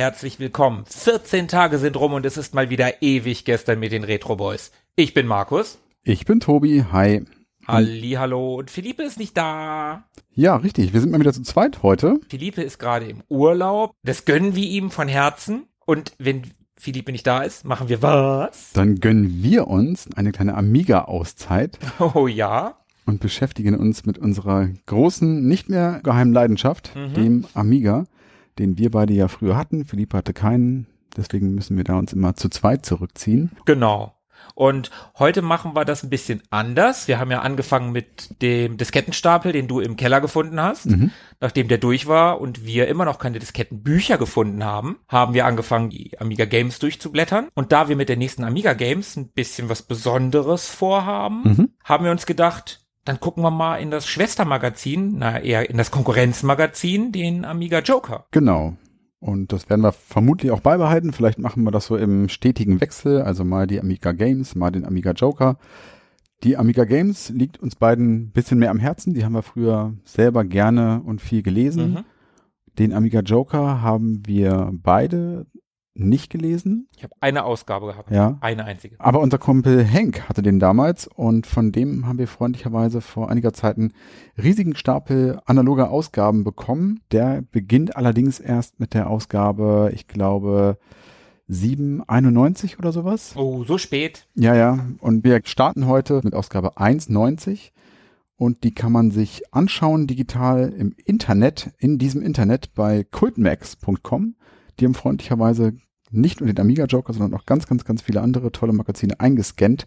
Herzlich willkommen. 14 Tage sind rum und es ist mal wieder ewig gestern mit den Retro Boys. Ich bin Markus. Ich bin Tobi. Hi. Halli, hallo. Und Philippe ist nicht da. Ja, richtig. Wir sind mal wieder zu zweit heute. Philippe ist gerade im Urlaub. Das gönnen wir ihm von Herzen. Und wenn Philippe nicht da ist, machen wir was? Dann gönnen wir uns eine kleine Amiga-Auszeit Oh ja. und beschäftigen uns mit unserer großen, nicht mehr geheimen Leidenschaft, Mhm. dem Amiga, den wir beide ja früher hatten. Philipp hatte keinen. Deswegen müssen wir da uns immer zu zweit zurückziehen. Genau. Und heute machen wir das ein bisschen anders. Wir haben ja angefangen mit dem Diskettenstapel, den du im Keller gefunden hast. Nachdem der durch war und wir immer noch keine Diskettenbücher gefunden haben, haben wir angefangen, die Amiga Games durchzublättern. Und da wir mit der nächsten Amiga Games ein bisschen was Besonderes vorhaben, haben wir uns gedacht, dann gucken wir mal in das Schwestermagazin, na eher in das Konkurrenzmagazin, den Amiga Joker. Genau. Und das werden wir vermutlich auch beibehalten. Vielleicht machen wir das so im stetigen Wechsel. Also mal die Amiga Games, mal den Amiga Joker. Die Amiga Games liegt uns beiden ein bisschen mehr am Herzen. Die haben wir früher selber gerne und viel gelesen. Mhm. Den Amiga Joker haben wir beide nicht gelesen. Ich habe eine Ausgabe gehabt. Ja. Eine einzige. Aber unser Kumpel Henk hatte den damals und von dem haben wir freundlicherweise vor einiger Zeit einen riesigen Stapel analoger Ausgaben bekommen. Der beginnt allerdings erst mit der Ausgabe, ich glaube, 791 oder sowas. Oh, so spät. Ja, ja. Und wir starten heute mit Ausgabe 190 und die kann man sich anschauen digital im Internet, in diesem Internet bei cultmax.com. Die haben freundlicherweise nicht nur den Amiga Joker, sondern auch ganz, ganz, ganz viele andere tolle Magazine eingescannt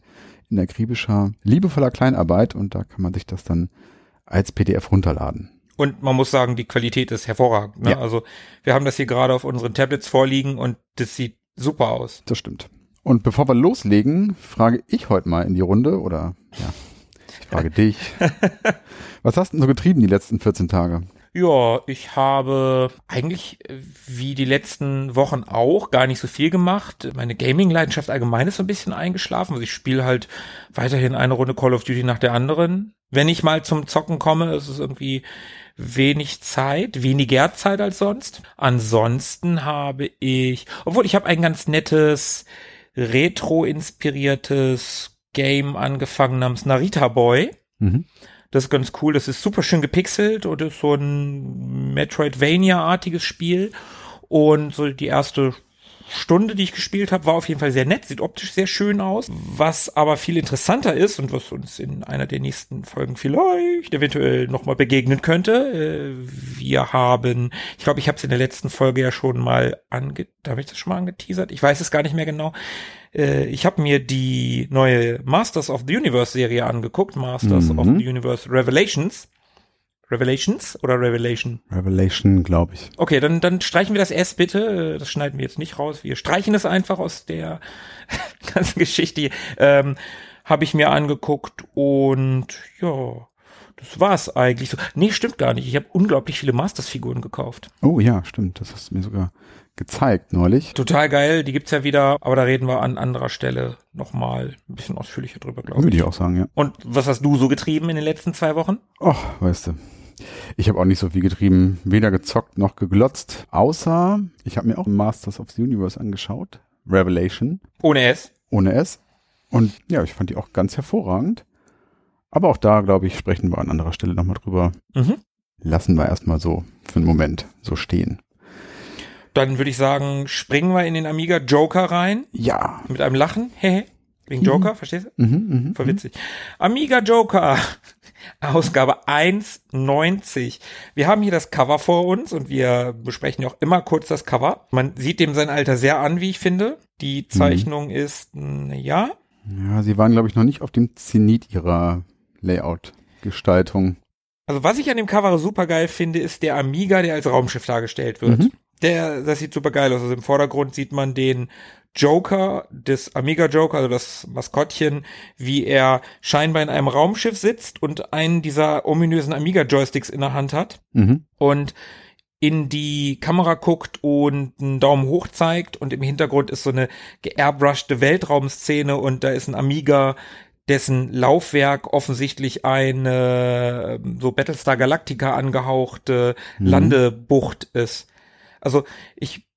in akribischer, liebevoller Kleinarbeit und da kann man sich das dann als PDF runterladen. Und man muss sagen, die Qualität ist hervorragend. Ne? Ja. Also wir haben das hier gerade auf unseren Tablets vorliegen und das sieht super aus. Das stimmt. Und bevor wir loslegen, frage ich heute mal in die Runde oder ja, ich frage dich. Was hast du denn so getrieben die letzten 14 Tage? Ja, ich habe eigentlich äh, wie die letzten Wochen auch gar nicht so viel gemacht. Meine Gaming-Leidenschaft allgemein ist so ein bisschen eingeschlafen. Also ich spiele halt weiterhin eine Runde Call of Duty nach der anderen. Wenn ich mal zum Zocken komme, ist es irgendwie wenig Zeit, weniger Zeit als sonst. Ansonsten habe ich, obwohl ich habe ein ganz nettes retro-inspiriertes Game angefangen namens Narita Boy. Mhm. Das ist ganz cool. Das ist super schön gepixelt und ist so ein Metroidvania-artiges Spiel. Und so die erste Stunde, die ich gespielt habe, war auf jeden Fall sehr nett, sieht optisch sehr schön aus. Was aber viel interessanter ist und was uns in einer der nächsten Folgen vielleicht eventuell nochmal begegnen könnte, äh, wir haben, ich glaube, ich habe es in der letzten Folge ja schon mal ange, habe ich das schon mal angeteasert, ich weiß es gar nicht mehr genau. Äh, ich habe mir die neue Masters of the Universe Serie angeguckt, Masters Mhm. of the Universe Revelations. Revelations oder Revelation? Revelation, glaube ich. Okay, dann, dann streichen wir das S bitte. Äh, Das schneiden wir jetzt nicht raus. Wir streichen es einfach aus der ganzen Geschichte. Ähm, Habe ich mir angeguckt und ja, das war's eigentlich so. Nee, stimmt gar nicht. Ich habe unglaublich viele Masters-Figuren gekauft. Oh ja, stimmt. Das hast du mir sogar gezeigt neulich. Total geil, die gibt's ja wieder, aber da reden wir an anderer Stelle nochmal ein bisschen ausführlicher drüber, glaube Würde ich. ich auch sagen, ja. Und was hast du so getrieben in den letzten zwei Wochen? Och, weißt du. Ich habe auch nicht so viel getrieben, weder gezockt noch geglotzt, außer ich habe mir auch Masters of the Universe angeschaut, Revelation, Ohne S. ohne S. Und ja, ich fand die auch ganz hervorragend. Aber auch da, glaube ich, sprechen wir an anderer Stelle nochmal drüber. Mhm. Lassen wir erstmal so für einen Moment so stehen. Dann würde ich sagen, springen wir in den Amiga Joker rein Ja, mit einem Lachen. Hehe. Wegen Joker, verstehst du? Mhm, mhm, Voll witzig. Amiga Joker. Ausgabe 1,90. Wir haben hier das Cover vor uns und wir besprechen ja auch immer kurz das Cover. Man sieht dem sein Alter sehr an, wie ich finde. Die Zeichnung ist, mm, ja, Ja, sie waren, glaube ich, noch nicht auf dem Zenit ihrer Layout-Gestaltung. Also was ich an dem Cover super geil finde, ist der Amiga, der als Raumschiff dargestellt wird. Mhm. Der, das sieht super geil aus. Also im Vordergrund sieht man den Joker, des Amiga Joker, also das Maskottchen, wie er scheinbar in einem Raumschiff sitzt und einen dieser ominösen Amiga Joysticks in der Hand hat Mhm. und in die Kamera guckt und einen Daumen hoch zeigt und im Hintergrund ist so eine geairbrushte Weltraumszene und da ist ein Amiga, dessen Laufwerk offensichtlich eine ähm, so Battlestar Galactica angehauchte Mhm. Landebucht ist. Also ich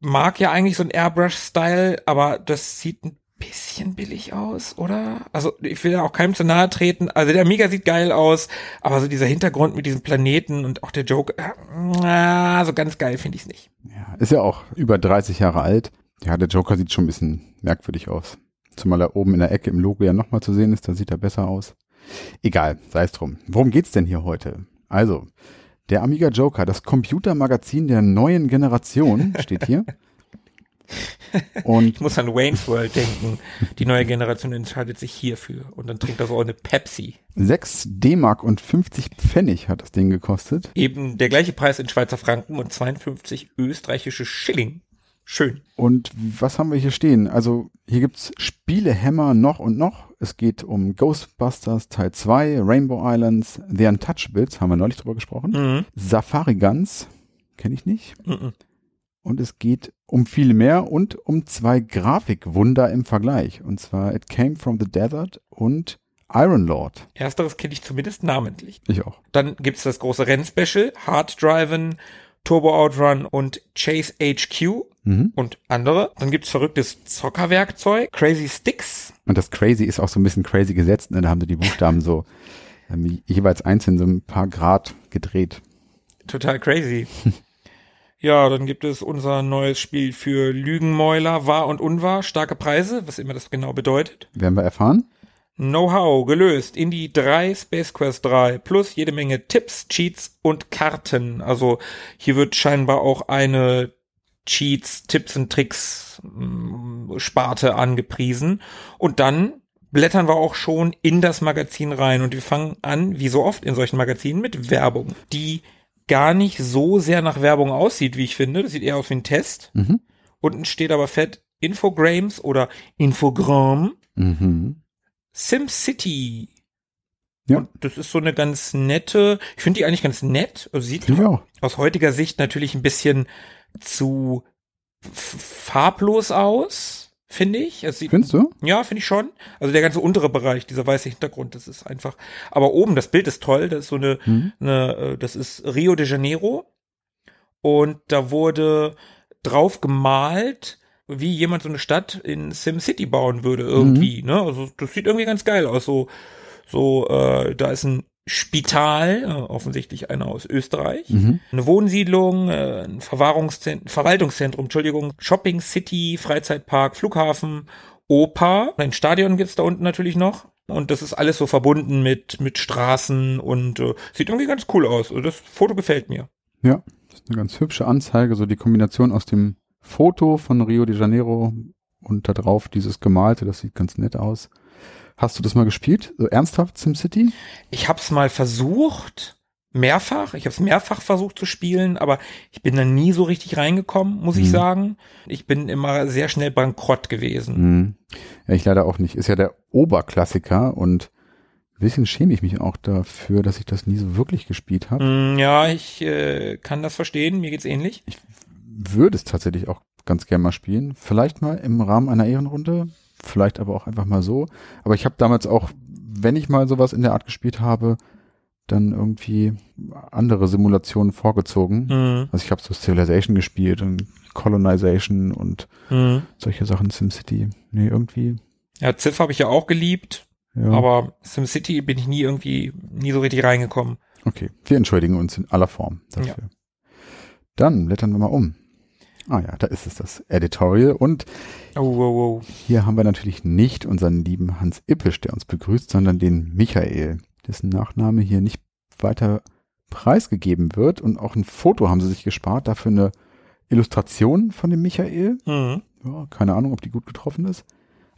mag ja eigentlich so ein Airbrush-Style, aber das sieht ein bisschen billig aus, oder? Also ich will ja auch keinem zu nahe treten. Also der Amiga sieht geil aus, aber so dieser Hintergrund mit diesem Planeten und auch der Joke, äh, so ganz geil finde ich es nicht. Ja, ist ja auch über 30 Jahre alt. Ja, der Joker sieht schon ein bisschen merkwürdig aus. Zumal er oben in der Ecke im Logo ja nochmal zu sehen ist, da sieht er besser aus. Egal, sei es drum. Worum geht's denn hier heute? Also, der Amiga Joker, das Computermagazin der neuen Generation, steht hier. Und Ich muss an Wayne's World denken. Die neue Generation entscheidet sich hierfür und dann trinkt er so eine Pepsi. 6 D-Mark und 50 Pfennig hat das Ding gekostet. Eben der gleiche Preis in Schweizer Franken und 52 österreichische Schilling. Schön. Und was haben wir hier stehen? Also hier gibt's Spielehämmer noch und noch. Es geht um Ghostbusters Teil 2, Rainbow Islands, The Untouchables, haben wir neulich drüber gesprochen. Mhm. Safari Guns, kenne ich nicht. Mhm. Und es geht um viel mehr und um zwei Grafikwunder im Vergleich. Und zwar It Came from the Desert und Iron Lord. Ersteres kenne ich zumindest namentlich. Ich auch. Dann gibt's das große Rennspecial, Hard Driven, Turbo Outrun und Chase HQ Mhm. und andere. Dann gibt's verrücktes Zockerwerkzeug, Crazy Sticks. Und das Crazy ist auch so ein bisschen crazy gesetzt. Ne? Da haben sie die Buchstaben so ähm, jeweils einzeln so ein paar Grad gedreht. Total crazy. ja, dann gibt es unser neues Spiel für Lügenmäuler, wahr und unwahr, starke Preise, was immer das genau bedeutet. Werden wir erfahren? Know-how gelöst in die 3 Space Quest 3 plus jede Menge Tipps, Cheats und Karten. Also hier wird scheinbar auch eine Cheats, Tipps und Tricks mm, Sparte angepriesen. Und dann blättern wir auch schon in das Magazin rein und wir fangen an, wie so oft in solchen Magazinen, mit Werbung, die gar nicht so sehr nach Werbung aussieht, wie ich finde. Das sieht eher aus wie ein Test. Mhm. Unten steht aber fett Infogrames oder Infogramm. Mhm. SimCity. Ja. Und das ist so eine ganz nette, ich finde die eigentlich ganz nett. Also sieht auch. aus heutiger Sicht natürlich ein bisschen zu farblos aus, finde ich. Es sieht, Findest du? ja, finde ich schon. Also der ganze untere Bereich, dieser weiße Hintergrund, das ist einfach. Aber oben, das Bild ist toll. Das ist so eine, Mhm. eine äh, das ist Rio de Janeiro. Und da wurde drauf gemalt, wie jemand so eine Stadt in SimCity bauen würde irgendwie. Ne? Also das sieht irgendwie ganz geil aus. So, so, äh, da ist ein Spital, äh, offensichtlich einer aus Österreich, Mhm. eine Wohnsiedlung, äh, ein Verwahrungszentrum, Verwaltungszentrum, Entschuldigung, Shopping City, Freizeitpark, Flughafen, Oper, ein Stadion gibt's da unten natürlich noch. Und das ist alles so verbunden mit, mit Straßen und äh, sieht irgendwie ganz cool aus. Also das Foto gefällt mir. Ja, das ist eine ganz hübsche Anzeige, so die Kombination aus dem Foto von Rio de Janeiro und da drauf dieses Gemalte, das sieht ganz nett aus. Hast du das mal gespielt? So ernsthaft SimCity? Ich habe es mal versucht, mehrfach. Ich habe es mehrfach versucht zu spielen, aber ich bin da nie so richtig reingekommen, muss ich Mhm. sagen. Ich bin immer sehr schnell bankrott gewesen. Mhm. Ja, ich leider auch nicht. Ist ja der Oberklassiker und ein bisschen schäme ich mich auch dafür, dass ich das nie so wirklich gespielt habe. Mm, Ja, ich äh, kann das verstehen. Mir geht's ähnlich. Würde es tatsächlich auch ganz gerne mal spielen. Vielleicht mal im Rahmen einer Ehrenrunde, vielleicht aber auch einfach mal so. Aber ich habe damals auch, wenn ich mal sowas in der Art gespielt habe, dann irgendwie andere Simulationen vorgezogen. Mhm. Also ich habe so Civilization gespielt und Colonization und Mhm. solche Sachen, SimCity. Nee, irgendwie. Ja, Civ habe ich ja auch geliebt, Ja. aber SimCity bin ich nie irgendwie, nie so richtig reingekommen. okay, wir entschuldigen uns in aller Form dafür. Dann blättern wir mal um. Ah ja, da ist es das Editorial. Und Oh, oh, oh. hier haben wir natürlich nicht unseren lieben Hans Ippisch, der uns begrüßt, sondern den Michael, dessen Nachname hier nicht weiter preisgegeben wird. Und auch ein Foto haben sie sich gespart, dafür eine Illustration von dem Michael. Mhm. Ja, keine Ahnung, ob die gut getroffen ist.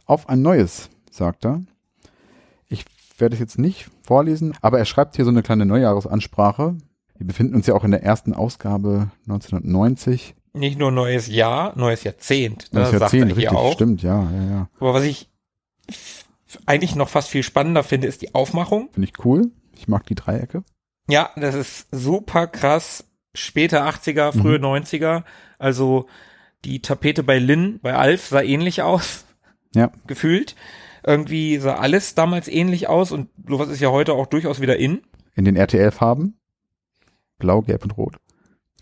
Auf ein neues, sagt er. Ich werde es jetzt nicht vorlesen, aber er schreibt hier so eine kleine Neujahresansprache. Wir befinden uns ja auch in der ersten Ausgabe 1990. Nicht nur neues Jahr, neues Jahrzehnt. Ne, Das sagt Jahrzehnt, richtig, auch. stimmt, ja, ja, ja. Aber was ich eigentlich noch fast viel spannender finde, ist die Aufmachung. Finde ich cool. Ich mag die Dreiecke. Ja, das ist super krass. Späte 80er, frühe Mhm. 90er. Also die Tapete bei Lynn, bei Alf sah ähnlich aus. Ja. Gefühlt. Irgendwie sah alles damals ähnlich aus und sowas ist ja heute auch durchaus wieder in. In den RTL-Farben. Blau, Gelb und Rot.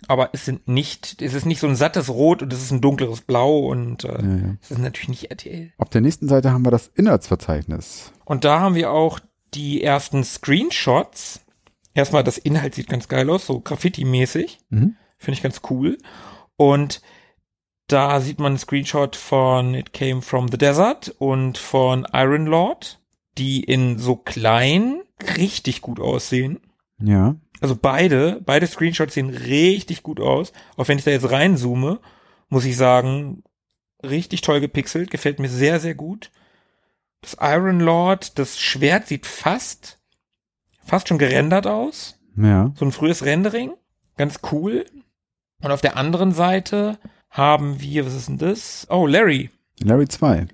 Aber es sind nicht, es ist nicht so ein sattes Rot und es ist ein dunkleres Blau und äh, Ja, ja. es ist natürlich nicht RTL. Auf der nächsten Seite haben wir das Inhaltsverzeichnis. Und da haben wir auch die ersten Screenshots. Erstmal, das Inhalt sieht ganz geil aus, so Graffiti-mäßig. Mhm. Finde ich ganz cool. Und da sieht man einen Screenshot von It Came from the Desert und von Iron Lord, die in so klein richtig gut aussehen. Ja. Also beide, beide Screenshots sehen richtig gut aus. Auch wenn ich da jetzt reinzoome, muss ich sagen, richtig toll gepixelt, gefällt mir sehr, sehr gut. Das Iron Lord, das Schwert sieht fast, fast schon gerendert aus. Ja. So ein frühes Rendering. Ganz cool. Und auf der anderen Seite haben wir, was ist denn das? Oh, Larry. Larry 2.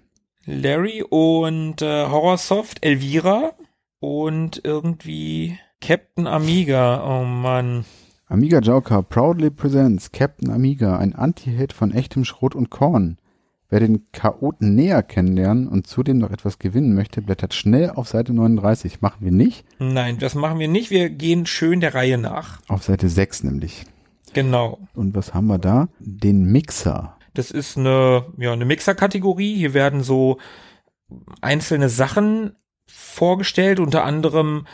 Larry und äh, Horrorsoft, Elvira und irgendwie Captain Amiga. Oh Mann. Amiga Joker proudly presents Captain Amiga, ein Anti-Hit von echtem Schrot und Korn. Wer den Chaoten näher kennenlernen und zudem noch etwas gewinnen möchte, blättert schnell auf Seite 39. Machen wir nicht. Nein, das machen wir nicht. Wir gehen schön der Reihe nach. Auf Seite 6 nämlich. Genau. Und was haben wir da? Den Mixer. Das ist eine, ja, eine Mixer-Kategorie. Hier werden so einzelne Sachen vorgestellt, unter anderem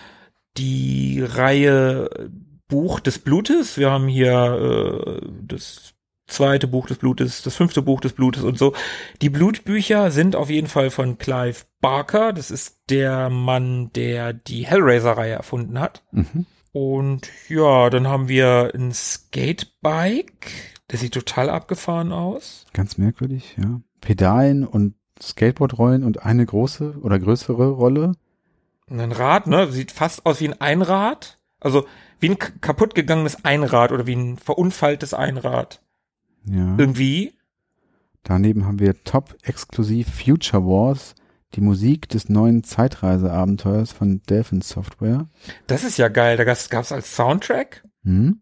die Reihe Buch des Blutes. Wir haben hier äh, das zweite Buch des Blutes, das fünfte Buch des Blutes und so. Die Blutbücher sind auf jeden Fall von Clive Barker. Das ist der Mann, der die Hellraiser-Reihe erfunden hat. Mhm. Und ja, dann haben wir ein Skatebike. Das sieht total abgefahren aus. Ganz merkwürdig, ja. Pedalen und Skateboardrollen und eine große oder größere Rolle. Ein Rad, ne? Sieht fast aus wie ein Einrad. Also wie ein k- kaputt gegangenes Einrad oder wie ein verunfalltes Einrad. Ja. Irgendwie. Daneben haben wir Top exklusiv Future Wars, die Musik des neuen Zeitreiseabenteuers von Delphin Software. Das ist ja geil. Da gab's gab's als Soundtrack. Hm?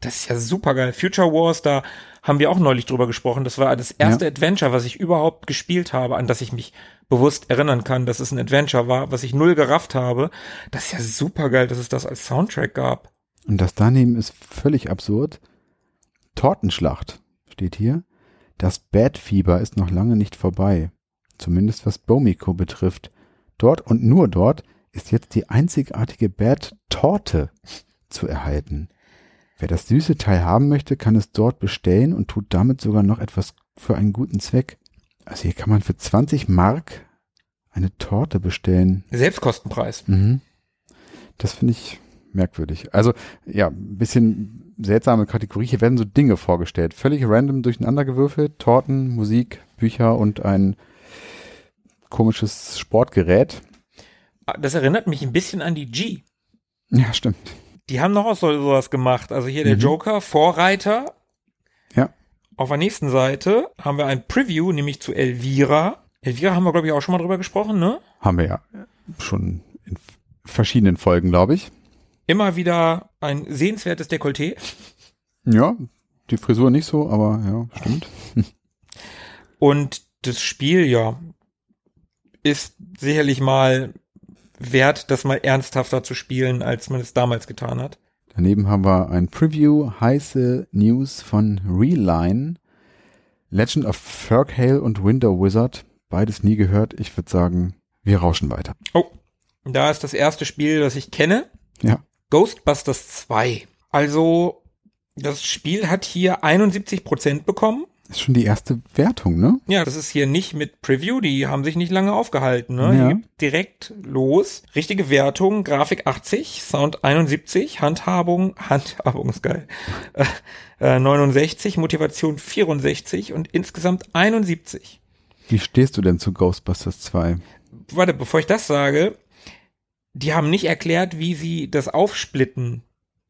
Das ist ja super geil. Future Wars, da haben wir auch neulich drüber gesprochen. Das war das erste Adventure, was ich überhaupt gespielt habe, an das ich mich bewusst erinnern kann, dass es ein Adventure war, was ich null gerafft habe. Das ist ja super geil, dass es das als Soundtrack gab. Und das daneben ist völlig absurd. Tortenschlacht steht hier. Das Bad-Fieber ist noch lange nicht vorbei. Zumindest was Bomiko betrifft. Dort und nur dort ist jetzt die einzigartige Bad-Torte zu erhalten. Wer das süße Teil haben möchte, kann es dort bestellen und tut damit sogar noch etwas für einen guten Zweck. Also hier kann man für 20 Mark eine Torte bestellen. Selbstkostenpreis. Mhm. Das finde ich merkwürdig. Also, ja, ein bisschen seltsame Kategorie. Hier werden so Dinge vorgestellt. Völlig random durcheinandergewürfelt. Torten, Musik, Bücher und ein komisches Sportgerät. Das erinnert mich ein bisschen an die G. Ja, stimmt. Die haben noch auch so, sowas gemacht. Also hier der Mhm. Joker, Vorreiter. Auf der nächsten Seite haben wir ein Preview, nämlich zu Elvira. Elvira haben wir, glaube ich, auch schon mal drüber gesprochen, ne? Haben wir ja schon in verschiedenen Folgen, glaube ich. Immer wieder ein sehenswertes Dekolleté. Ja, die Frisur nicht so, aber ja, stimmt. Und das Spiel, ja, ist sicherlich mal wert, das mal ernsthafter zu spielen, als man es damals getan hat. Daneben haben wir ein Preview, heiße News von Reline, Legend of Ferghale und Window Wizard. Beides nie gehört. Ich würde sagen, wir rauschen weiter. Oh, da ist das erste Spiel, das ich kenne. Ja. Ghostbusters 2. Also, das Spiel hat hier 71 Prozent bekommen. Ist schon die erste Wertung, ne? Ja, das ist hier nicht mit Preview, die haben sich nicht lange aufgehalten, ne? Ja. Direkt los. Richtige Wertung, Grafik 80, Sound 71, Handhabung, Handhabung ist geil. Äh, äh, 69, Motivation 64 und insgesamt 71. Wie stehst du denn zu Ghostbusters 2? Warte, bevor ich das sage, die haben nicht erklärt, wie sie das aufsplitten.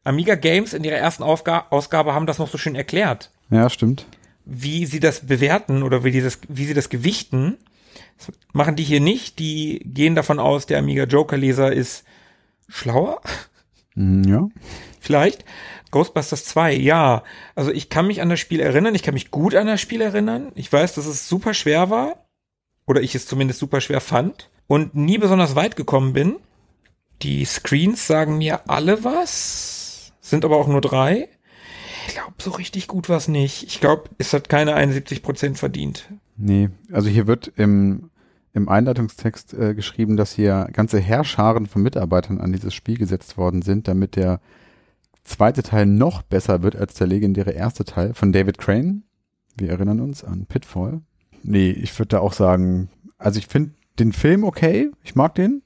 Amiga Games in ihrer ersten Aufga Ausgabe haben das noch so schön erklärt. Ja, stimmt. Wie sie das bewerten oder wie, dieses, wie sie das gewichten, das machen die hier nicht. Die gehen davon aus, der Amiga Joker Leser ist schlauer, Hm, Ja. vielleicht. Ghostbusters 2, ja. Also ich kann mich an das Spiel erinnern, ich kann mich gut an das Spiel erinnern. Ich weiß, dass es super schwer war. Oder ich es zumindest super schwer fand. Und nie besonders weit gekommen bin. Die Screens sagen mir alle was. Sind aber auch nur drei. Ich glaube, so richtig gut war es nicht. Ich glaube, es hat keine 71 Prozent verdient. Nee, also hier wird im, im Einleitungstext äh, geschrieben, dass hier ganze Herrscharen von Mitarbeitern an dieses Spiel gesetzt worden sind, damit der zweite Teil noch besser wird als der legendäre erste Teil von David Crane. Wir erinnern uns an Pitfall. Nee, ich würde da auch sagen, also ich finde den Film okay, ich mag den.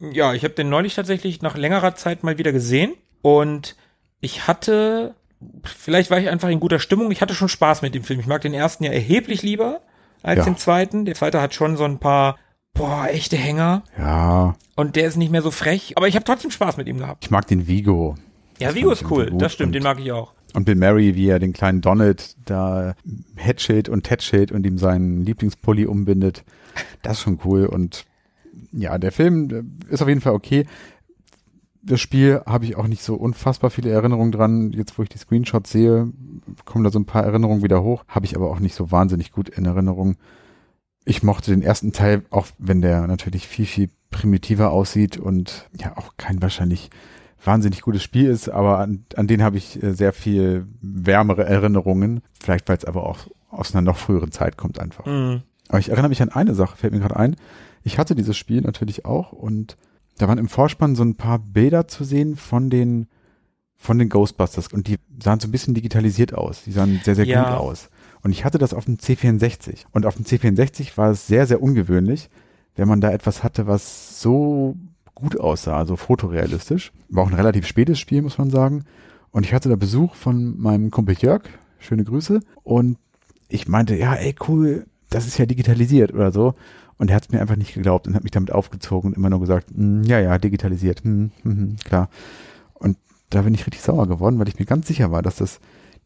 Ja, ich habe den neulich tatsächlich nach längerer Zeit mal wieder gesehen und ich hatte, vielleicht war ich einfach in guter Stimmung, ich hatte schon Spaß mit dem Film. Ich mag den ersten ja erheblich lieber als Ja. den zweiten. Der zweite hat schon so ein paar, boah, echte Hänger Ja, und der ist nicht mehr so frech, aber ich habe trotzdem Spaß mit ihm gehabt. ich mag den Vigo. Ja, Das Vigo ist cool, das stimmt, und- den mag ich auch. Und Bill Murray, wie er den kleinen Donald da Headschild und Tatschild und ihm seinen Lieblingspulli umbindet. Das ist schon cool. Und ja, der Film äh, ist auf jeden Fall okay. Das Spiel habe ich auch nicht so unfassbar viele Erinnerungen dran. Jetzt, wo ich die Screenshots sehe, kommen da so ein paar Erinnerungen wieder hoch. Habe ich aber auch nicht so wahnsinnig gut in Erinnerung. Ich mochte den ersten Teil, auch wenn der natürlich viel, viel primitiver aussieht und ja auch kein wahrscheinlich wahnsinnig gutes Spiel ist, aber an, an den habe ich äh, sehr viel wärmere Erinnerungen. Vielleicht, weil es aber auch aus einer noch früheren Zeit kommt einfach. Mhm. Aber ich erinnere mich an eine Sache, fällt mir gerade ein. Ich hatte dieses Spiel natürlich auch und da waren im Vorspann so ein paar Bilder zu sehen von den von den Ghostbusters und die sahen so ein bisschen digitalisiert aus. Die sahen sehr, sehr Ja. gut aus. Und ich hatte das auf dem C64. Und auf dem C64 war es sehr, sehr ungewöhnlich, wenn man da etwas hatte, was so gut aussah, so fotorealistisch. War auch ein relativ spätes Spiel, muss man sagen. Und ich hatte da Besuch von meinem Kumpel Jörg. Schöne Grüße. Und ich meinte, ja, ey, cool, das ist ja digitalisiert oder so. Und er hat es mir einfach nicht geglaubt und hat mich damit aufgezogen und immer nur gesagt, "Mm, ja, ja, digitalisiert, hm, hm, hm, klar. Und da bin ich richtig sauer geworden, weil ich mir ganz sicher war, dass das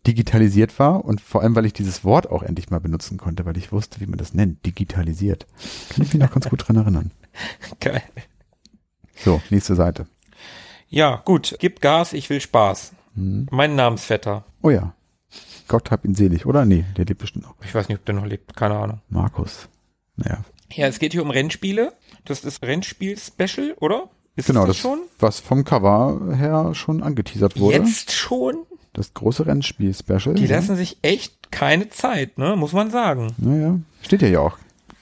digitalisiert war und vor allem, weil ich dieses Wort auch endlich mal benutzen konnte, weil ich wusste, wie man das nennt, digitalisiert. Kann ich mich noch ganz gut dran erinnern. Geil. So, nächste Seite. Ja, gut, gib Gas, ich will Spaß. Hm. Mein Namensvetter. Oh ja. Gott hab ihn selig, oder? Nee, der lebt bestimmt noch. Ich weiß nicht, ob der noch lebt, keine Ahnung. Markus. Naja, Ja, es geht hier um Rennspiele. Das ist Rennspiel-Special, oder? Ist genau, das, das, schon? was vom Cover her schon angeteasert wurde. Jetzt schon? Das große Rennspiel-Special. Die ja. lassen sich echt keine Zeit, ne? Muss man sagen. Naja, steht ja ja auch.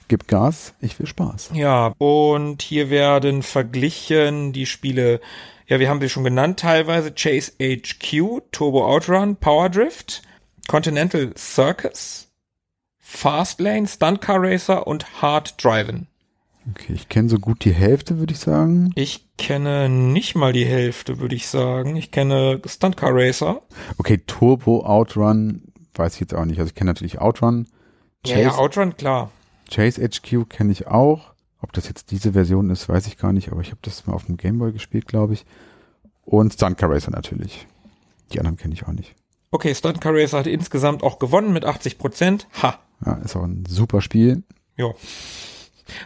Gib Gas, ich will Spaß. Ja, und hier werden verglichen die Spiele, ja, wir haben sie schon genannt teilweise, Chase HQ, Turbo Outrun, Power Drift, Continental Circus, Fastlane, Stunt Car Racer und Hard Driving. Okay, ich kenne so gut die Hälfte, würde ich sagen. Ich kenne nicht mal die Hälfte, würde ich sagen. Ich kenne Stunt Car Racer. Okay, Turbo Outrun, weiß ich jetzt auch nicht. Also ich kenne natürlich Outrun. Ja, ja, Chase, Outrun, klar. Chase HQ kenne ich auch. Ob das jetzt diese Version ist, weiß ich gar nicht, aber ich habe das mal auf dem Gameboy gespielt, glaube ich. Und Stunt Car Racer natürlich. Die anderen kenne ich auch nicht. Okay, Stunt Car Racer hat insgesamt auch gewonnen mit 80 Prozent. Ha. Ja, ist auch ein super Spiel. Jo.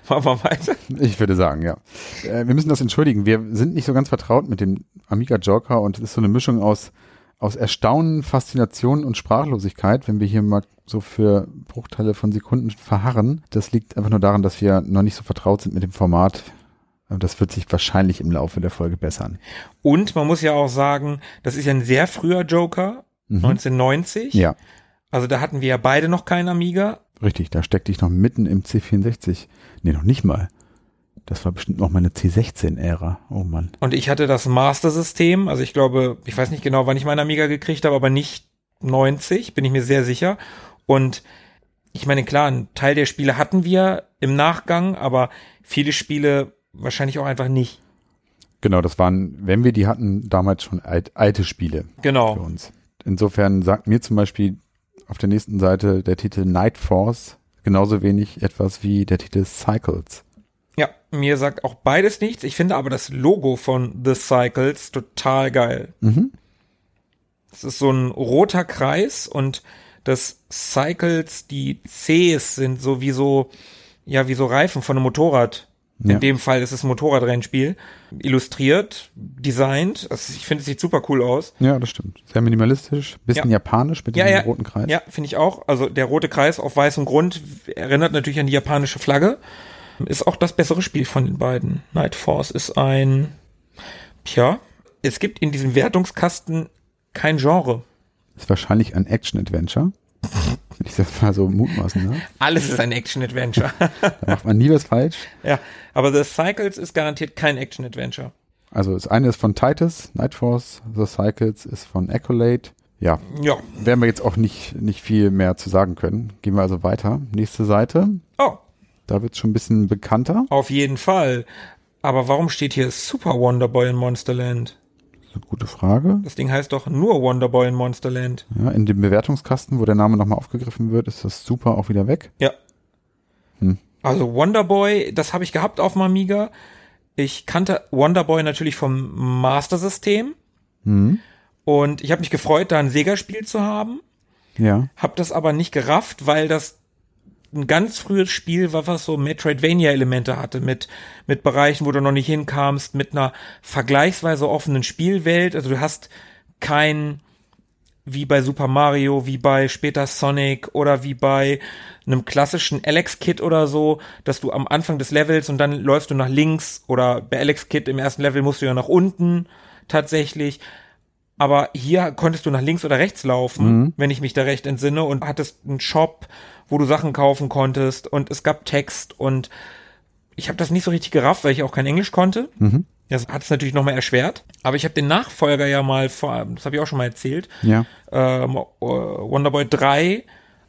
Machen wir weiter. Ich würde sagen, ja. Äh, wir müssen das entschuldigen. Wir sind nicht so ganz vertraut mit dem Amiga Joker und es ist so eine Mischung aus, aus Erstaunen, Faszination und Sprachlosigkeit, wenn wir hier mal so für Bruchteile von Sekunden verharren. Das liegt einfach nur daran, dass wir noch nicht so vertraut sind mit dem Format. Das wird sich wahrscheinlich im Laufe der Folge bessern. Und man muss ja auch sagen, das ist ja ein sehr früher Joker, 1990. Mhm. Ja, Also da hatten wir ja beide noch keinen Amiga. richtig. Da steckte ich noch mitten im C64. Nee, noch nicht mal. Das war bestimmt noch meine C16-Ära. Oh Mann. Und ich hatte das Master-System. Also ich glaube, ich weiß nicht genau, wann ich meinen Amiga gekriegt habe, aber nicht 90, bin ich mir sehr sicher. Und ich meine, klar, ein Teil der Spiele hatten wir im Nachgang, aber viele Spiele wahrscheinlich auch einfach nicht. Genau, das waren, wenn wir die hatten, damals schon alt, alte Spiele Genau. für uns. Insofern sagt mir zum Beispiel auf der nächsten Seite der Titel Night Force genauso wenig etwas wie der Titel Cycles. Ja, mir sagt auch beides nichts. Ich finde aber das Logo von The Cycles total geil. Mhm. Es ist so ein roter Kreis und das Cycles, die Cs sind so wie so, ja, wie so Reifen von einem Motorrad. Ja. In dem Fall ist es ein Motorradrennspiel. Illustriert, designt. Also ich finde, es sieht super cool aus. Ja, das stimmt. Sehr minimalistisch, bisschen Ja. japanisch mit Ja, dem ja. roten Kreis. Ja, finde ich auch. Also der rote Kreis auf weißem Grund erinnert natürlich an die japanische Flagge. Ist auch das bessere Spiel von den beiden. Night Force ist ein, tja, es gibt in diesem Wertungskasten kein Genre. Ist wahrscheinlich ein Action-Adventure. Wenn ich das mal so mutmaßen darf. Alles ist ein Action-Adventure. Da macht man nie was falsch. ja, aber The Cycles ist garantiert kein Action-Adventure. Also das eine ist von Titus, Night Force, The Cycles ist von Accolade. Ja, Ja. werden wir jetzt auch nicht, nicht viel mehr zu sagen können. Gehen wir also weiter. Nächste Seite. Oh, Da wird es schon ein bisschen bekannter. auf jeden Fall. Aber warum steht hier Super Wonder Boy in Monsterland? Eine gute Frage. Das Ding heißt doch nur Wonder Boy in Monsterland. Ja, in dem Bewertungskasten, wo der Name nochmal aufgegriffen wird, ist das super auch wieder weg. Ja. Hm. Also Wonderboy, das habe ich gehabt auf dem Amiga. Ich kannte Wonderboy natürlich vom Master System Mhm. und ich habe mich gefreut, da ein Sega-Spiel zu haben. Ja. Hab das aber nicht gerafft, weil das ein ganz frühes Spiel war, was so Metroidvania-Elemente hatte, mit, mit Bereichen, wo du noch nicht hinkamst, mit einer vergleichsweise offenen Spielwelt. Also du hast kein, wie bei Super Mario, wie bei später Sonic oder wie bei einem klassischen Alex Kid oder so, dass du am Anfang des Levels und dann läufst du nach links oder bei Alex Kid im ersten Level musst du ja nach unten tatsächlich. Aber hier konntest du nach links oder rechts laufen, wenn ich mich da recht entsinne, und hattest einen Shop, wo du Sachen kaufen konntest und es gab Text und ich habe das nicht so richtig gerafft, weil ich auch kein Englisch konnte. Mhm. Das hat es natürlich nochmal erschwert. Aber ich habe den Nachfolger ja mal vor, das habe ich auch schon mal erzählt, Ja. ähm, äh, Wonderboy 3,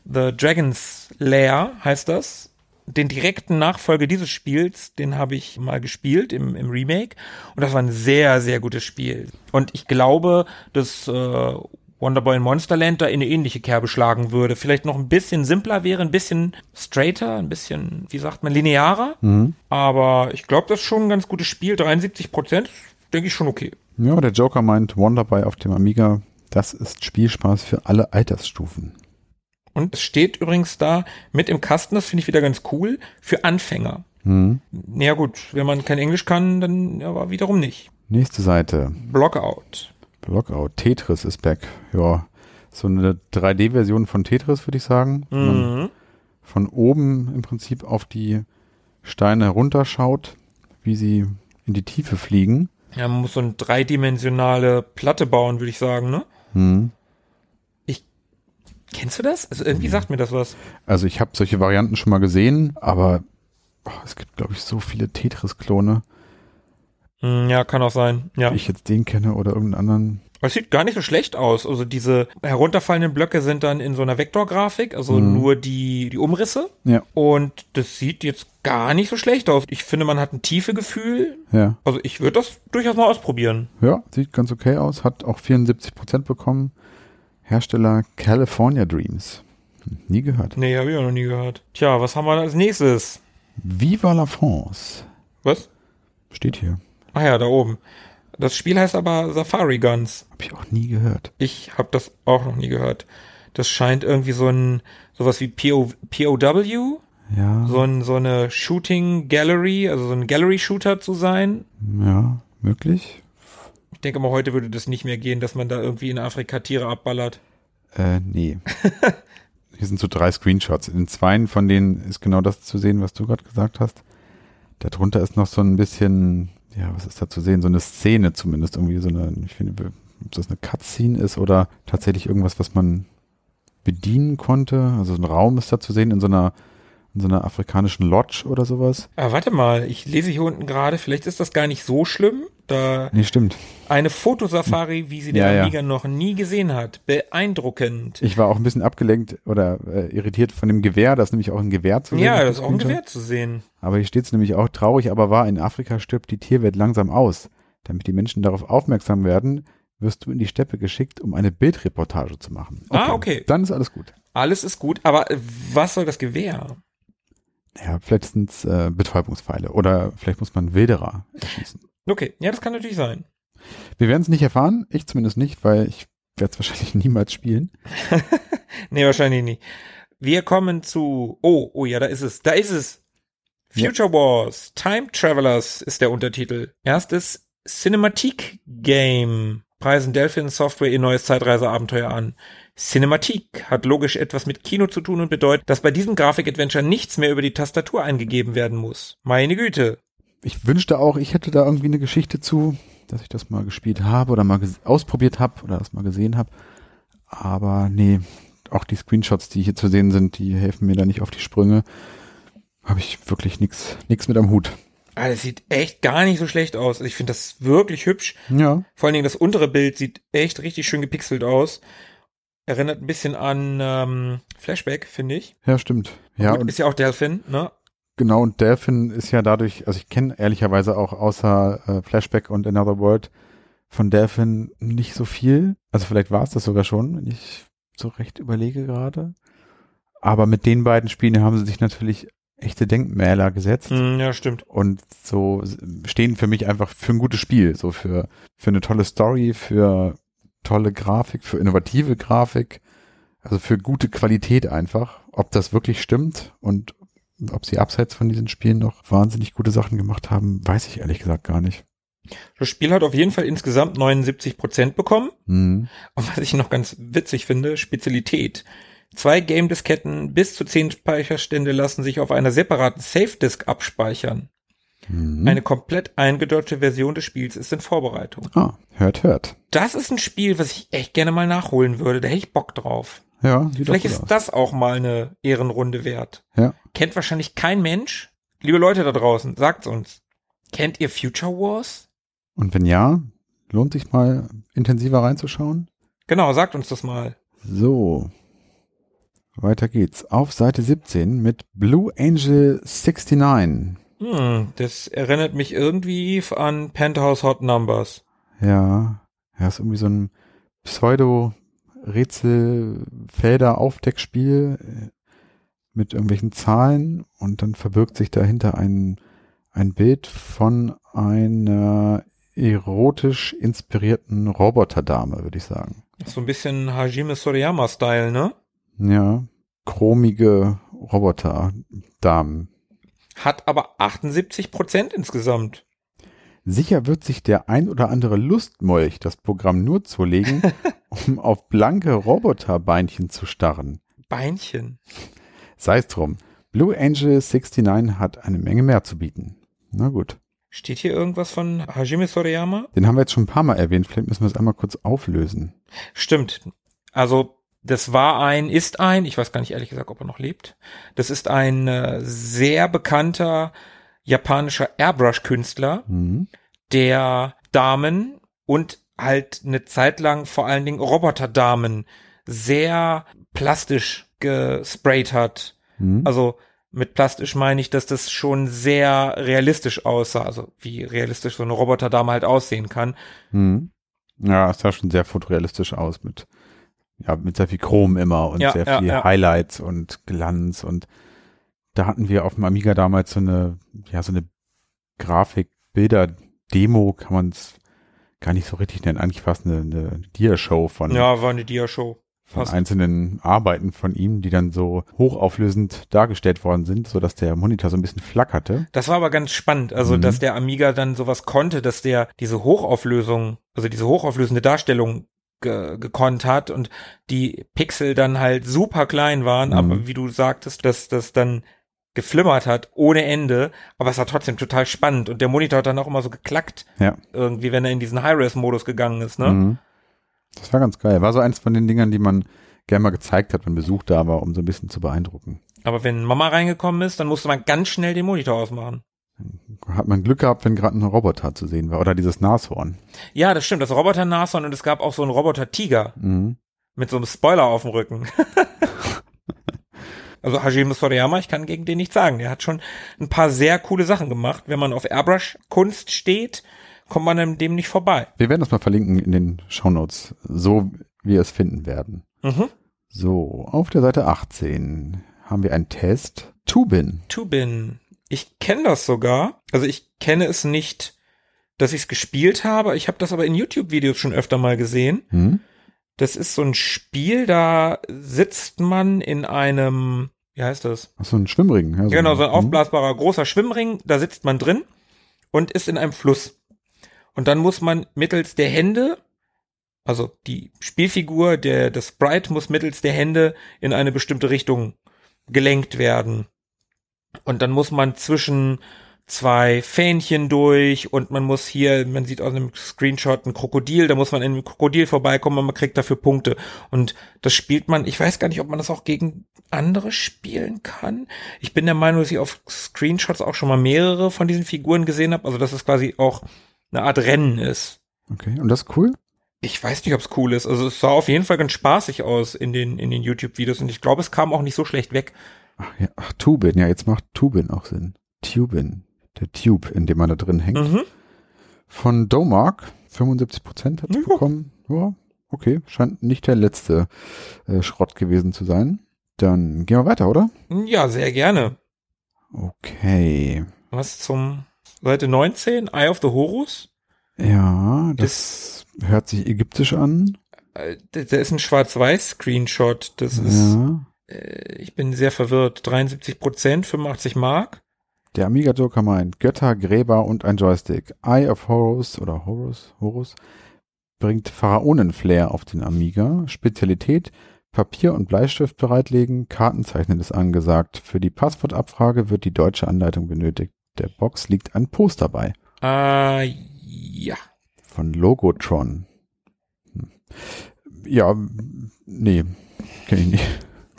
The Dragon's Lair heißt das. Den direkten Nachfolger dieses Spiels, den habe ich mal gespielt im, im Remake. Und das war ein sehr, sehr gutes Spiel. Und ich glaube, dass äh, Wonderboy in Monsterland da in eine ähnliche Kerbe schlagen würde. Vielleicht noch ein bisschen simpler wäre, ein bisschen straighter, ein bisschen, wie sagt man, linearer. Mhm. Aber ich glaube, das ist schon ein ganz gutes Spiel. 73 Prozent, denke ich schon okay. Ja, der Joker meint Wonderboy auf dem Amiga. Das ist Spielspaß für alle Altersstufen. Und es steht übrigens da mit im Kasten, das finde ich wieder ganz cool, für Anfänger. Mhm. Ja gut, wenn man kein Englisch kann, dann aber wiederum nicht. Nächste Seite. Blockout. Blockout. Tetris ist back. Ja. So eine 3D-Version von Tetris, würde ich sagen. Mhm. von oben im Prinzip auf die Steine runterschaut, wie sie in die Tiefe fliegen. Ja, man muss so eine dreidimensionale Platte bauen, würde ich sagen, ne? Mhm. Kennst du das? Also irgendwie sagt mir das was. Also ich habe solche Varianten schon mal gesehen, aber oh, es gibt, glaube ich, so viele Tetris-Klone, Hm, ja, kann auch sein. Ja. ich jetzt den kenne oder irgendeinen anderen. Es sieht gar nicht so schlecht aus. Also diese herunterfallenden Blöcke sind dann in so einer Vektorgrafik, also Mhm. nur die, die Umrisse. Ja, Und das sieht jetzt gar nicht so schlecht aus. Ich finde, man hat ein tiefe Gefühl. ja. Also ich würde das durchaus mal ausprobieren. Ja, sieht ganz okay aus, hat auch 74 Prozent bekommen. Hersteller California Dreams. Nie gehört. Nee, habe ich auch noch nie gehört. Tja, was haben wir als nächstes? Viva la France. Was? Steht hier. Ah ja, da oben. Das Spiel heißt aber Safari Guns. Habe ich auch nie gehört. Ich habe das auch noch nie gehört. Das scheint irgendwie so ein sowas wie PO, POW, Ja, so, ein, so eine Shooting Gallery, also so ein Gallery Shooter zu sein. ja, möglich. Ich denke mal, heute würde das nicht mehr gehen, dass man da irgendwie in Afrika Tiere abballert. Äh, nee. Hier sind so drei Screenshots. In zweien von denen ist genau das zu sehen, was du gerade gesagt hast. Darunter ist noch so ein bisschen, ja, was ist da zu sehen? So eine Szene zumindest, irgendwie so eine, ich finde, ob das eine Cutscene ist oder tatsächlich irgendwas, was man bedienen konnte. Also so ein Raum ist da zu sehen in so einer in so einer afrikanischen Lodge oder sowas. Ah, warte mal, ich lese hier unten gerade, vielleicht ist das gar nicht so schlimm. Da Nee, stimmt. eine Fotosafari, wie sie der Ja, ja. Amiga noch nie gesehen hat. Beeindruckend. Ich war auch ein bisschen abgelenkt oder äh, irritiert von dem Gewehr, das ist nämlich auch ein Gewehr zu sehen. ja, das ist auch ein. Gewehr zu sehen. Aber hier steht es nämlich auch traurig, aber wahr, in Afrika stirbt die Tierwelt langsam aus. Damit die Menschen darauf aufmerksam werden, wirst du in die Steppe geschickt, um eine Bildreportage zu machen. Ah, okay. Dann ist alles gut. Alles ist gut, aber was soll das Gewehr? Ja, vielleicht sind es äh, Betäubungspfeile oder vielleicht muss man Wilderer erschießen. Okay, ja, das kann natürlich sein. Wir werden es nicht erfahren, ich zumindest nicht, weil ich werde es wahrscheinlich niemals spielen. Nee, wahrscheinlich nicht. Wir kommen zu, oh, oh ja, da ist es, da ist es. Ja. Future Wars, Time Travelers ist der Untertitel. Erstes Cinematic Game. Preisen Delphin Software ihr neues Zeitreiseabenteuer an. Cinematic hat logisch etwas mit Kino zu tun und bedeutet, dass bei diesem Grafik-Adventure nichts mehr über die Tastatur eingegeben werden muss. Meine Güte. Ich wünschte auch, ich hätte da irgendwie eine Geschichte zu, dass ich das mal gespielt habe oder mal ausprobiert habe oder das mal gesehen habe. Aber nee, auch die Screenshots, die hier zu sehen sind, die helfen mir da nicht auf die Sprünge. Habe ich wirklich nix, nix mit am Hut. Ah, das sieht echt gar nicht so schlecht aus. Ich finde das wirklich hübsch. Ja, Vor allen Dingen das untere Bild sieht echt richtig schön gepixelt aus. Erinnert ein bisschen an ähm, Flashback, finde ich. ja, stimmt. Ja, Gut, und ist ja auch Delphin, ne? genau, und Delphin ist ja dadurch, also ich kenne ehrlicherweise auch außer äh, Flashback und Another World von Delphin nicht so viel. Also vielleicht war es das sogar schon, wenn ich so recht überlege gerade. Aber mit den beiden Spielen haben sie sich natürlich echte Denkmäler gesetzt. Hm, ja, stimmt. und so stehen für mich einfach für ein gutes Spiel, so für, für eine tolle Story, für tolle Grafik, für innovative Grafik, also für gute Qualität einfach. Ob das wirklich stimmt und ob sie abseits von diesen Spielen noch wahnsinnig gute Sachen gemacht haben, weiß ich ehrlich gesagt gar nicht. Das Spiel hat auf jeden Fall insgesamt 79 Prozent bekommen. Mhm. Und was ich noch ganz witzig finde, Spezialität. Zwei Game-Disketten bis zu zehn Speicherstände lassen sich auf einer separaten Safe-Disk abspeichern. Mhm. Eine komplett eingedeutschte Version des Spiels ist in Vorbereitung. ah, hört, hört. Das ist ein Spiel, was ich echt gerne mal nachholen würde. Da hätte ich Bock drauf. Ja, sieht Vielleicht ist aus. das auch mal eine Ehrenrunde wert. Ja. Kennt wahrscheinlich kein Mensch. Liebe Leute da draußen, sagt's uns. Kennt ihr Future Wars? Und wenn ja, lohnt sich mal intensiver reinzuschauen. Genau, sagt uns das mal. So. Weiter geht's. Auf Seite 17 mit Blue Angel 69. Hm, das erinnert mich irgendwie an Penthouse Hot Numbers. Ja. Ja, ist irgendwie so ein Pseudo-Rätselfelder-Aufdeckspiel äh, mit irgendwelchen Zahlen und dann verbirgt sich dahinter ein, ein Bild von einer erotisch inspirierten Roboterdame, würde ich sagen. So ein bisschen Hajime Soriyama-Style, ne? Ja. Chromige Roboterdamen. Hat aber 78 Prozent insgesamt. Sicher wird sich der ein oder andere Lustmolch das Programm nur zulegen, um auf blanke Roboterbeinchen zu starren. Beinchen. Sei es drum. Blue Angel 69 hat eine Menge mehr zu bieten. Na gut. Steht hier irgendwas von Hajime Soriyama? Den haben wir jetzt schon ein paar Mal erwähnt. Vielleicht müssen wir es einmal kurz auflösen. Stimmt. Also, das war ein, ist ein, ich weiß gar nicht ehrlich gesagt, ob er noch lebt. Das ist ein äh, sehr bekannter japanischer Airbrush-Künstler, Mhm. der Damen und halt eine Zeit lang vor allen Dingen Roboterdamen sehr plastisch gesprayt hat. Mhm. Also mit plastisch meine ich, dass das schon sehr realistisch aussah, also wie realistisch so eine Roboterdame halt aussehen kann. Mhm. Ja, es sah schon sehr fotorealistisch aus mit, ja, mit sehr viel Chrom immer und Ja, sehr ja, viel ja. Highlights und Glanz und da hatten wir auf dem Amiga damals so eine, ja, so eine Grafik-Bilder-Demo, kann man es gar nicht so richtig nennen. Eigentlich war es eine, eine Dia-Show von, Ja, war eine Dia-Show. von Fast. einzelnen Arbeiten von ihm, die dann so hochauflösend dargestellt worden sind, so dass der Monitor so ein bisschen flackerte. Das war aber ganz spannend, also Mhm. dass der Amiga dann sowas konnte, dass der diese Hochauflösung, also diese hochauflösende Darstellung ge gekonnt hat und die Pixel dann halt super klein waren, Mhm. aber wie du sagtest, dass das dann geflimmert hat ohne Ende, aber es war trotzdem total spannend und der Monitor hat dann auch immer so geklackt, Ja. irgendwie, wenn er in diesen High-Res-Modus gegangen ist, ne? Mhm. Das war ganz geil. War so eins von den Dingern, die man gerne mal gezeigt hat, wenn Besuch da war, um so ein bisschen zu beeindrucken. Aber wenn Mama reingekommen ist, dann musste man ganz schnell den Monitor ausmachen. Hat man Glück gehabt, wenn gerade ein Roboter zu sehen war oder dieses Nashorn. Ja, das stimmt, das Roboter-Nashorn und es gab auch so einen Roboter-Tiger Mhm. mit so einem Spoiler auf dem Rücken. also Hajime Sorayama, ich kann gegen den nichts sagen. Der hat schon ein paar sehr coole Sachen gemacht. Wenn man auf Airbrush-Kunst steht, kommt man an dem nicht vorbei. Wir werden das mal verlinken in den Shownotes, so wie wir es finden werden. Mhm. So, auf der Seite 18 haben wir einen Test. Tubin. Tubin. Ich kenne das sogar. Also ich kenne es nicht, dass ich es gespielt habe. Ich habe das aber in YouTube-Videos schon öfter mal gesehen. Hm? Das ist so ein Spiel, da sitzt man in einem, wie heißt das? Ach so, ein Schwimmring. Ja, Genau, so ein hm? aufblasbarer großer Schwimmring, da sitzt man drin und ist in einem Fluss. Und dann muss man mittels der Hände, also die Spielfigur, der, das Sprite muss mittels der Hände in eine bestimmte Richtung gelenkt werden. Und dann muss man zwischen zwei Fähnchen durch und man muss hier, man sieht aus einem Screenshot ein Krokodil, da muss man in einem Krokodil vorbeikommen und man kriegt dafür Punkte. Und das spielt man, ich weiß gar nicht, ob man das auch gegen andere spielen kann. Ich bin der Meinung, dass ich auf Screenshots auch schon mal mehrere von diesen Figuren gesehen habe, also dass es quasi auch eine Art Rennen ist. Okay, und das ist cool? Ich weiß nicht, ob es cool ist. Also es sah auf jeden Fall ganz spaßig aus in den, in den YouTube-Videos und ich glaube, es kam auch nicht so schlecht weg. Ach, ja, ach, Tubin. Ja, jetzt macht Tubin auch Sinn. Tubin. Der Tube, in dem man da drin hängt. Mhm. Von Domark. 75 Prozent hat es Ja. bekommen. Ja, okay. Scheint nicht der letzte äh, Schrott gewesen zu sein. Dann gehen wir weiter, oder? Ja, sehr gerne. Okay. Was zum Seite 19? Eye of the Horus? Ja, das hört sich ägyptisch an. Äh, Da da ist ein Schwarz-Weiß-Screenshot. Das ist, Ja. Äh, ich bin sehr verwirrt. 73 Prozent, 85 Mark. Der Amiga Joker meint Götter, Gräber und ein Joystick. Eye of Horus oder Horus, Horus bringt Pharaonen-Flair auf den Amiga. Spezialität Papier und Bleistift bereitlegen. Kartenzeichnen ist angesagt. Für die Passwortabfrage wird die deutsche Anleitung benötigt. Der Box liegt ein Poster bei. Äh, ja. Von Logotron. Hm. Ja, nee, kenne ich nicht.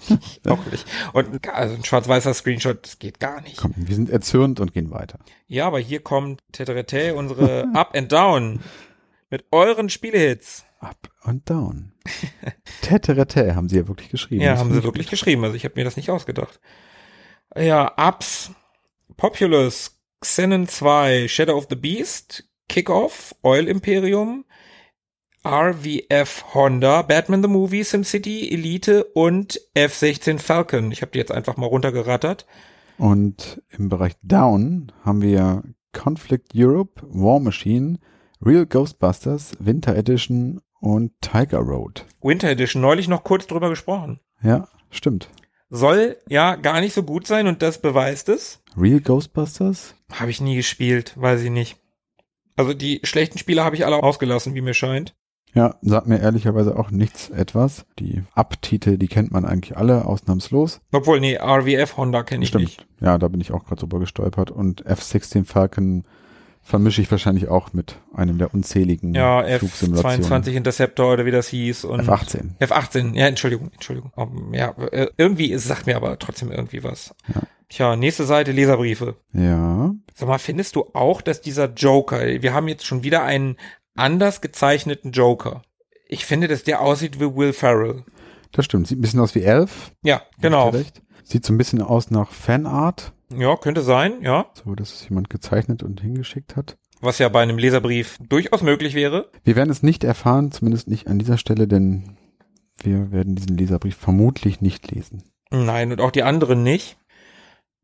Auch nicht. Und also ein schwarz-weißer Screenshot, das geht gar nicht. Komm, wir sind erzürnt und gehen weiter. Ja, aber hier kommt Teterete, unsere Up and Down mit euren Spielehits. Up und down. Teterete haben sie ja wirklich geschrieben. Ja, Das haben sie ich wirklich geschrieben. Also ich habe mir das nicht ausgedacht. Ja, Ups, Populous, Xenon 2, Shadow of the Beast, Kickoff, Oil Imperium, RVF Honda, Batman the Movie, SimCity, Elite und F-16 Falcon. Ich habe die jetzt einfach mal runtergerattert. Und im Bereich Down haben wir Conflict Europe, War Machine, Real Ghostbusters, Winter Edition und Tiger Road. Winter Edition, neulich noch kurz drüber gesprochen. Ja, stimmt. Soll ja gar nicht so gut sein und das beweist es. Real Ghostbusters? Habe ich nie gespielt, weiß ich nicht. Also die schlechten Spiele habe ich alle ausgelassen, wie mir scheint. Ja, sagt mir ehrlicherweise auch nichts etwas. Die Abtitel, die kennt man eigentlich alle, ausnahmslos. Obwohl, nee, RVF Honda kenne ich Stimmt. nicht. Ja, da bin ich auch gerade drüber gestolpert. Und F-16 Falcon vermische ich wahrscheinlich auch mit einem der unzähligen Ja, Flugsimulationen. F22 Interceptor oder wie das hieß. Und F-18. F18, ja, Entschuldigung, Entschuldigung. Um, ja, äh, irgendwie, es sagt mir aber trotzdem irgendwie was. Ja. Tja, nächste Seite, Leserbriefe. Ja, Sag mal, findest du auch, dass dieser Joker, wir haben jetzt schon wieder einen anders gezeichneten Joker. Ich finde, dass der aussieht wie Will Ferrell. das stimmt. Sieht ein bisschen aus wie Elf. Ja, genau. Sieht so ein bisschen aus nach Fanart. Ja, könnte sein, ja. So, dass es jemand gezeichnet und hingeschickt hat. Was ja bei einem Leserbrief durchaus möglich wäre. Wir werden es nicht erfahren, zumindest nicht an dieser Stelle, denn wir werden diesen Leserbrief vermutlich nicht lesen. Nein, und auch die anderen nicht.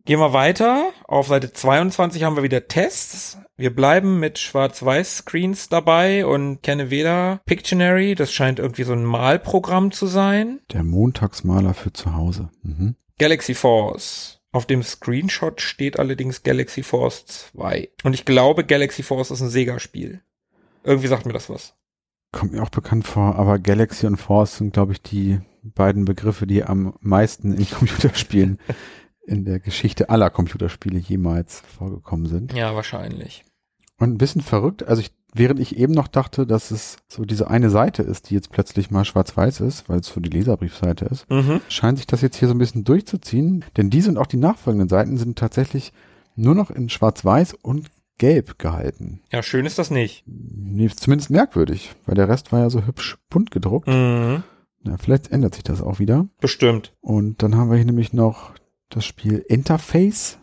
Gehen wir weiter. Auf Seite 22 haben wir wieder Tests. Wir bleiben mit Schwarz-Weiß-Screens dabei und kenne weder Pictionary, das scheint irgendwie so ein Malprogramm zu sein. Der Montagsmaler für zu Hause. Mhm. Galaxy Force. Auf dem Screenshot steht allerdings Galaxy Force 2. Und ich glaube, Galaxy Force ist ein Sega-Spiel. Irgendwie sagt mir das was. Kommt mir auch bekannt vor, aber Galaxy und Force sind, glaube ich, die beiden Begriffe, die am meisten in Computerspielen in der Geschichte aller Computerspiele jemals vorgekommen sind. Ja, wahrscheinlich. Und ein bisschen verrückt, also ich während ich eben noch dachte, dass es so diese eine Seite ist, die jetzt plötzlich mal schwarz-weiß ist, weil es so die Leserbriefseite ist, Mhm. scheint sich das jetzt hier so ein bisschen durchzuziehen. Denn diese und auch die nachfolgenden Seiten sind tatsächlich nur noch in schwarz-weiß und gelb gehalten. Ja, schön ist das nicht. Nee, zumindest merkwürdig, weil der Rest war ja so hübsch bunt gedruckt. Mhm. Na, vielleicht ändert sich das auch wieder. Bestimmt. Und dann haben wir hier nämlich noch das Spiel Interface,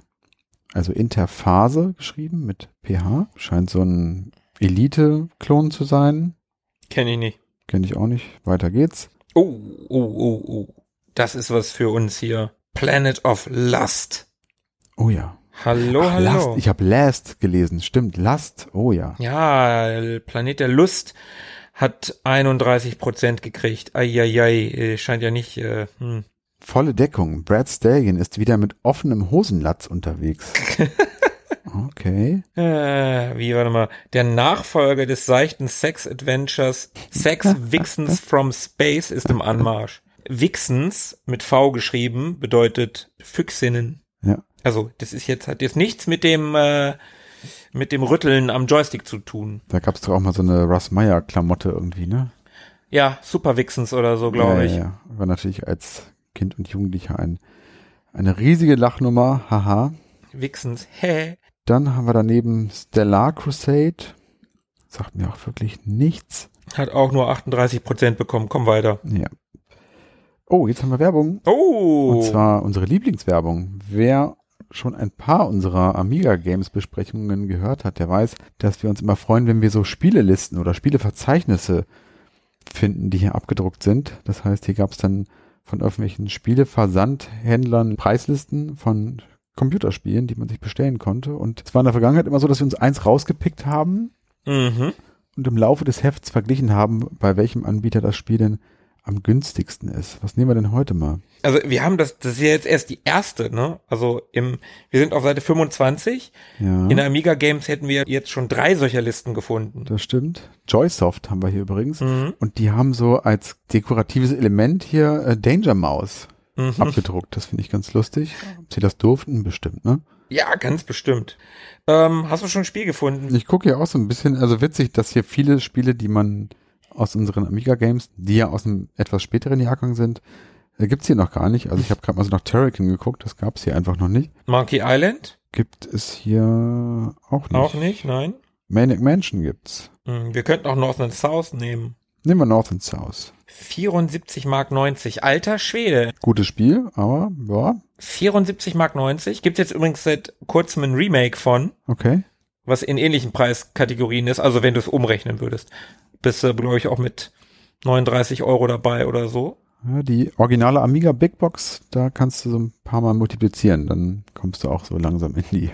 also Interphase geschrieben mit PH. Scheint so ein Elite-Klon zu sein. Kenne ich nicht. Kenne ich auch nicht. Weiter geht's. Oh, oh, oh, oh. Das ist was für uns hier. Planet of Lust. Oh ja. Hallo, Ach, hallo. Last. Ich habe Last gelesen. Stimmt, Last. Oh ja. Ja, Planet der Lust hat 31 Prozent gekriegt. Eieiei, äh, scheint ja nicht, äh, hm. Volle Deckung. Brad Stallion ist wieder mit offenem Hosenlatz unterwegs. Okay. Äh, wie, warte mal, der Nachfolger des seichten Sex-Adventures Sex Vixens from Space ist im Anmarsch. Vixens, mit V geschrieben, bedeutet Füchsinnen. Ja. Also, das ist jetzt, hat jetzt nichts mit dem, äh, mit dem Rütteln am Joystick zu tun. Da gab's doch auch mal so eine Russ Meyer Klamotte irgendwie, ne? Ja, Super Vixens oder so, glaube ja, ich. Ja, ja. War natürlich als Kind und Jugendlicher ein, eine riesige Lachnummer. Haha. Vixens, hä? Dann haben wir daneben Stellar Crusade. Sagt mir auch wirklich nichts. Hat auch nur 38 Prozent bekommen. Komm weiter. Ja. Oh, jetzt haben wir Werbung. Oh. Und zwar unsere Lieblingswerbung. Wer schon ein paar unserer Amiga Games Besprechungen gehört hat, der weiß, dass wir uns immer freuen, wenn wir so Spielelisten oder Spieleverzeichnisse finden, die hier abgedruckt sind. Das heißt, hier gab es dann von irgendwelchen Spieleversandhändlern Preislisten von Computerspielen, die man sich bestellen konnte. Und es war in der Vergangenheit immer so, dass wir uns eins rausgepickt haben Mhm. und im Laufe des Hefts verglichen haben, bei welchem Anbieter das Spiel denn am günstigsten ist. Was nehmen wir denn heute mal? Also wir haben das, das ist ja jetzt erst die erste, ne? Also im, wir sind auf Seite 25. Ja, In Amiga Games hätten wir jetzt schon drei solcher Listen gefunden. das stimmt. Joysoft haben wir hier übrigens. Mhm. Und die haben so als dekoratives Element hier äh, Danger Mouse Mhm. abgedruckt. Das finde ich ganz lustig. Ob sie das durften? Bestimmt, ne? Ja, ganz bestimmt. Ähm, hast du schon ein Spiel gefunden? Ich gucke hier auch so ein bisschen, also witzig, dass hier viele Spiele, die man aus unseren Amiga Games, die ja aus einem etwas späteren Jahrgang sind, gibt's hier noch gar nicht. Also ich habe gerade mal so nach Terrakin geguckt, das gab's hier einfach noch nicht. Monkey Island? Gibt es hier auch nicht. Auch nicht, nein. Manic Mansion gibt's. Hm, Wir könnten auch North and South nehmen. Nehmen wir North and South. 74 Mark 90. Alter Schwede. Gutes Spiel, aber ja, 74 Mark 90. Gibt jetzt übrigens seit kurzem ein Remake von, okay. was in ähnlichen Preiskategorien ist. Also wenn du es umrechnen würdest. Bist du, glaube ich, auch mit 39 Euro dabei oder so. Ja, die originale Amiga Big Box, da kannst du so ein paar Mal multiplizieren, dann kommst du auch so langsam in die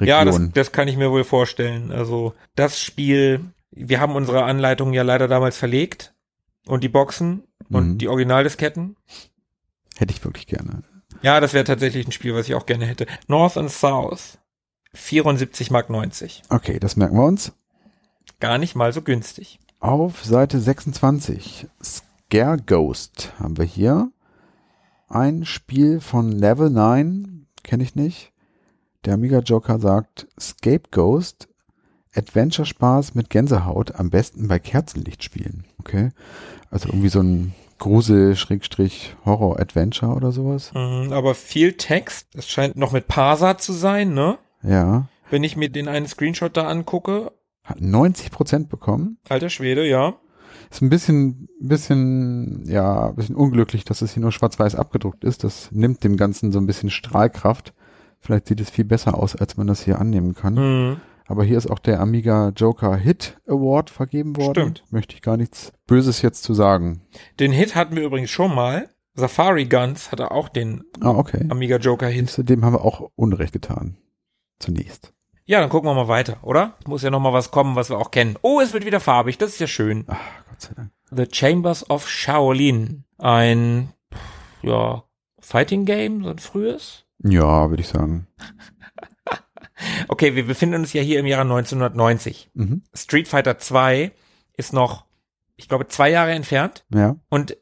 Ja, das, Region. das kann ich mir wohl vorstellen. Also das Spiel, wir haben unsere Anleitung ja leider damals verlegt und die Boxen und Mhm. die Originaldisketten. Hätte ich wirklich gerne. Ja, das wäre tatsächlich ein Spiel, was ich auch gerne hätte. North and South. 74 Mark 90. Okay, das merken wir uns. Gar nicht mal so günstig. Auf Seite 26, Scare Ghost haben wir hier. Ein Spiel von Level 9, kenne ich nicht. Der Amiga Joker sagt Scapegoat, Adventure-Spaß mit Gänsehaut, am besten bei Kerzenlicht spielen. Okay, also irgendwie so ein Grusel-Horror-Adventure oder sowas. Mhm, aber viel Text. Das scheint noch mit Parser zu sein, ne? Ja, Wenn ich mir den einen Screenshot da angucke. hat 90 Prozent bekommen. Alter Schwede, ja. Ist ein bisschen, bisschen, ja, ein bisschen unglücklich, dass es hier nur schwarz-weiß abgedruckt ist. Das nimmt dem Ganzen so ein bisschen Strahlkraft. Vielleicht sieht es viel besser aus, als man das hier annehmen kann. Mhm. Aber hier ist auch der Amiga Joker Hit Award vergeben worden. Stimmt. Möchte ich gar nichts Böses jetzt zu sagen. Den Hit hatten wir übrigens schon mal. Safari Guns hatte auch den Ah, okay. Amiga Joker Hit. Dem haben wir auch Unrecht getan. Zunächst. Ja, dann gucken wir mal weiter, oder? Muss ja noch mal was kommen, was wir auch kennen. Oh, es wird wieder farbig, das ist ja schön. Ach, Gott sei Dank. The Chambers of Shaolin. Ein, ja, Fighting Game, so ein frühes. Ja, würde ich sagen. Okay, wir befinden uns ja hier im Jahre 1990. Mhm. Street Fighter 2 ist noch, ich glaube, zwei Jahre entfernt. Ja. Und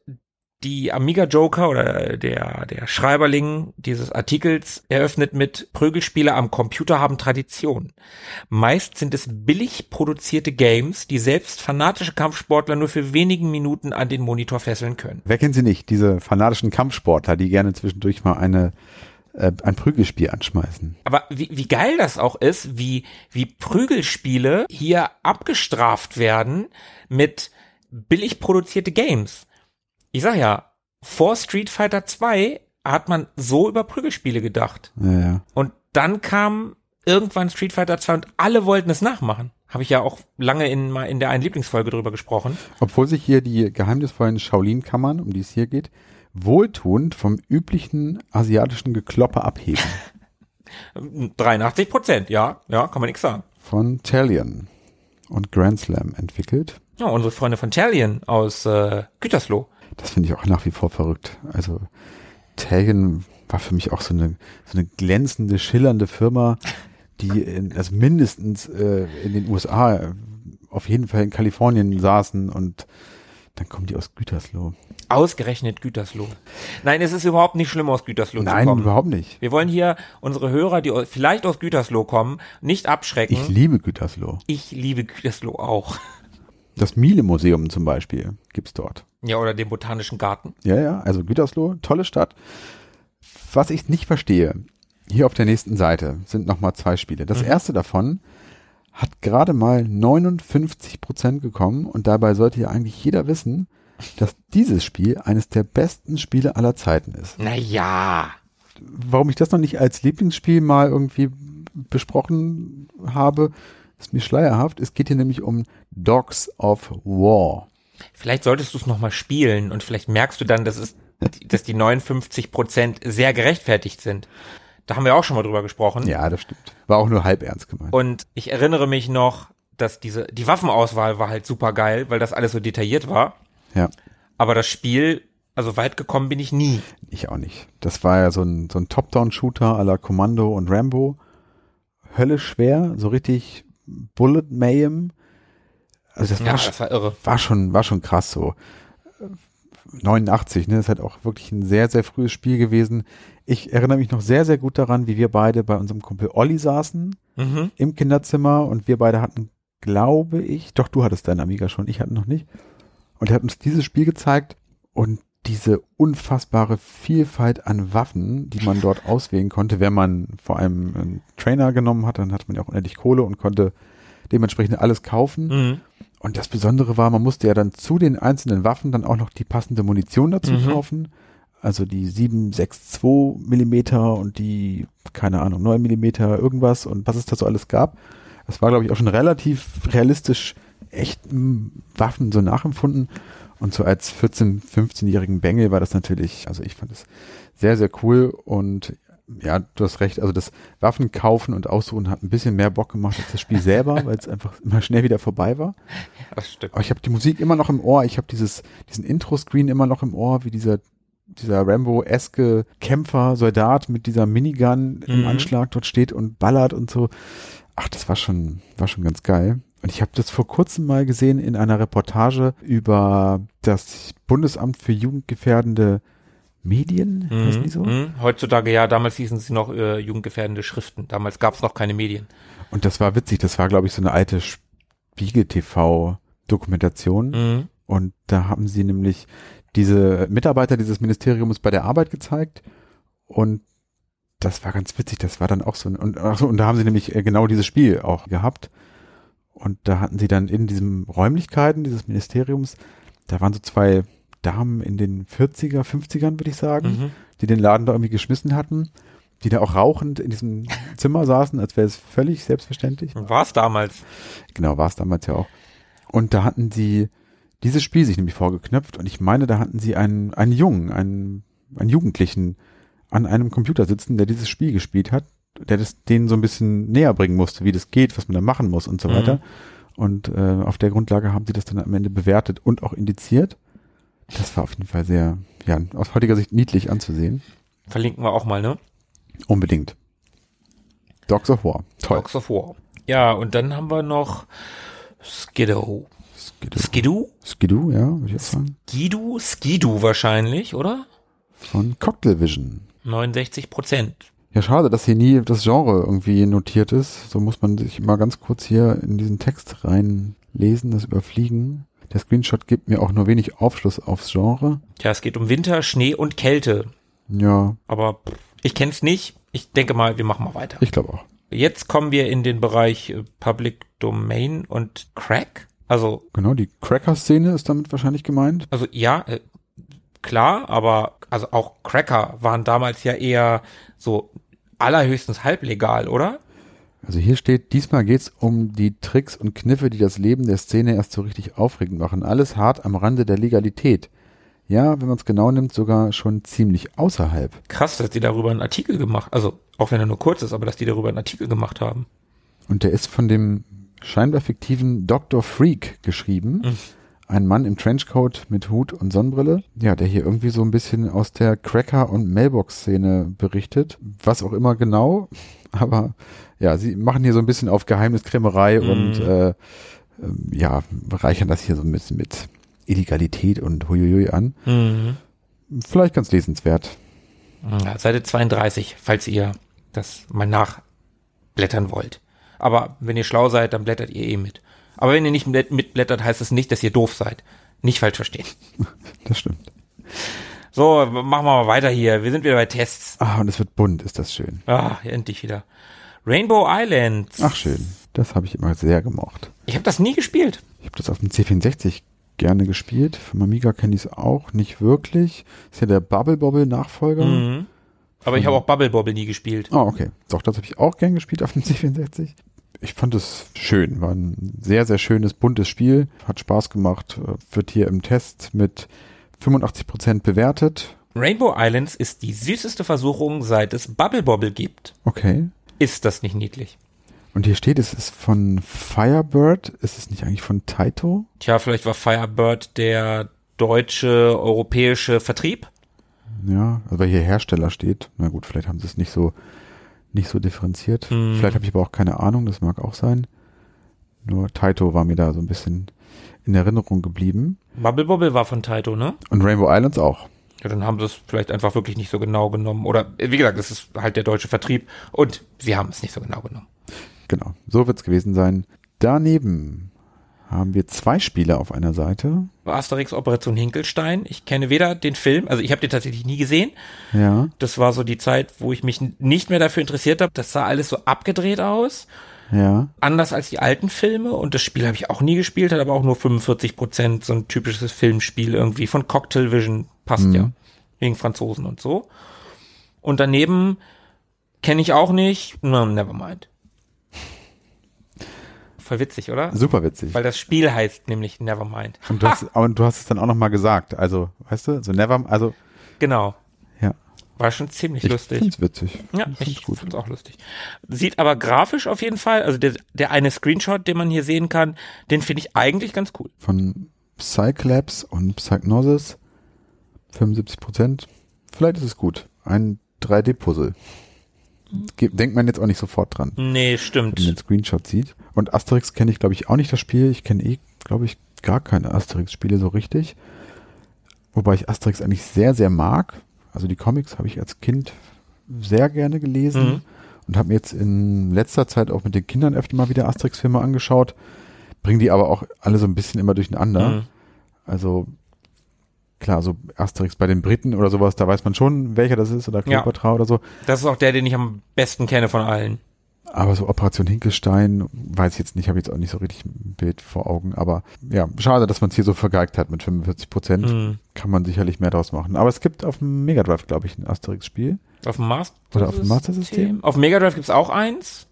die Amiga Joker oder der, der Schreiberling dieses Artikels eröffnet mit Prügelspiele am Computer haben Tradition. Meist sind es billig produzierte Games, die selbst fanatische Kampfsportler nur für wenigen Minuten an den Monitor fesseln können. Wer kennt sie nicht? Diese fanatischen Kampfsportler, die gerne zwischendurch mal eine äh, ein Prügelspiel anschmeißen. Aber wie, wie geil das auch ist, wie, wie Prügelspiele hier abgestraft werden mit billig produzierte Games. Ich sag ja, vor Street Fighter 2 hat man so über Prügelspiele gedacht. Ja, ja. Und dann kam irgendwann Street Fighter 2 und alle wollten es nachmachen. Habe ich ja auch lange in, mal in der einen Lieblingsfolge drüber gesprochen. Obwohl sich hier die geheimnisvollen Shaolin-Kammern, um die es hier geht, wohltuend vom üblichen asiatischen Gekloppe abheben. 83 Prozent, ja, ja, kann man nichts sagen. Von Talion und Grand Slam entwickelt. Ja, unsere Freunde von Talion aus äh, Gütersloh. Das finde ich auch nach wie vor verrückt. Also Talion war für mich auch so eine, so eine glänzende, schillernde Firma, die in, also mindestens äh, in den USA, auf jeden Fall in Kalifornien saßen und dann kommen die aus Gütersloh. Ausgerechnet Gütersloh. Nein, es ist überhaupt nicht schlimm, aus Gütersloh Nein, zu kommen. überhaupt nicht. Wir wollen hier unsere Hörer, die vielleicht aus Gütersloh kommen, nicht abschrecken. Ich liebe Gütersloh. Ich liebe Gütersloh auch. Das Miele-Museum zum Beispiel gibt's dort. Ja, oder den Botanischen Garten. Ja, ja, also Gütersloh, tolle Stadt. Was ich nicht verstehe, hier auf der nächsten Seite sind nochmal zwei Spiele. Das erste davon hat gerade mal 59 Prozent gekommen und dabei sollte ja eigentlich jeder wissen, dass dieses Spiel eines der besten Spiele aller Zeiten ist. Naja. Warum ich das noch nicht als Lieblingsspiel mal irgendwie besprochen habe, ist mir schleierhaft. Es geht hier nämlich um Dogs of War. Vielleicht solltest du es nochmal spielen und vielleicht merkst du dann, dass es, dass die 59 Prozent sehr gerechtfertigt sind. Da haben wir auch schon mal drüber gesprochen. Ja, das stimmt. War auch nur halb ernst gemeint. Und ich erinnere mich noch, dass diese, die Waffenauswahl war halt super geil, weil das alles so detailliert war. Ja. Aber das Spiel, also weit gekommen bin ich nie. Ich auch nicht. Das war ja so ein, so ein Top-Down-Shooter à la Commando und Rambo. Hölle schwer, so richtig Bullet Mayhem. Also das Ja, war, das war irre. war schon, war schon krass so. 89, ne, das ist halt auch wirklich ein sehr, sehr frühes Spiel gewesen. Ich erinnere mich noch sehr, sehr gut daran, wie wir beide bei unserem Kumpel Olli saßen Mhm. im Kinderzimmer und wir beide hatten, glaube ich, doch du hattest deinen Amiga schon, ich hatte noch nicht. Und er hat uns dieses Spiel gezeigt und diese unfassbare Vielfalt an Waffen, die man dort auswählen konnte, wenn man vor allem einen Trainer genommen hat, dann hatte man ja auch unendlich Kohle und konnte dementsprechend alles kaufen. Mhm. Und das Besondere war, man musste ja dann zu den einzelnen Waffen dann auch noch die passende Munition dazu Mhm. kaufen. Also die 762 Millimeter und die, keine Ahnung, 9 Millimeter irgendwas und was es da so alles gab. Das war, glaube ich, auch schon relativ realistisch echten Waffen so nachempfunden. Und so als 14-, 15-jährigen Bengel war das natürlich, also ich fand es sehr, sehr cool und ja, du hast recht, also das Waffen kaufen und aussuchen hat ein bisschen mehr Bock gemacht als das Spiel selber, weil es einfach immer schnell wieder vorbei war. Das stimmt. Aber ich habe die Musik immer noch im Ohr, ich habe dieses diesen Intro-Screen immer noch im Ohr, wie dieser dieser Rambo-eske Kämpfer, Soldat mit dieser Minigun im Mhm. Anschlag dort steht und ballert und so. Ach, das war schon war schon ganz geil. Und ich habe das vor kurzem mal gesehen in einer Reportage über das Bundesamt für jugendgefährdende Medien, heißen die Mhm. so? Mhm. Heutzutage ja, damals hießen sie noch äh, jugendgefährdende Schriften. Damals gab es noch keine Medien. Und das war witzig, das war glaube ich so eine alte Spiegel-TV-Dokumentation. Mhm. Und da haben sie nämlich diese Mitarbeiter dieses Ministeriums bei der Arbeit gezeigt. Und das war ganz witzig. Das war dann auch so ein, und, ach so, und da haben sie nämlich äh, genau dieses Spiel auch gehabt. Und da hatten sie dann in diesen Räumlichkeiten dieses Ministeriums, da waren so zwei Damen in den 40er, 50ern, würde ich sagen, Mhm. die den Laden da irgendwie geschmissen hatten, die da auch rauchend in diesem Zimmer saßen, als wäre es völlig selbstverständlich. War es damals. Genau, war es damals ja auch. Und da hatten sie dieses Spiel sich nämlich vorgeknöpft und ich meine, da hatten sie einen, einen Jungen, einen, einen Jugendlichen an einem Computer sitzen, der dieses Spiel gespielt hat, der das denen so ein bisschen näher bringen musste, wie das geht, was man da machen muss und so Mhm. weiter. Und äh, auf der Grundlage haben sie das dann am Ende bewertet und auch indiziert. Das war auf jeden Fall sehr, ja, aus heutiger Sicht niedlich anzusehen. Verlinken wir auch mal, ne? Unbedingt. Dogs of War. Toll. Dogs of War. Ja, und dann haben wir noch Skiddo. Skidoo. Skidoo? Skidoo, ja, würde ich auch sagen. Skidoo? Skidoo wahrscheinlich, oder? Von Cocktail Vision. 69 Prozent. Ja, schade, dass hier nie das Genre irgendwie notiert ist. So muss man sich mal ganz kurz hier in diesen Text reinlesen, das überfliegen. Der Screenshot gibt mir auch nur wenig Aufschluss aufs Genre. Tja, es geht um Winter, Schnee und Kälte. Ja, Aber ich kenn's nicht. Ich denke mal, wir machen mal weiter. ich glaube auch. Jetzt kommen wir in den Bereich äh, Public Domain und Crack. Also, Genau, die Cracker-Szene ist damit wahrscheinlich gemeint. also ja, äh, klar, aber also auch Cracker waren damals ja eher so allerhöchstens halblegal, oder? Also hier steht, diesmal geht's um die Tricks und Kniffe, die das Leben der Szene erst so richtig aufregend machen. Alles hart am Rande der Legalität. Ja, wenn man es genau nimmt, sogar schon ziemlich außerhalb. Krass, dass die darüber einen Artikel gemacht, also auch wenn er nur kurz ist, aber dass die darüber einen Artikel gemacht haben. Und der ist von dem scheinbar fiktiven Dr. Freak geschrieben. Ein Mann im Trenchcoat mit Hut und Sonnenbrille. Ja, der hier irgendwie so ein bisschen aus der Cracker- und Mailbox-Szene berichtet. Was auch immer genau. Aber ja, sie machen hier so ein bisschen auf Geheimniskrämerei und äh, ähm, ja, reichern das hier so ein bisschen mit Illegalität und Huiuiui an. Mhm. Vielleicht ganz lesenswert. Ja, Seite 32, falls ihr das mal nachblättern wollt. Aber wenn ihr schlau seid, dann blättert ihr eh mit. Aber wenn ihr nicht mit- mitblättert, heißt es nicht, dass ihr doof seid. Nicht falsch verstehen. Das stimmt. So, machen wir mal weiter hier. Wir sind wieder bei Tests. Ah, und es wird bunt, ist das schön. Ah, endlich wieder. Rainbow Islands. Ach schön. Das habe ich immer sehr gemocht. Ich habe das nie gespielt. Ich habe das auf dem C64 gerne gespielt. Vom Amiga kenne ich es auch nicht wirklich. Ist ja der Bubble Bobble Nachfolger. Mhm. Aber ich habe auch Bubble Bobble nie gespielt. Ah, okay. Doch, das habe ich auch gern gespielt auf dem C64. Ich fand es schön. War ein sehr, sehr schönes, buntes Spiel. Hat Spaß gemacht. Äh, Wird hier im Test mit 85% bewertet. Rainbow Islands ist die süßeste Versuchung, seit es Bubble Bobble gibt. Okay. Ist das nicht niedlich? Und hier steht, es ist von Firebird. Ist es nicht eigentlich von Taito? Tja, vielleicht war Firebird der deutsche, europäische Vertrieb. Ja, also weil hier Hersteller steht. Na gut, vielleicht haben sie es nicht so, nicht so differenziert. Hm. Vielleicht habe ich aber auch keine Ahnung, das mag auch sein. Nur Taito war mir da so ein bisschen in Erinnerung geblieben. Bubble Bobble war von Taito, ne? Und Rainbow Islands auch. Ja, dann haben sie es vielleicht einfach wirklich nicht so genau genommen. Oder äh, wie gesagt, es ist halt der deutsche Vertrieb und sie haben es nicht so genau genommen. Genau, so wird's gewesen sein. Daneben haben wir zwei Spiele auf einer Seite. Asterix Operation Hinkelstein. Ich kenne weder den Film, also ich habe den tatsächlich nie gesehen. Ja, Das war so die Zeit, wo ich mich nicht mehr dafür interessiert habe. Das sah alles so abgedreht aus. Ja. Anders als die alten Filme. Und das Spiel habe ich auch nie gespielt, hat aber auch nur 45 Prozent. So ein typisches Filmspiel irgendwie von Cocktail Vision. Passt ja. Wegen Franzosen und so. Und daneben kenne ich auch nicht. Na, never mind. Voll witzig, oder? Super witzig. Weil das Spiel heißt nämlich Nevermind. Und du, hast, und du hast es dann auch nochmal gesagt. Also, weißt du, so never, also, Genau. War schon ziemlich Ich lustig. find's witzig. Ja, ich find's ich find's auch lustig. Sieht aber grafisch auf jeden Fall, also der, der eine Screenshot, den man hier sehen kann, den finde ich eigentlich ganz cool. Von Psyclabs und Psychnosis 75 Prozent. Vielleicht ist es gut. Ein 3D-Puzzle. Ge- Denkt man jetzt auch nicht sofort dran, Nee, wenn man stimmt. den Screenshot sieht. Und Asterix kenne ich, glaube ich, auch nicht das Spiel. Ich kenne eh, glaube ich, gar keine Asterix-Spiele so richtig. Wobei ich Asterix eigentlich sehr, sehr mag. Also die Comics habe ich als Kind sehr gerne gelesen Mhm. und habe mir jetzt in letzter Zeit auch mit den Kindern öfter mal wieder Asterix-Filme angeschaut. Bringen die aber auch alle so ein bisschen immer durcheinander. Mhm. Also klar, so Asterix bei den Briten oder sowas, da weiß man schon, welcher das ist oder Ja. Cleopatra oder so. Das ist auch der, den ich am besten kenne von allen. Aber so Operation Hinkelstein, weiß ich jetzt nicht, habe jetzt auch nicht so richtig ein Bild vor Augen. Aber ja, schade, dass man es hier so vergeigt hat mit 45 Prozent. Mhm. Kann man sicherlich mehr draus machen. Aber es gibt auf dem Mega Drive, glaube ich, ein Asterix-Spiel. Auf dem Master Oder auf dem Master System? Auf Mega Drive gibt's auch eins.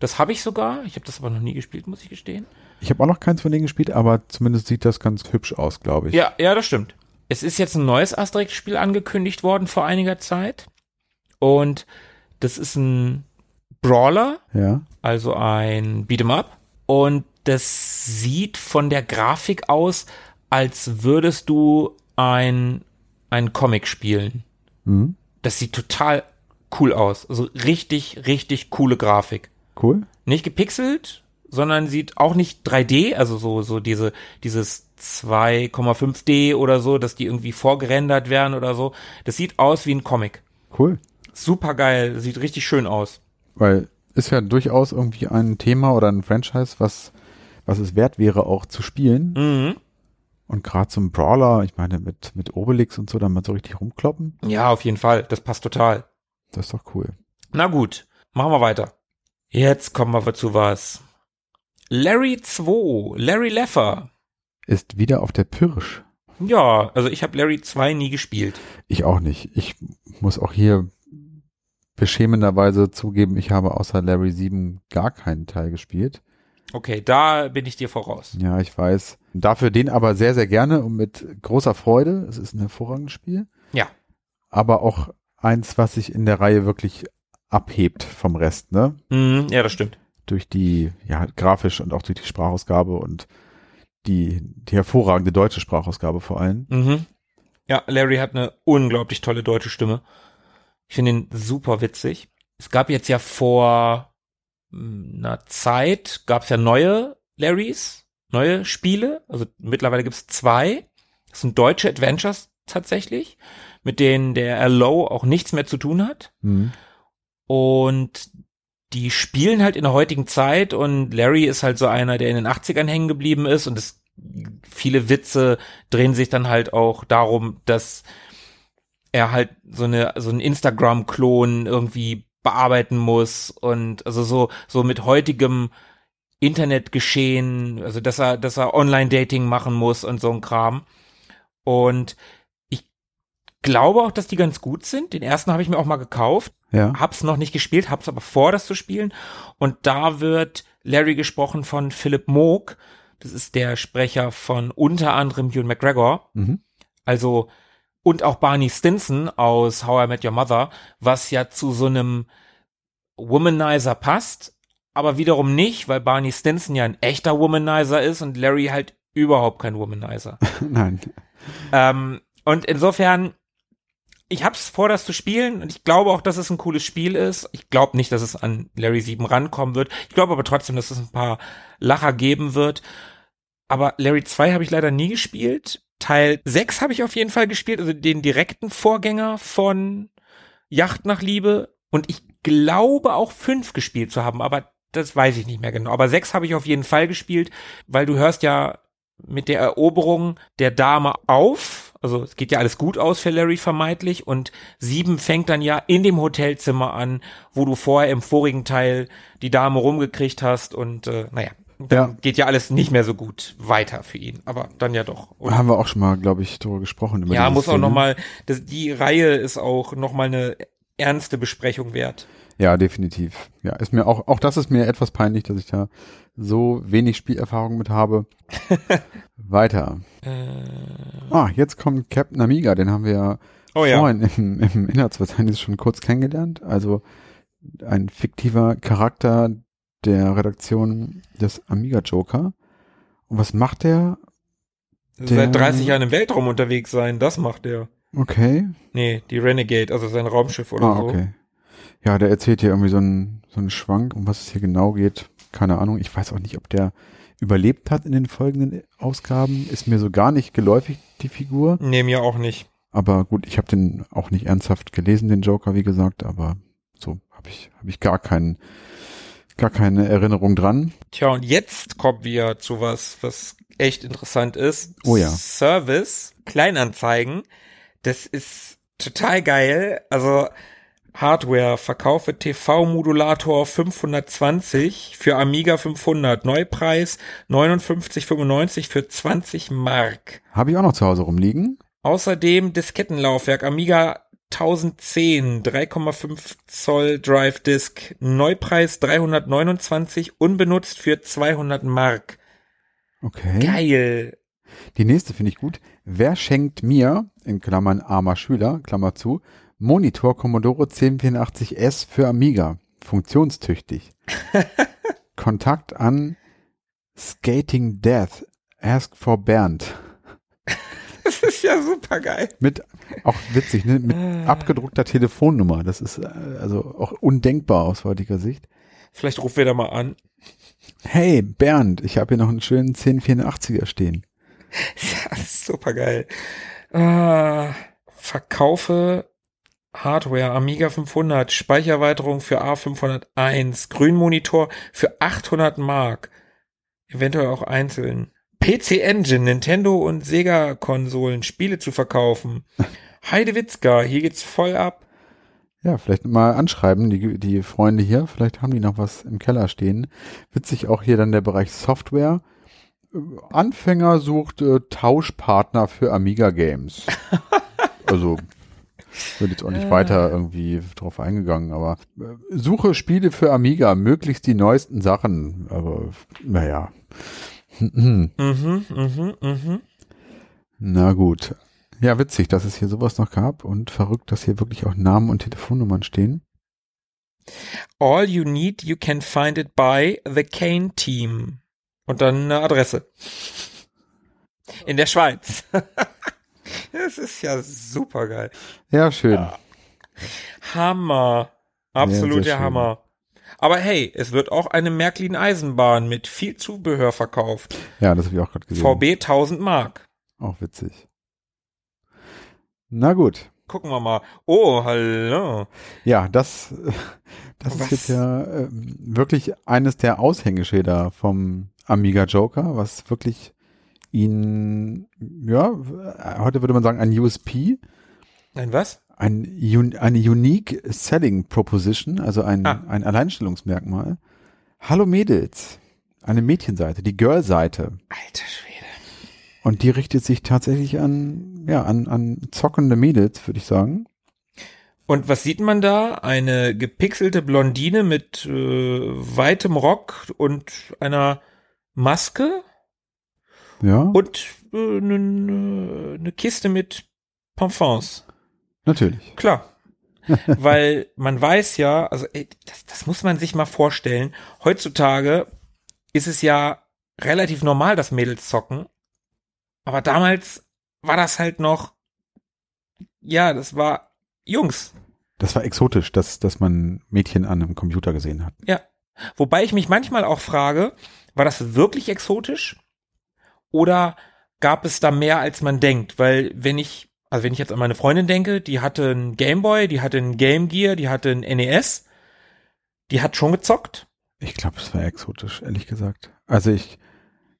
Das habe ich sogar. Ich habe das aber noch nie gespielt, muss ich gestehen. Ich habe auch noch keins von denen gespielt, aber zumindest sieht das ganz hübsch aus, glaube ich. Ja, ja, das stimmt. Es ist jetzt ein neues Asterix-Spiel angekündigt worden vor einiger Zeit. Und das ist ein Brawler, Ja. also ein Beat'em Up. Und das sieht von der Grafik aus, als würdest du ein, ein Comic spielen. Mhm. Das sieht total cool aus. Also richtig, richtig coole Grafik. Cool. Nicht gepixelt, sondern sieht auch nicht 3D, also so, so diese, dieses 2,5D oder so, dass die irgendwie vorgerendert werden oder so. Das sieht aus wie ein Comic. Cool. Super geil, sieht richtig schön aus. Weil ist ja durchaus irgendwie ein Thema oder ein Franchise, was, was es wert wäre, auch zu spielen. Mhm. Und gerade zum Brawler, ich meine, mit, mit Obelix und so, dann mal so richtig rumkloppen. Ja, auf jeden Fall. Das passt total. Das ist doch cool. Na gut, machen wir weiter. Jetzt kommen wir zu was. Larry 2, Larry Leffer. Ist wieder auf der Pirsch. Ja, also ich habe Larry 2 nie gespielt. Ich auch nicht. Ich muss auch hier beschämenderweise zugeben, ich habe außer Larry 7 gar keinen Teil gespielt. Okay, da bin ich dir voraus. Ja, ich weiß. Dafür den aber sehr, sehr gerne und mit großer Freude. Es ist ein hervorragendes Spiel. Ja. Aber auch eins, was sich in der Reihe wirklich abhebt vom Rest, ne? Mhm, ja, das stimmt. Durch die, ja, grafisch und auch durch die Sprachausgabe und die, die hervorragende deutsche Sprachausgabe vor allem. Mhm. Ja, Larry hat eine unglaublich tolle deutsche Stimme. Ich finde ihn super witzig. Es gab jetzt ja vor hm, einer Zeit, gab es ja neue Larrys, neue Spiele. Also mittlerweile gibt es zwei. Das sind deutsche Adventures tatsächlich, mit denen der LO auch nichts mehr zu tun hat. Mhm. Und die spielen halt in der heutigen Zeit und Larry ist halt so einer, der in den 80ern hängen geblieben ist und es, viele Witze drehen sich dann halt auch darum, dass er halt so eine, so ein Instagram-Klon irgendwie bearbeiten muss und also so, so mit heutigem Internetgeschehen, also dass er, dass er Online-Dating machen muss und so ein Kram. Und ich glaube auch, dass die ganz gut sind. Den ersten habe ich mir auch mal gekauft. Ja. Hab's noch nicht gespielt, hab's aber vor, das zu spielen. Und da wird Larry gesprochen von Philip Moog. Das ist der Sprecher von unter anderem Ewan McGregor. Mhm. Also, und auch Barney Stinson aus How I Met Your Mother, was ja zu so einem Womanizer passt, aber wiederum nicht, weil Barney Stinson ja ein echter Womanizer ist und Larry halt überhaupt kein Womanizer. Nein. ähm, und insofern, ich hab's vor, das zu spielen und ich glaube auch, dass es ein cooles Spiel ist. Ich glaube nicht, dass es an Larry 7 rankommen wird. Ich glaube aber trotzdem, dass es ein paar Lacher geben wird. Aber Larry 2 habe ich leider nie gespielt. Teil 6 habe ich auf jeden Fall gespielt, also den direkten Vorgänger von Yacht nach Liebe. Und ich glaube auch 5 gespielt zu haben, aber das weiß ich nicht mehr genau. Aber 6 habe ich auf jeden Fall gespielt, weil du hörst ja mit der Eroberung der Dame auf. Also es geht ja alles gut aus für Larry vermeintlich und sieben fängt dann ja in dem Hotelzimmer an, wo du vorher im vorigen Teil die Dame rumgekriegt hast und äh, naja, Ja. geht ja alles nicht mehr so gut weiter für ihn, aber dann ja doch. Und Haben wir auch schon mal, glaube ich, darüber gesprochen. Ja, muss auch Szene. noch mal, das, die Reihe ist auch noch mal eine ernste Besprechung wert. Ja, definitiv. Ja, ist mir auch, auch das ist mir etwas peinlich, dass ich da so wenig Spielerfahrung mit habe. Weiter. Äh, Ah, jetzt kommt Captain Amiga, den haben wir ja oh ja. vorhin im, im Inhaltsverzeichnis schon kurz kennengelernt. Also ein fiktiver Charakter der Redaktion des Amiga Joker. Und was macht der? Seit Der- 30 Jahren im Weltraum unterwegs sein, das macht er. Okay. Nee, die Renegade, also sein Raumschiff oder Ah, so. okay. Ja, der erzählt hier irgendwie so einen, so einen Schwank, um was es hier genau geht. Keine Ahnung. Ich weiß auch nicht, ob der überlebt hat in den folgenden Ausgaben. Ist mir so gar nicht geläufig, die Figur. Nee, mir auch nicht. Aber gut, ich habe den auch nicht ernsthaft gelesen, den Joker, wie gesagt, aber so habe ich, hab ich gar keinen, gar keine Erinnerung dran. Tja, und jetzt kommen wir zu was, was echt interessant ist. Oh ja. Service, Kleinanzeigen. Das ist total geil. Also Hardware, verkaufe TV-Modulator 520 für Amiga 500. Neupreis 59,95 für 20 Mark. Habe ich auch noch zu Hause rumliegen. Außerdem Diskettenlaufwerk Amiga 1010, 3,5 Zoll Drive Disk, Neupreis 329, unbenutzt für 200 Mark. Okay. Geil. Die nächste finde ich gut. Wer schenkt mir, in Klammern armer Schüler, Klammer zu, Monitor Commodore 1084S für Amiga? Funktionstüchtig. Kontakt an Skating Death. Ask for Bernd. Das ist ja super geil. Mit, auch witzig, ne? Mit abgedruckter Telefonnummer. Das ist äh, also auch undenkbar aus heutiger Sicht. Vielleicht rufen wir da mal an. Hey, Bernd, ich habe hier noch einen schönen 1084er stehen. Ja, super geil. Ah, verkaufe Hardware Amiga 500, Speichererweiterung für A501, Grünmonitor für 800 Mark, eventuell auch einzeln. PC Engine, Nintendo und Sega Konsolen, Spiele zu verkaufen. Heidewitzka, hier geht's voll ab. Ja, vielleicht mal anschreiben, die, die Freunde hier. Vielleicht haben die noch was im Keller stehen. Witzig auch hier dann der Bereich Software. Anfänger sucht äh, Tauschpartner für Amiga Games. also wird jetzt auch nicht weiter irgendwie drauf eingegangen, aber äh, suche Spiele für Amiga, möglichst die neuesten Sachen. Aber naja. Mhm, mhm, mhm. Na gut. Ja, witzig, dass es hier sowas noch gab und verrückt, dass hier wirklich auch Namen und Telefonnummern stehen. All you need, you can find it by the Kane Team. Und dann eine Adresse. In der Schweiz. das ist ja super geil. Ja, schön. Ja. Hammer. Absolut Ja. Hammer. Aber hey, es wird auch eine Märklin-Eisenbahn mit viel Zubehör verkauft. Ja, das habe ich auch gerade gesehen. VB 1000 Mark. Auch witzig. Na gut. Gucken wir mal. Oh, hallo. Ja, das, das ist jetzt ja ähm, wirklich eines der Aushängeschilder vom Amiga Joker, was wirklich ihn, ja, äh, heute würde man sagen, ein USP, Ein was? Ein, eine Unique Selling Proposition, also ein, Ah. ein Alleinstellungsmerkmal. Hallo Mädels, eine Mädchenseite, die Girl-Seite. Alter Schwede. Und die richtet sich tatsächlich an, ja, an, an zockende Mädels, würde ich sagen. Und was sieht man da? Eine gepixelte Blondine mit äh, weitem Rock und einer Maske Ja, und äh, eine ne Kiste mit Parfums. Natürlich. Klar. Weil man weiß ja, also ey, das, das muss man sich mal vorstellen. Heutzutage ist es ja relativ normal, dass Mädels zocken. Aber damals war das halt noch, ja, das war Jungs. Das war exotisch, dass, dass man Mädchen an einem Computer gesehen hat. Ja. Wobei ich mich manchmal auch frage, war das wirklich exotisch? Oder gab es da mehr, als man denkt? Weil wenn ich, also wenn ich jetzt an meine Freundin denke, die hatte einen Gameboy, die hatte einen Game Gear, die hatte einen NES, die hat schon gezockt. Ich glaube, es war exotisch, ehrlich gesagt. Also ich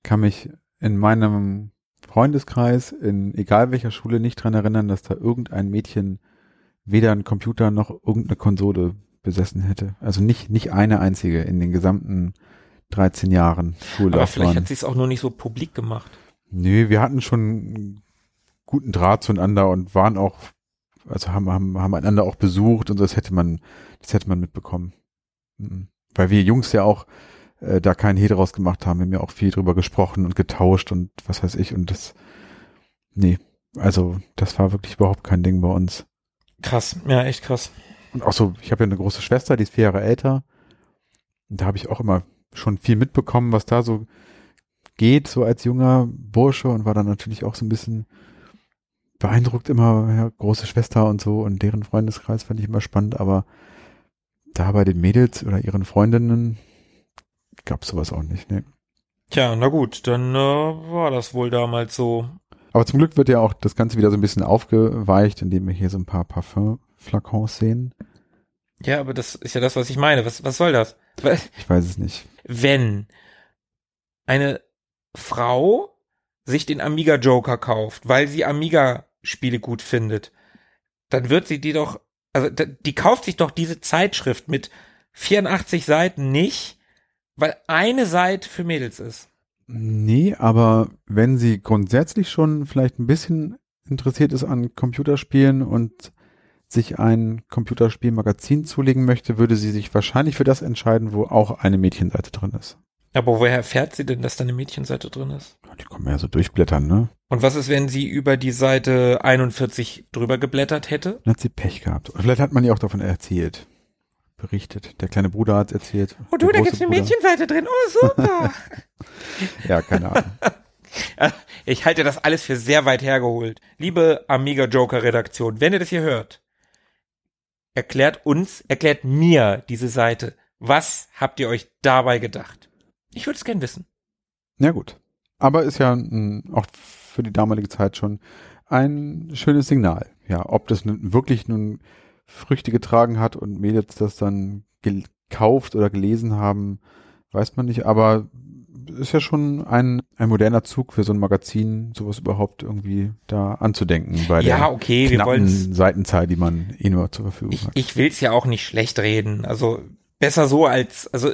kann mich in meinem Freundeskreis, in egal welcher Schule, nicht dran erinnern, dass da irgendein Mädchen weder einen Computer noch irgendeine Konsole besessen hätte. Also nicht, nicht eine einzige in den gesamten 13 Jahren Aber vielleicht Schullaufbahn. hat sie es auch nur nicht so publik gemacht. Nee, wir hatten schon guten Draht zueinander und waren auch, also haben, haben, haben einander auch besucht und so, das hätte man, das hätte man mitbekommen. Mhm. Weil wir Jungs ja auch äh, da keinen Hehl draus gemacht haben, wir haben ja auch viel drüber gesprochen und getauscht und was weiß ich und das, nee, also das war wirklich überhaupt kein Ding bei uns. Krass, ja, echt krass. Und auch so, ich habe ja eine große Schwester, die ist vier Jahre älter. Und da habe ich auch immer schon viel mitbekommen, was da so geht, so als junger Bursche und war dann natürlich auch so ein bisschen beeindruckt immer, ja, große Schwester und so und deren Freundeskreis fand ich immer spannend, aber da bei den Mädels oder ihren Freundinnen gab es sowas auch nicht, ne. Tja, na gut, dann äh, war das wohl damals so. Aber zum Glück wird ja auch das Ganze wieder so ein bisschen aufgeweicht, indem wir hier so ein paar Parfum-Flakons sehen. Ja, aber das ist ja das, was ich meine. Was, was soll das? Ich weiß es nicht. Wenn eine Frau sich den Amiga Joker kauft, weil sie Amiga-Spiele gut findet, dann wird sie die doch, also die kauft sich doch diese Zeitschrift mit 84 Seiten nicht, weil eine Seite für Mädels ist. Nee, aber wenn sie grundsätzlich schon vielleicht ein bisschen interessiert ist an Computerspielen und sich ein Computerspielmagazin zulegen möchte, würde sie sich wahrscheinlich für das entscheiden, wo auch eine Mädchenseite drin ist. Aber woher erfährt sie denn, dass da eine Mädchenseite drin ist? Die kommen ja so durchblättern, ne? Und was ist, wenn sie über die Seite 41 drüber geblättert hätte? Dann hat sie Pech gehabt. Oder vielleicht hat man ihr auch davon erzählt. Berichtet. Der kleine Bruder hat erzählt. Oh du, da große gibt's eine Bruder. Mädchenseite drin. Oh, super. Ja, keine Ahnung. Ich halte das alles für sehr weit hergeholt. Liebe Amiga Joker Redaktion, wenn ihr das hier hört, erklärt uns, erklärt mir diese Seite. Was habt ihr euch dabei gedacht? Ich würde es gern wissen. Ja gut. Aber ist ja ein, auch für die damalige Zeit schon ein schönes Signal. Ja, ob das nun wirklich nun Früchte getragen hat und Mädels das dann gekauft oder gelesen haben, weiß man nicht. Aber ist ja schon ein, ein moderner Zug für so ein Magazin, sowas überhaupt irgendwie da anzudenken bei Ja, der okay, knappen Seitenzahl, die man eh nur zur Verfügung Ich, hat. ich will's ja auch nicht schlecht reden. Also besser so als, also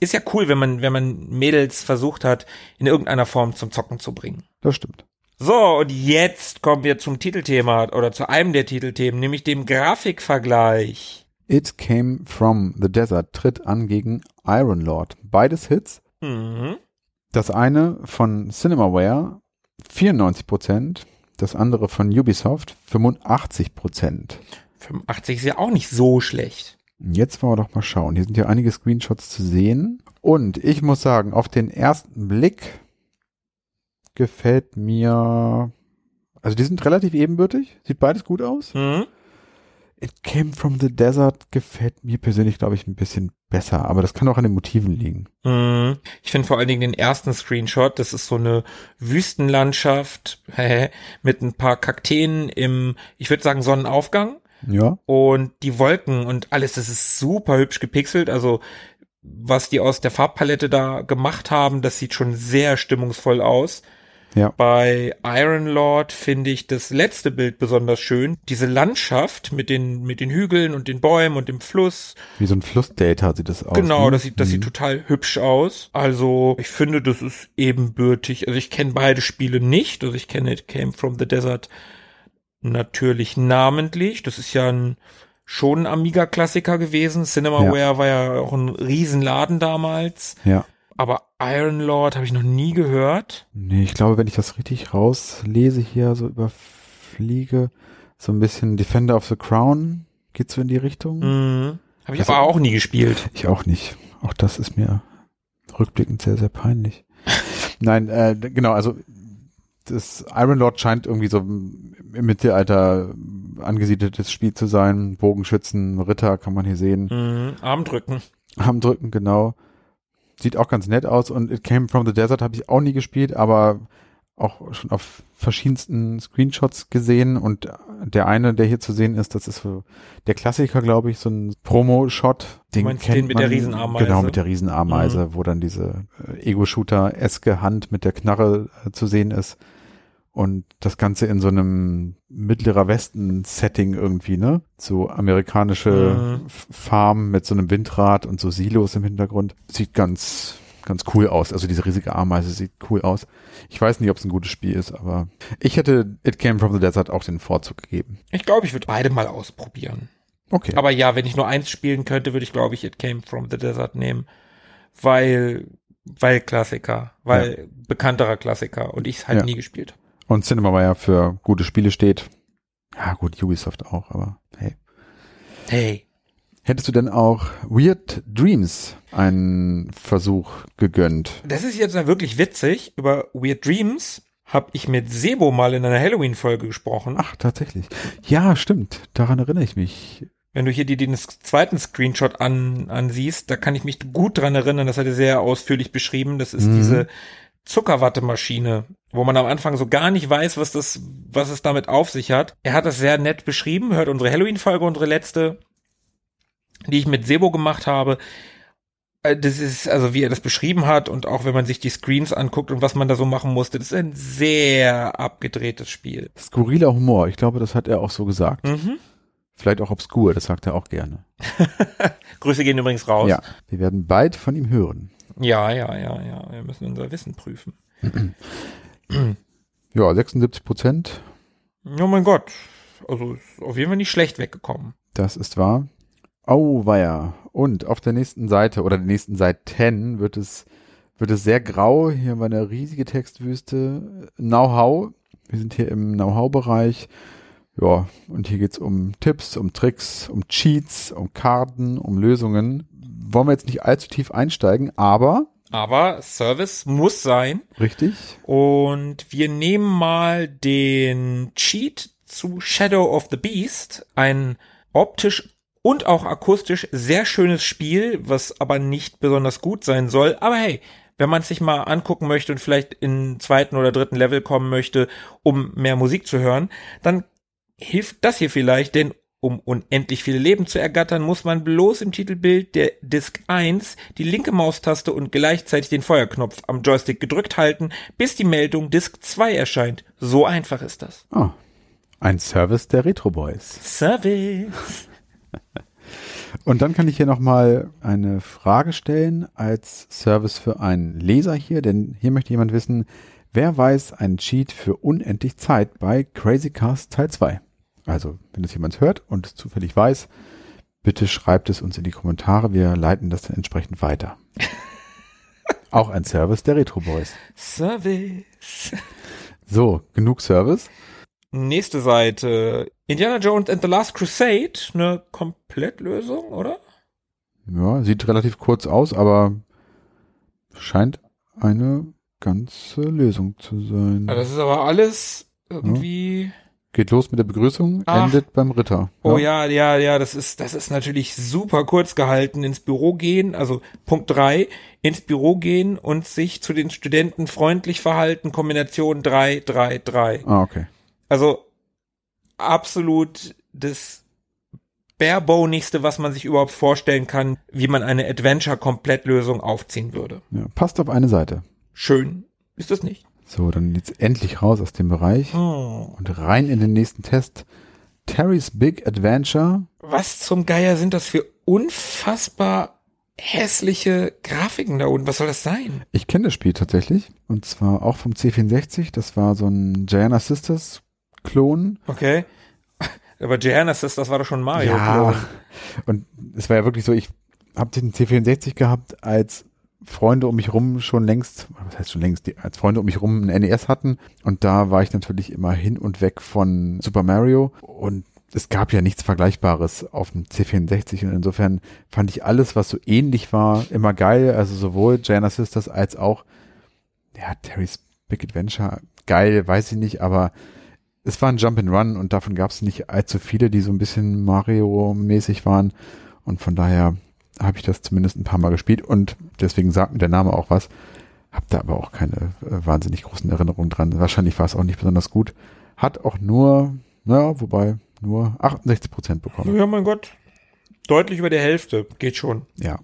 ist ja cool, wenn man, wenn man Mädels versucht hat, in irgendeiner Form zum Zocken zu bringen. Das stimmt. So, und jetzt kommen wir zum Titelthema oder zu einem der Titelthemen, nämlich dem Grafikvergleich. It Came From the Desert tritt an gegen Iron Lord. Beides Hits. Mhm. Das eine von Cinemaware 94%, das andere von Ubisoft 85%. 85 ist ja auch nicht so schlecht. Jetzt wollen wir doch mal schauen. Hier sind ja einige Screenshots zu sehen. Und ich muss sagen, auf den ersten Blick gefällt mir, also die sind relativ ebenbürtig, sieht beides gut aus. Mhm. It Came From the Desert gefällt mir persönlich, glaube ich, ein bisschen besser, aber das kann auch an den Motiven liegen. Mhm. Ich finde vor allen Dingen den ersten Screenshot, das ist so eine Wüstenlandschaft mit ein paar Kakteen im, ich würde sagen, Sonnenaufgang. Ja, und die Wolken und alles, das ist super hübsch gepixelt. Also was die aus der Farbpalette da gemacht haben, das sieht schon sehr stimmungsvoll aus. ja. Bei Iron Lord finde ich das letzte Bild besonders schön. Diese Landschaft mit den, mit den Hügeln und den Bäumen und dem Fluss. Wie so ein Flussdelta sieht das aus. Genau, ne? das sieht, das Mhm. sieht total hübsch aus. Also, ich finde, das ist ebenbürtig. Also, ich kenne beide Spiele nicht. Also, ich kenne It Came from the Desert natürlich namentlich. Das ist ja ein, schon ein Amiga-Klassiker gewesen. Cinemaware war ja auch ein Riesenladen damals. Ja. Aber Iron Lord habe ich noch nie gehört. Nee, ich glaube, wenn ich das richtig rauslese hier, so überfliege, so ein bisschen Defender of the Crown, geht so in die Richtung? Mhm. Habe ich Also- aber auch nie gespielt. Ich auch nicht. Auch das ist mir rückblickend sehr, sehr peinlich. Nein, äh, genau, also das Iron Lord scheint irgendwie so im Mittelalter angesiedeltes Spiel zu sein. Bogenschützen, Ritter kann man hier sehen. Mhm. Armdrücken. Arm drücken, genau. Sieht auch ganz nett aus und It Came From the Desert habe ich auch nie gespielt, aber auch schon auf verschiedensten Screenshots gesehen und der eine, der hier zu sehen ist, das ist so der Klassiker, glaube ich, so ein Promo-Shot. Den meinst kennt den mit man, der Riesenameise? Genau, mit der Riesenameise, wo dann diese äh, Ego-Shooter-eske Hand mit der Knarre äh, zu sehen ist. Und das Ganze in so einem mittlerer Westen-Setting irgendwie, ne? So amerikanische Mhm. Farm mit so einem Windrad und so Silos im Hintergrund. Sieht ganz, ganz cool aus. Also diese riesige Ameise sieht cool aus. Ich weiß nicht, ob es ein gutes Spiel ist, aber ich hätte It Came From the Desert auch den Vorzug gegeben. Ich glaube, ich würde beide mal ausprobieren. Okay. Aber ja, wenn ich nur eins spielen könnte, würde ich, glaube ich, It Came From the Desert nehmen. Weil, weil Klassiker, weil bekannterer Klassiker und ich es halt Ja. nie gespielt habe. Und Cinema war ja für gute Spiele steht. Ja, gut, Ubisoft auch, aber hey. Hey. Hättest du denn auch Weird Dreams einen Versuch gegönnt? Das ist jetzt mal wirklich witzig. Über Weird Dreams habe ich mit Sebo mal in einer Halloween-Folge gesprochen. Ach, tatsächlich. Ja, stimmt. Daran erinnere ich mich. Wenn du hier die, den zweiten Screenshot an, ansiehst, da kann ich mich gut dran erinnern, das hat er sehr ausführlich beschrieben. Das ist Mhm. diese Zuckerwattemaschine, wo man am Anfang so gar nicht weiß, was das, was es damit auf sich hat. Er hat das sehr nett beschrieben, hört unsere Halloween-Folge, unsere letzte, die ich mit Sebo gemacht habe. Äh, Das ist, also wie er das beschrieben hat und auch wenn man sich die Screens anguckt und was man da so machen musste, das ist ein sehr abgedrehtes Spiel. Skurriler Humor. Ich glaube, das hat er auch so gesagt. Mhm. Vielleicht auch obskur. Das sagt er auch gerne. Grüße gehen übrigens raus. Ja. Wir werden bald von ihm hören. Ja, ja, ja, ja. Wir müssen unser Wissen prüfen. Ja, 76 Prozent. Oh mein Gott. Also ist auf jeden Fall nicht schlecht weggekommen. Das ist wahr. Auweia. Und auf der nächsten Seite oder der nächsten Seiten wird es, wird es sehr grau. Hier haben wir eine riesige Textwüste. Know-how. Wir sind hier im Know-how-Bereich. Ja, und hier geht's um Tipps, um Tricks, um Cheats, um Karten, um Lösungen. Wollen wir jetzt nicht allzu tief einsteigen, aber Aber Service muss sein. richtig. Und wir nehmen mal den Cheat zu Shadow of the Beast. Ein optisch und auch akustisch sehr schönes Spiel, was aber nicht besonders gut sein soll. Aber hey, wenn man es sich mal angucken möchte und vielleicht in zweiten oder dritten Level kommen möchte, um mehr Musik zu hören, dann hilft das hier vielleicht, denn um unendlich viele Leben zu ergattern, muss man bloß im Titelbild der Disk 1 die linke Maustaste und gleichzeitig den Feuerknopf am Joystick gedrückt halten, bis die Meldung Disk 2 erscheint. So einfach ist das. Ah, ein Service der Retro Boys. Service. Und dann kann ich hier nochmal eine Frage stellen als Service für einen Leser hier, denn hier möchte jemand wissen, wer weiß einen Cheat für unendlich Zeit bei Crazy Cast Teil 2? Also, wenn das jemand hört und zufällig weiß, bitte schreibt es uns in die Kommentare. Wir leiten das dann entsprechend weiter. Auch ein Service der Retro Boys. Service. So, genug Service. Nächste Seite. Indiana Jones and the Last Crusade. Eine Komplettlösung, oder? Ja, sieht relativ kurz aus, aber scheint eine ganze Lösung zu sein. Ja, das ist aber alles irgendwie. Geht los mit der Begrüßung, Ach. endet beim Ritter. Oh ja, ja, ja, das ist, das ist natürlich super kurz gehalten. Ins Büro gehen, also Punkt drei, ins Büro gehen und sich zu den Studenten freundlich verhalten, Kombination drei, drei, drei. Ah, okay. Also absolut das barebonigste, was man sich überhaupt vorstellen kann, wie man eine Adventure-Komplettlösung aufziehen würde. Ja, passt auf eine Seite. Schön ist das nicht. So, dann jetzt endlich raus aus dem Bereich Oh. und rein in den nächsten Test. Terry's Big Adventure. Was zum Geier sind das für unfassbar hässliche Grafiken da unten? Was soll das sein? Ich kenne das Spiel tatsächlich. Und zwar auch vom C64. Das war so ein Gianna Sisters Klon. Okay. Aber Giannis, das war doch schon Mario. Ja. Und es war ja wirklich so, ich habe den C64 gehabt, als Freunde um mich rum schon längst, was heißt schon längst, die, als Freunde um mich rum ein NES hatten. Und da war ich natürlich immer hin und weg von Super Mario. Und es gab ja nichts Vergleichbares auf dem C64. Und insofern fand ich alles, was so ähnlich war, immer geil. Also sowohl Gianna Sisters als auch, ja, Terry's Big Adventure. Geil, weiß ich nicht, aber es war ein Jump and Run und davon gab es nicht allzu viele, die so ein bisschen Mario-mäßig waren. Und von daher habe ich das zumindest ein paar Mal gespielt und deswegen sagt mir der Name auch was. Hab da aber auch keine äh, wahnsinnig großen Erinnerungen dran. Wahrscheinlich war es auch nicht besonders gut. Hat auch nur, naja, wobei nur 68 Prozent bekommen. Ja, mein Gott. Deutlich über der Hälfte. Geht schon. Ja.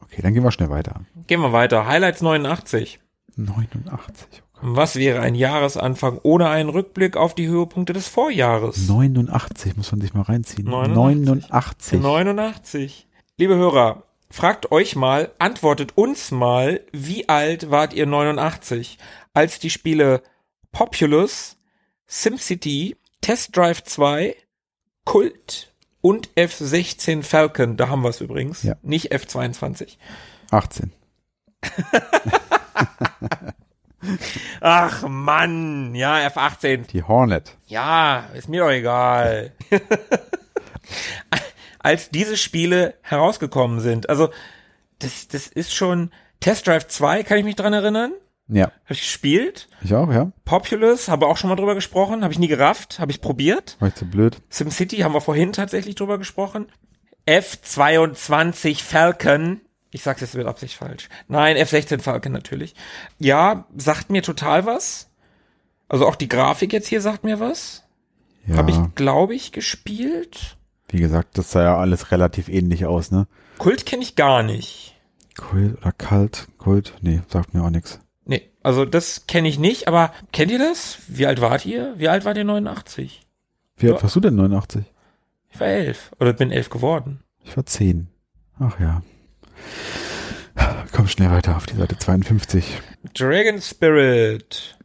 Okay, dann gehen wir schnell weiter. Gehen wir weiter. Highlights 89. 89. Was wäre ein Jahresanfang ohne einen Rückblick auf die Höhepunkte des Vorjahres? 89 muss man sich mal reinziehen. 89. 89. 89. Liebe Hörer, fragt euch mal, antwortet uns mal, wie alt wart ihr 89, als die Spiele Populous, SimCity, Test Drive 2, Kult und F-16 Falcon, da haben wir es übrigens, Ja. nicht F-22. 18. Ach Mann, ja, F-18, Die Hornet. Ja, ist mir doch egal. Als diese Spiele herausgekommen sind. Also, das, das ist schon Test Drive 2, kann ich mich dran erinnern? Ja, Habe ich gespielt. ich auch, ja. Populous, habe auch schon mal drüber gesprochen. Habe ich nie gerafft, habe ich probiert. War ich zu blöd. SimCity haben wir vorhin tatsächlich drüber gesprochen. F22 Falcon. Ich sag's jetzt mit Absicht falsch. Nein, F16 Falcon natürlich. Ja, sagt mir total was. Also auch die Grafik jetzt hier sagt mir was. Ja, Habe ich, glaube ich, gespielt. Wie gesagt, das sah ja alles relativ ähnlich aus, ne? Kult kenne ich gar nicht. Kult oder Kalt? Kult? Nee, sagt mir auch nichts. Nee, also das kenne ich nicht, aber kennt ihr das? Wie alt wart ihr? Wie alt wart ihr 89? Wie alt warst du denn 89? Ich war elf. Oder bin elf geworden. Ich war 10. Ach ja. Komm schnell weiter auf die Seite 52. Dragon Spirit.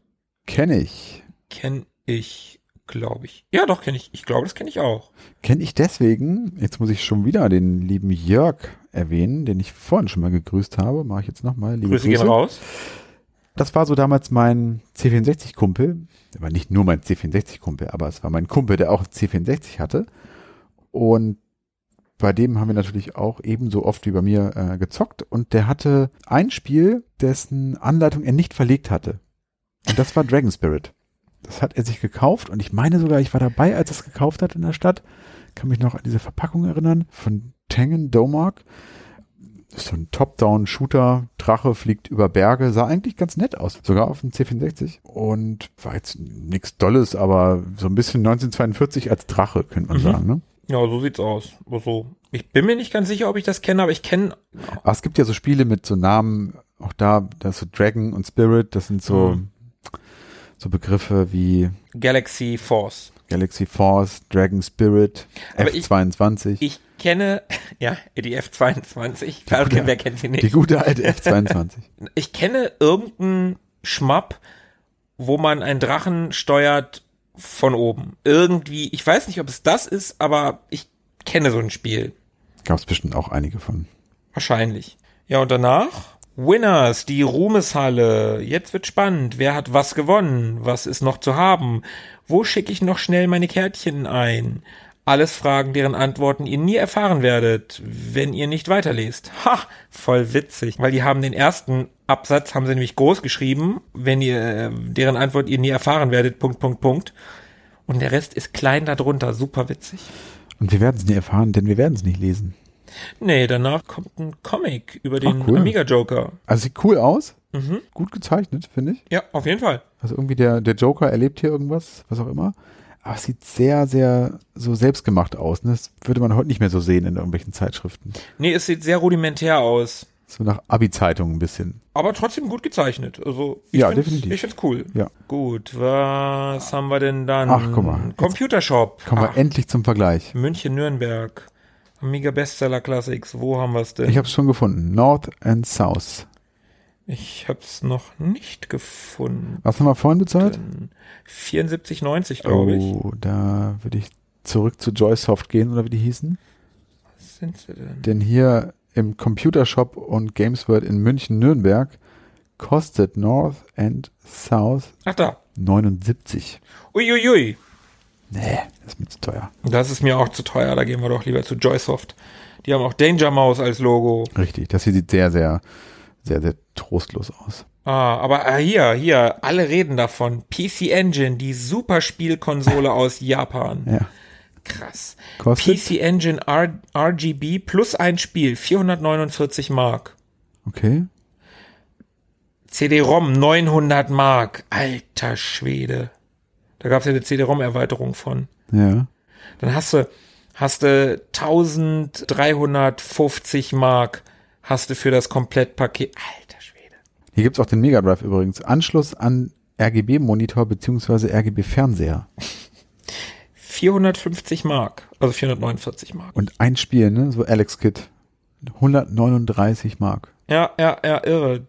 Kenne ich. Kenn ich, glaube ich. Ja, doch, kenne ich. Ich glaube, das kenne ich auch. Kenne ich deswegen, jetzt muss ich schon wieder den lieben Jörg erwähnen, den ich vorhin schon mal gegrüßt habe. Mache ich jetzt nochmal. Grüße Grüße. gehen raus. Das war so damals mein C64-Kumpel. Der war nicht nur mein C64-Kumpel, aber es war mein Kumpel, der auch C64 hatte. Und bei dem haben wir natürlich auch ebenso oft wie bei mir äh, gezockt. Und der hatte ein Spiel, dessen Anleitung er nicht verlegt hatte. Und das war Dragon Spirit. Das hat er sich gekauft und ich meine sogar, ich war dabei, als er es gekauft hat in der Stadt. Kann mich noch an diese Verpackung erinnern von Tengen Domark. Ist so ein Top-Down-Shooter. Drache fliegt über Berge. Sah eigentlich ganz nett aus. Sogar auf dem C64. Und war jetzt nichts Dolles, aber so ein bisschen 1942 als Drache, könnte man Mhm. sagen. Ne? Ja, so sieht's aus. So. Ich bin mir nicht ganz sicher, ob ich das kenne, aber ich kenne. Aber es gibt ja so Spiele mit so Namen, auch da, das so Dragon und Spirit, das sind so, Mhm. So Begriffe wie Galaxy Force. Galaxy Force, Dragon Spirit, Aber ich- F22. Ich kenne, ja, die F22. Falcon, wer kennt sie die nicht? gute alte F22. Ich kenne irgendeinen Schmapp, wo man einen Drachen steuert von oben. Irgendwie, ich weiß nicht, ob es das ist, aber ich kenne so ein Spiel. Gab es bestimmt auch einige von. Wahrscheinlich. Ja, und danach? Winners, die Ruhmeshalle. Jetzt wird spannend. Wer hat was gewonnen? Was ist noch zu haben? Wo schicke ich noch schnell meine Kärtchen ein? Alles Fragen, deren Antworten ihr nie erfahren werdet, wenn ihr nicht weiterlest. Ha, voll witzig, weil die haben den ersten Absatz, haben sie nämlich groß geschrieben, wenn ihr, äh, deren Antwort ihr nie erfahren werdet, Punkt, Punkt, Punkt. Und der Rest ist klein darunter, super witzig. Und wir werden es nie erfahren, denn wir werden es nicht lesen. Nee, danach kommt ein Comic über den Ach, cool. Amiga Joker. Also sieht cool aus. Mhm. Gut gezeichnet, finde ich. Ja, auf jeden Fall. Also irgendwie der, der Joker erlebt hier irgendwas, was auch immer. Aber es sieht sehr, sehr so selbstgemacht aus. Ne? Das würde man heute nicht mehr so sehen in irgendwelchen Zeitschriften. Nee, es sieht sehr rudimentär aus. So nach Abi-Zeitung ein bisschen. Aber trotzdem gut gezeichnet. Also, ich Ja, find's- definitiv. Ich find's cool. Ja. Gut, was haben wir denn dann? Ach, guck mal. Computershop. Kommen wir endlich zum Vergleich. München, Nürnberg. Amiga Bestseller Classics. Wo haben wir es denn? Ich habe es schon gefunden. North and South. ich hab's noch nicht gefunden. Was haben wir vorhin bezahlt? 74,90 glaube ich. Oh, da würde ich zurück zu Joysoft gehen oder wie die hießen. Was sind sie denn? Denn hier im Computershop und Gamesworld in München, Nürnberg kostet North and South Ach da. 79. Uiuiui. Nee, das ist mir zu teuer. Das ist mir auch zu teuer. Da gehen wir doch lieber zu Joysoft. Die haben auch Danger Mouse als Logo. Richtig, das hier sieht sehr, sehr, sehr, sehr trostlos aus. Ah, aber ah, hier, hier, alle reden davon. PC Engine, die Superspielkonsole aus Japan. Ja. Krass. Kostet? PC Engine R RGB plus ein Spiel, 449 Mark. Okay. CD-ROM 900 Mark. Alter Schwede. Da gab's ja eine CD-ROM-Erweiterung von. Ja. Dann hast du, hast du 1350 Mark hast du für das Komplettpaket. Alter Schwede. Hier gibt's auch den Mega Drive übrigens. Anschluss an RGB-Monitor beziehungsweise RGB-Fernseher. 450 Mark. Also 449 Mark. Und ein Spiel, ne? So Alex Kid. 139 Mark. Ja, ja, ja, irre.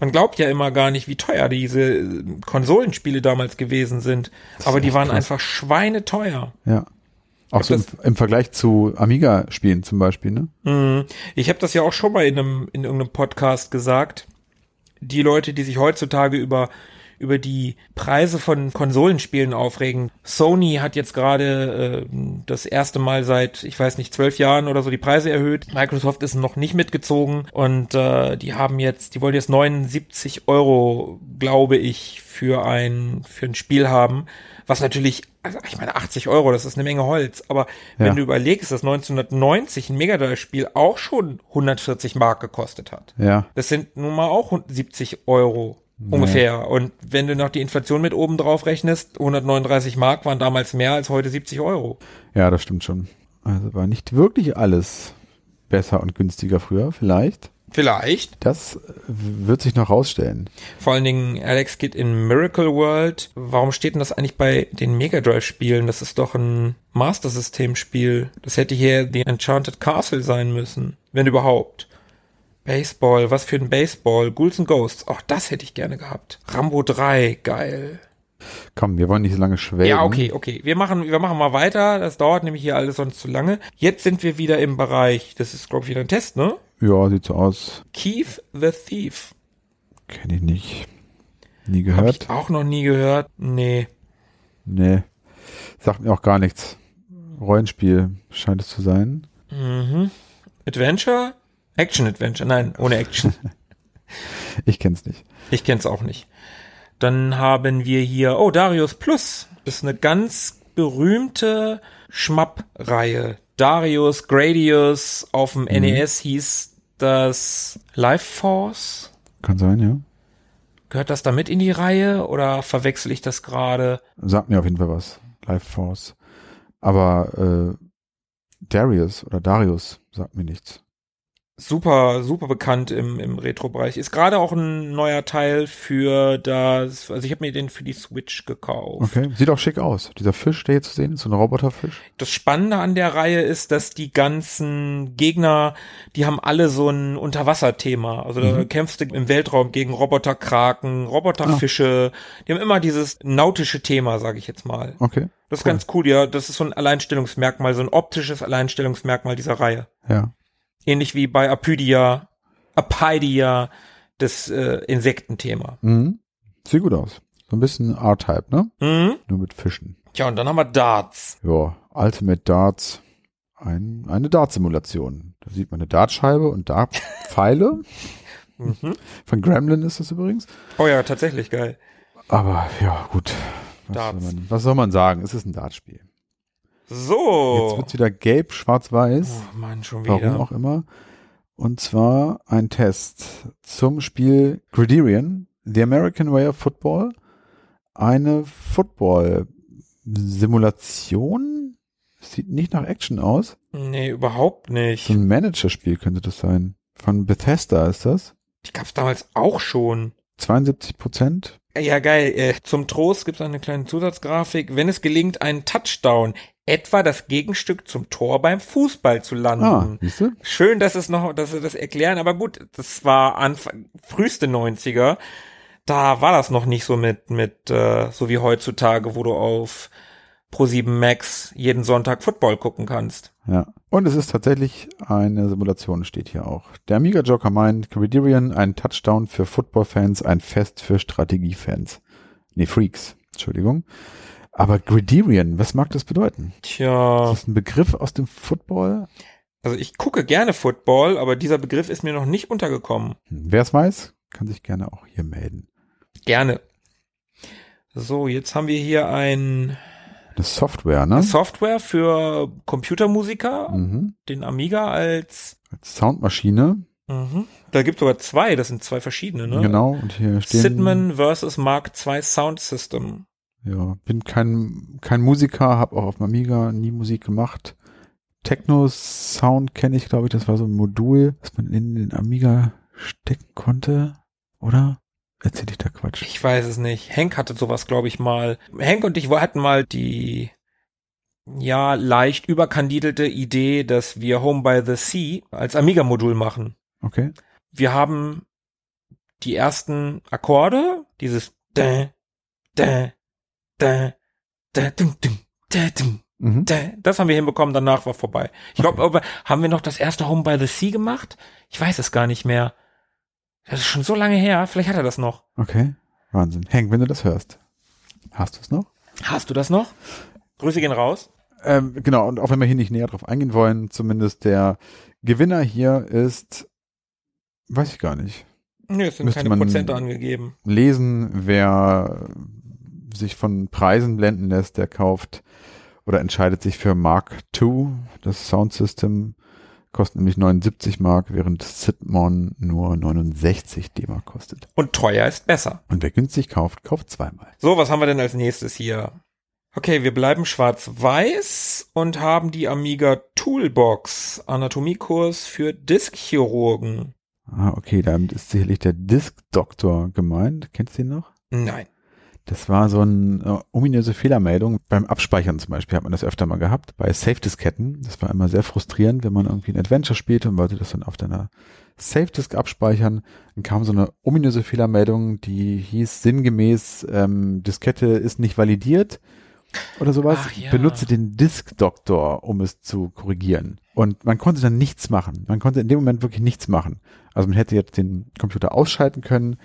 Man glaubt ja immer gar nicht, wie teuer diese äh, Konsolenspiele damals gewesen sind. Aber die waren krass. einfach schweineteuer. Ja. Auch so im, im Vergleich zu Amiga-Spielen zum Beispiel, ne? Mhm. Ich habe das ja auch schon mal in einem in irgendeinem Podcast gesagt. Die Leute, die sich heutzutage über über die Preise von Konsolenspielen aufregen. Sony hat jetzt gerade äh, das erste Mal seit, ich weiß nicht, zwölf Jahren oder so die Preise erhöht. Microsoft ist noch nicht mitgezogen und äh, die haben jetzt, die wollen jetzt 79 Euro, glaube ich, für ein für ein Spiel haben, was natürlich, also ich meine 80 Euro, das ist eine Menge Holz, aber Ja. wenn du überlegst, dass 1990 ein Mega Drive-Spiel auch schon 140 Mark gekostet hat. Ja. Das sind nun mal auch 70 Euro ungefähr. Und wenn du noch die Inflation mit oben drauf rechnest, 139 Mark waren damals mehr als heute 70 Euro. Ja, das stimmt schon. Also war nicht wirklich alles besser und günstiger früher, vielleicht. Vielleicht. Das äh, wird sich noch rausstellen. Vor allen Dingen Alex Kidd in Miracle World. Warum steht denn das eigentlich bei den Mega Drive Spielen? Das ist doch ein Master System Spiel. Das hätte hier The Enchanted Castle sein müssen. Wenn überhaupt. Baseball, was für ein Baseball. Ghouls and Ghosts, auch das hätte ich gerne gehabt. Rambo 3, geil. Komm, wir wollen nicht so lange schwelgen. Ja, okay, okay. Wir machen, wir machen mal weiter. Das dauert nämlich hier alles sonst zu lange. Jetzt sind wir wieder im Bereich, das ist, glaube ich, wieder ein Test, ne? Ja, sieht so aus. Keith the Thief. Kenne ich nicht. Nie Hab gehört. ich auch noch nie gehört. Nee. Nee. Sagt mir auch gar nichts. Rollenspiel scheint es zu sein. Mhm. Adventure? Action-Adventure. Nein, ohne Action. Ich kenn's nicht. Ich kenn's auch nicht. Dann haben wir hier, oh, Darius Plus. Das ist eine ganz berühmte Schmapp-Reihe. Darius, Gradius, auf dem Mhm. NES hieß das Life Force. Kann sein, ja. Gehört das da mit in die Reihe oder verwechsel ich das gerade? Sagt mir auf jeden Fall was. Life Force. Aber äh, Darius oder Darius sagt mir nichts. Super, super bekannt im, im Retro-Bereich. Ist gerade auch ein neuer Teil für das, also ich habe mir den für die Switch gekauft. Okay. Sieht auch schick aus. Dieser Fisch, der hier zu sehen ist, so ein Roboterfisch. Das Spannende an der Reihe ist, dass die ganzen Gegner, die haben alle so ein Unterwasserthema. Also da Mhm. kämpfst du im Weltraum gegen Roboterkraken, Roboterfische. Die haben immer dieses nautische Thema, sage ich jetzt mal. Okay. Das ist Cool. ganz cool, ja. Das ist so ein Alleinstellungsmerkmal, so ein optisches Alleinstellungsmerkmal dieser Reihe. Ja. Ähnlich wie bei Apydia, Apydia, das äh, Insektenthema. Mhm. Sieht gut aus. So ein bisschen R-Type, ne? Mhm. Nur mit Fischen. Tja, und dann haben wir Darts. Ja, Ultimate Darts. Ein, eine Dart-Simulation. Da sieht man eine Dartscheibe und Dartpfeile. Mhm. Von Gremlin ist das übrigens. Oh ja, tatsächlich geil. Aber ja, gut. Was Darts. soll, man, was soll man sagen? Es ist ein Dartspiel. Jetzt So. wird's wieder gelb, schwarz-weiß. Oh Mann, schon Warum wieder. auch immer. Und zwar ein Test zum Spiel Griderian, The American Way of Football. Eine Football-Simulation. Sieht nicht nach Action aus. Nee, überhaupt nicht. So ein Managerspiel könnte das sein. Von Bethesda ist das. Die gab's damals auch schon. 72 Prozent. Ja, geil. Äh, zum Trost gibt's eine kleine Zusatzgrafik. Wenn es gelingt, einen Touchdown, etwa das Gegenstück zum Tor beim Fußball zu landen. Ah? Schön, dass es noch, dass sie das erklären, aber gut, das war Anfang, früheste 90er. Da war das noch nicht so mit, mit, äh, so wie heutzutage, wo du auf Pro7 Max jeden Sonntag Football gucken kannst. Ja. Und es ist tatsächlich eine Simulation, steht hier auch. Der Amiga Joker meint, Griderian, ein Touchdown für Football-Fans, ein Fest für Strategie-Fans. Nee, Freaks. Entschuldigung. Aber Griderian, was mag das bedeuten? Tja, Ist das ein Begriff aus dem Football? also ich gucke gerne Football, aber dieser Begriff ist mir noch nicht untergekommen. Hm, Wer es weiß, kann sich gerne auch hier melden. Gerne. So, jetzt haben wir hier ein Eine Software, ne? Software für Computermusiker, Mhm. den Amiga als, Als Soundmaschine. mhm. da gibt sogar zwei, das sind zwei verschiedene, ne? Genau. Und hier stehen. Sidman versus Mark II Sound System. Ja, bin kein, kein Musiker, habe auch auf dem Amiga nie Musik gemacht. Techno-Sound kenne ich, glaube ich, das war so ein Modul, das man in den Amiga stecken konnte, oder? Erzähl ich da Quatsch? Ich weiß es nicht. Hank hatte sowas, glaube ich, mal. Hank und ich hatten mal die, ja, leicht überkandidelte Idee, dass wir Home by the Sea als Amiga-Modul machen. Okay. Wir haben die ersten Akkorde, dieses da, da, da, da, dum, dum, da, dum, Mhm. da. Das haben wir hinbekommen, danach war vorbei. Ich glaube, aber haben wir noch das erste Home by the Sea gemacht? Ich weiß es gar nicht mehr. Das ist schon so lange her, vielleicht hat er das noch. Okay. Wahnsinn. Hank, wenn du das hörst, hast du es noch? Hast du das noch? Grüße gehen raus. Ähm, genau, und auch wenn wir hier nicht näher drauf eingehen wollen, zumindest der Gewinner hier ist, weiß ich gar nicht. Nö, es sind Müsste keine Prozente angegeben. lesen, wer sich von Preisen blenden lässt, der kauft oder entscheidet sich für Mark II, das Soundsystem kostet nämlich 79 Mark, während Sidmon nur 69 D-Mark kostet. Und teuer ist besser. Und wer günstig kauft, kauft zweimal. So, was haben wir denn als nächstes hier? Okay, wir bleiben schwarz-weiß und haben die Amiga Toolbox, Anatomiekurs für Diskchirurgen. Ah, okay, damit ist sicherlich der Disk-Doktor gemeint. Kennst du den noch? Nein. Das war so eine äh, ominöse Fehlermeldung. Beim Abspeichern zum Beispiel hat man das öfter mal gehabt. Bei Safe-Disketten. Das war immer sehr frustrierend, wenn man irgendwie ein Adventure spielte und wollte das dann auf deiner Safe-Disk abspeichern. Dann kam so eine ominöse Fehlermeldung, die hieß sinngemäß, ähm, Diskette ist nicht validiert oder sowas. Ach ja. Benutze den Disk-Doktor, um es zu korrigieren. Und man konnte dann nichts machen. Man konnte in dem Moment wirklich nichts machen. Also man hätte jetzt den Computer ausschalten können,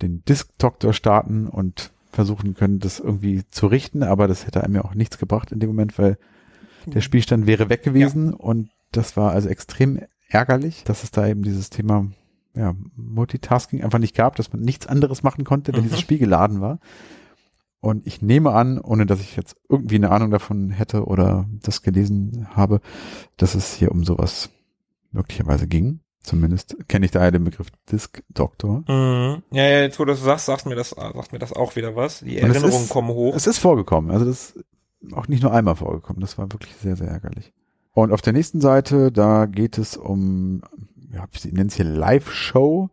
den Disk-Doktor starten und versuchen können, das irgendwie zu richten, aber das hätte einem ja auch nichts gebracht in dem Moment, weil der Spielstand wäre weg gewesen und das war also extrem ärgerlich, dass es da eben dieses Thema ja, Multitasking einfach nicht gab, dass man nichts anderes machen konnte, wenn Mhm. dieses Spiel geladen war. Und ich nehme an, ohne dass ich jetzt irgendwie eine Ahnung davon hätte oder das gelesen habe, dass es hier um sowas möglicherweise ging. Zumindest kenne ich daher den Begriff Disk Doctor. Mhm. Ja, ja, jetzt wo du das sagst, sagt mir das, sagt mir das auch wieder was. Die Und Erinnerungen ist- kommen hoch. Es ist vorgekommen. Also das ist auch nicht nur einmal vorgekommen. Das war wirklich sehr, sehr ärgerlich. Und auf der nächsten Seite, da geht es um, ja, sie nennen es hier Live-Show.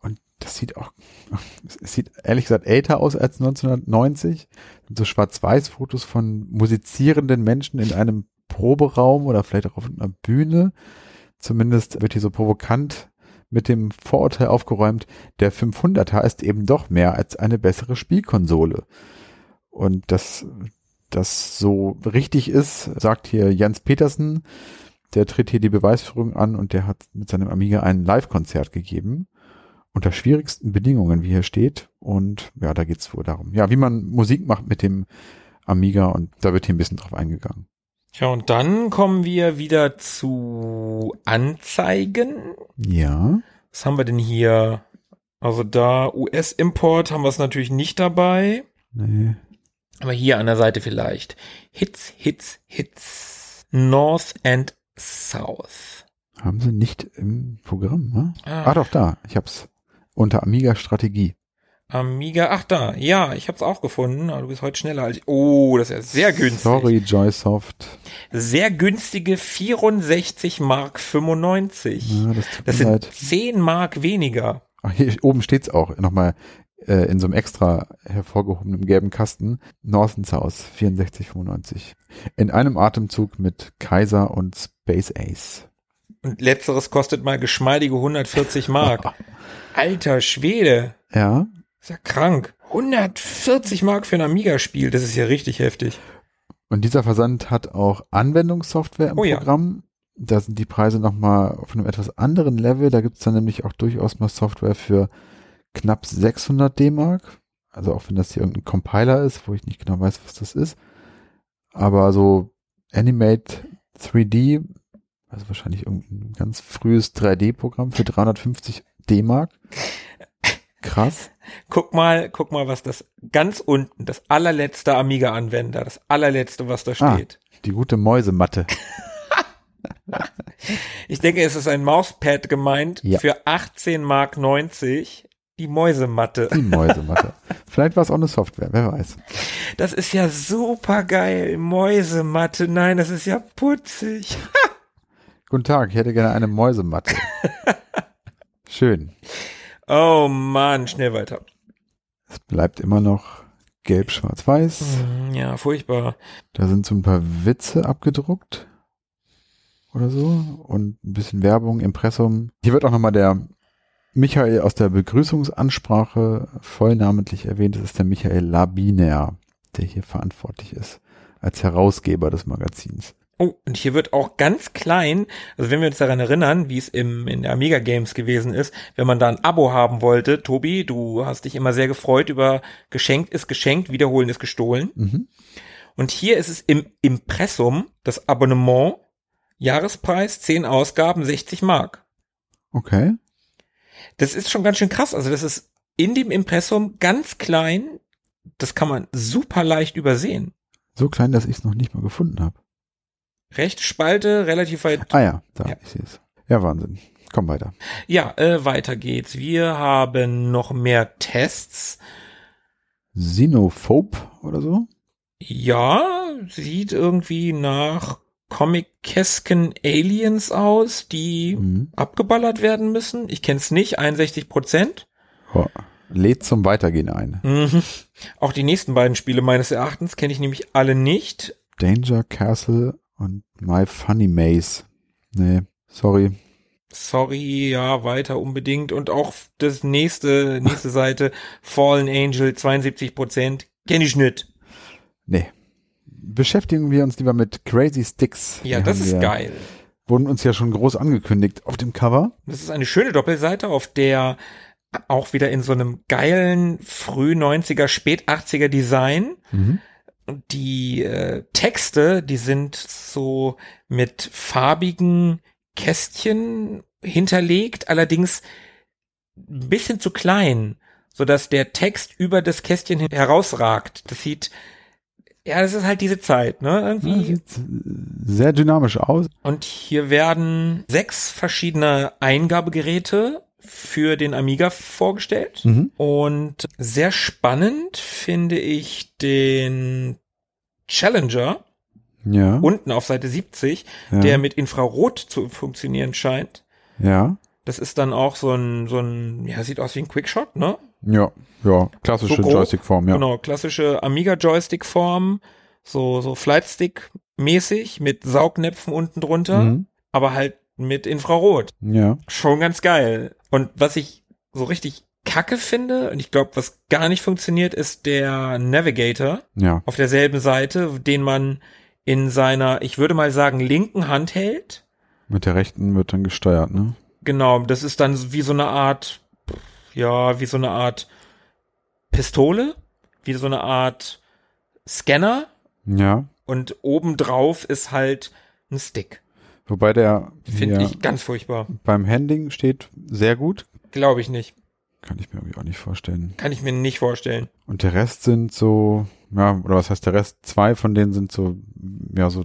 Und das sieht auch, es sieht ehrlich gesagt älter aus als 1990. Das sind so Schwarz-Weiß-Fotos von musizierenden Menschen in einem Proberaum oder vielleicht auch auf einer Bühne. Zumindest wird hier so provokant mit dem Vorurteil aufgeräumt, der 500er ist eben doch mehr als eine bessere Spielkonsole. Und dass das so richtig ist, sagt hier Jens Petersen, der tritt hier die Beweisführung an und der hat mit seinem Amiga ein Live-Konzert gegeben. Unter schwierigsten Bedingungen, wie hier steht. Und ja, da geht's wohl darum. Ja, wie man Musik macht mit dem Amiga und da wird hier ein bisschen drauf eingegangen. Ja, und dann kommen wir wieder zu Anzeigen. Ja. Was haben wir denn hier? Also da US-Import haben wir es natürlich nicht dabei. Nee. Aber hier an der Seite vielleicht. Hits, Hits, Hits. North and South. Haben sie nicht im Programm, ne? Ah. Ah, doch, da. Ich hab's. Unter Amiga Strategie. Amiga, ach da, ja, ich hab's auch gefunden. Aber du bist heute schneller als ich. Oh, das ist ja sehr günstig. Sorry, Joysoft. Sehr günstige 64 Mark 95. Ja, das tut Das sind leid. 10 Mark weniger. Ach, hier oben steht's auch nochmal äh, in so einem extra hervorgehobenen gelben Kasten. North and South 6495. In einem Atemzug mit Kaiser und Space Ace. Und letzteres kostet mal geschmeidige 140 Mark. Alter Schwede. Ja, Ist ja krank. 140 Mark für ein Amiga-Spiel, das ist ja richtig heftig. und dieser Versand hat auch Anwendungssoftware im Oh ja. Programm. Da sind die Preise nochmal auf einem etwas anderen Level. Da gibt's dann nämlich auch durchaus mal Software für knapp 600 D-Mark. Also auch wenn das hier irgendein Compiler ist, wo ich nicht genau weiß, was das ist. Aber so Animate 3D, also wahrscheinlich irgendein ganz frühes 3D-Programm für 350 D-Mark. Krass. Guck mal, guck mal, was das ganz unten, das allerletzte Amiga-Anwender, das allerletzte, was da Ah. steht. Die gute Mäusematte. Ich denke, es ist ein Mauspad gemeint Ja. für 18 Mark 90. Die Mäusematte. Die Mäusematte. Vielleicht war es auch eine Software, wer weiß. Das ist ja super geil. Mäusematte. Nein, das ist ja putzig. Guten Tag, ich hätte gerne eine Mäusematte. Schön. Oh Mann, schnell weiter. Es bleibt immer noch gelb, schwarz, weiß. Hm, Ja, furchtbar. Da sind so ein paar Witze abgedruckt. Oder so. Und ein bisschen Werbung, Impressum. Hier wird auch nochmal der Michael aus der Begrüßungsansprache vollnamentlich erwähnt. Das ist der Michael Labiner, der hier verantwortlich ist. Als Herausgeber des Magazins. Oh, und hier wird auch ganz klein, also wenn wir uns daran erinnern, wie es im, in der Amiga Games gewesen ist, wenn man da ein Abo haben wollte, Tobi, du hast dich immer sehr gefreut über geschenkt ist geschenkt, wiederholen ist gestohlen. Mhm. Und hier ist es im Impressum, das Abonnement, Jahrespreis, 10 Ausgaben, 60 Mark. Okay. Das ist schon ganz schön krass. Also das ist in dem Impressum ganz klein. Das kann man super leicht übersehen. So klein, dass ich es noch nicht mal gefunden habe. Rechte Spalte, relativ weit Ah ja, da, Ja. ich sehe es. Ja, Wahnsinn. Komm weiter. Ja, äh, weiter geht's. Wir haben noch mehr Tests. Xenophobe oder so? Ja, sieht irgendwie nach Comic-Kesken Aliens aus, die Mhm. abgeballert werden müssen. Ich kenn's nicht, 61 Prozent. Oh, lädt zum Weitergehen ein. Mhm. Auch die nächsten beiden Spiele meines Erachtens kenne ich nämlich alle nicht. Danger Castle und My Funny Maze. Nee, sorry. Sorry, ja, weiter unbedingt. Und auch das nächste, nächste Seite, Fallen Angel, 72 Prozent. Kenne ich nicht. Nee. Beschäftigen wir uns lieber mit Crazy Sticks. Ja, Die das ist wir- geil. Wurden uns ja schon groß angekündigt auf dem Cover. Das ist eine schöne Doppelseite, auf der auch wieder in so einem geilen früh 90er, spät 80er Design Mhm. Die äh, Texte, die sind so mit farbigen Kästchen hinterlegt, allerdings ein bisschen zu klein. sodass der Text über das Kästchen herausragt. Das sieht, ja, das ist halt diese Zeit, ne? Irgendwie. Ja, sieht sehr dynamisch aus. Und hier werden sechs verschiedene Eingabegeräte für den Amiga vorgestellt. Mhm. Und sehr spannend finde ich den Challenger Ja. unten auf Seite 70, ja. der mit Infrarot zu funktionieren scheint. ja. Das ist dann auch so ein, so ein, ja, sieht aus wie ein Quickshot, ne? Ja. Ja. Klassische So. Joystick-Form, ja. Genau, klassische Amiga-Joystick-Form, so, so Flightstick-mäßig mit Saugnäpfen unten drunter, Mhm. aber halt mit Infrarot. Ja. Schon ganz geil. Und was ich so richtig kacke finde, und ich glaube, was gar nicht funktioniert, ist der Navigator Ja. auf derselben Seite, den man in seiner, ich würde mal sagen, linken Hand hält. Mit der rechten wird dann gesteuert, ne? Genau, das ist dann wie so eine Art, ja, wie so eine Art Pistole, wie so eine Art Scanner Ja. und obendrauf ist halt ein Stick. Wobei der Finde ich ganz furchtbar. beim Handling steht sehr gut. Glaube ich nicht. Kann ich mir irgendwie auch nicht vorstellen. Kann ich mir nicht vorstellen. Und der Rest sind so, ja, oder was heißt der Rest? Zwei von denen sind so, ja, so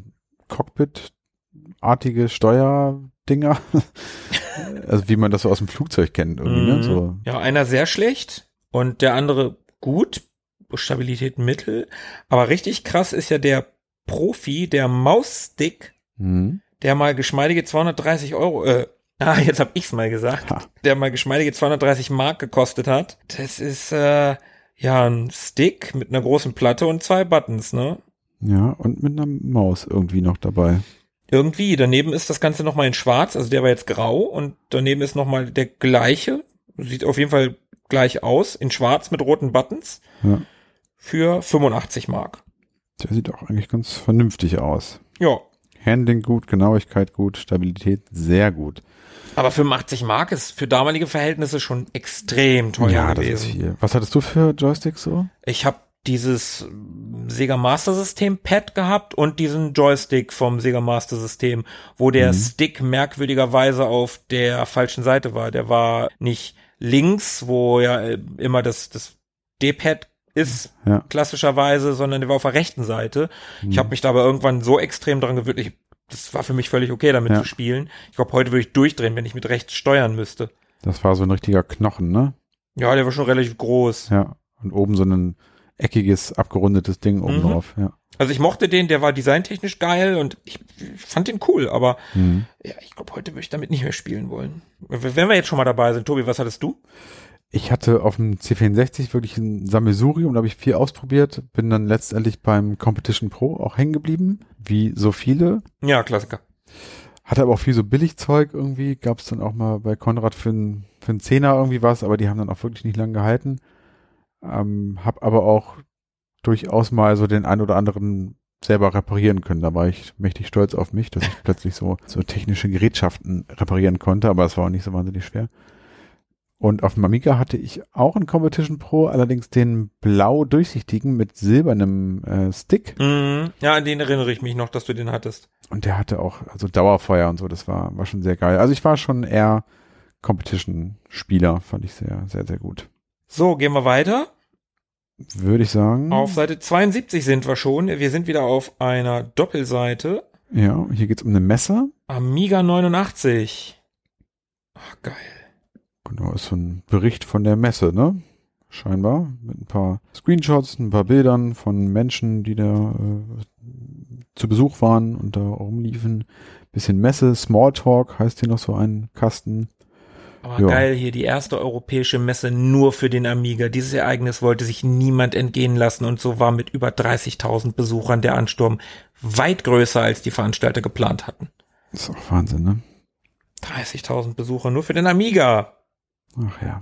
Cockpit-artige Steuerdinger. also wie man das so aus dem Flugzeug kennt irgendwie, ne? Mhm. So, Ja, einer sehr schlecht und der andere gut. Stabilität mittel. Aber richtig krass ist ja der Profi, der Mausstick, mhm. Der mal geschmeidige 230 Euro, äh, ah, jetzt hab ich's mal gesagt, Ha. der mal geschmeidige 230 Mark gekostet hat. Das ist, äh, ja, ein Stick mit einer großen Platte und zwei Buttons, ne? Ja, und mit einer Maus irgendwie noch dabei. Irgendwie. Daneben ist das Ganze nochmal in schwarz, also der war jetzt grau und daneben ist nochmal der gleiche. Sieht auf jeden Fall gleich aus, in schwarz mit roten Buttons Ja. für 85 Mark. Der sieht auch eigentlich ganz vernünftig aus. Ja, Handling gut, Genauigkeit gut, Stabilität sehr gut. aber 85 Mark ist für damalige Verhältnisse schon extrem teuer ja, das gewesen. ist viel. Was hattest du für Joysticks so? Ich habe dieses Sega Master System Pad gehabt und diesen Joystick vom Sega Master System, wo der Mhm. Stick merkwürdigerweise auf der falschen Seite war. Der war nicht links, wo ja äh, immer das, das D-Pad ist, Ja. klassischerweise, sondern der war auf der rechten Seite. Ich habe mich da aber irgendwann so extrem dran gewöhnt, ich, das war für mich völlig okay, damit Ja. zu spielen. Ich glaube, heute würde ich durchdrehen, wenn ich mit rechts steuern müsste. Das war so ein richtiger Knochen, ne? Ja, der war schon relativ groß. Ja. Und oben so ein eckiges, abgerundetes Ding oben Mhm. drauf, ja. Also ich mochte den, der war designtechnisch geil und ich fand den cool, aber Mhm. ja, ich glaube, heute würde ich damit nicht mehr spielen wollen. Wenn wir jetzt schon mal dabei sind, Tobi, was hattest du? Ich hatte auf dem C64 wirklich ein Sammelsurium, da habe ich viel ausprobiert, bin dann letztendlich beim Competition Pro auch hängen geblieben, wie so viele. Ja, Klassiker. Hatte aber auch viel so Billigzeug irgendwie, gab es dann auch mal bei Konrad für einen für einen Zehner irgendwie was, aber die haben dann auch wirklich nicht lang gehalten. Ähm, hab aber auch durchaus mal so den ein oder anderen selber reparieren können. Da war ich mächtig stolz auf mich, dass ich plötzlich so, so technische Gerätschaften reparieren konnte, aber es war auch nicht so wahnsinnig schwer. Und auf dem Amiga hatte ich auch einen Competition Pro, allerdings den blau durchsichtigen mit silbernem äh, Stick. Mhm. Ja, an den erinnere ich mich noch, dass du den hattest. Und der hatte auch also Dauerfeuer und so, das war, war schon sehr geil. Also ich war schon eher Competition-Spieler, fand ich sehr, sehr, sehr gut. So, gehen wir weiter. Würde ich sagen. Auf Seite 72 sind wir schon. Wir sind wieder auf einer Doppelseite. Ja, hier geht's um eine Messer. Amiga 89. Ach, geil. Genau, ist so ein Bericht von der Messe, ne? Scheinbar. Mit ein paar Screenshots, ein paar Bildern von Menschen, die da äh, zu Besuch waren und da rumliefen. Bisschen Messe, Smalltalk heißt hier noch so ein Kasten. Aber Ja. geil hier, die erste europäische Messe nur für den Amiga. Dieses Ereignis wollte sich niemand entgehen lassen und so war mit über 30.000 Besuchern der Ansturm weit größer, als die Veranstalter geplant hatten. Ist auch Wahnsinn, ne? 30.000 Besucher nur für den Amiga. Ach ja.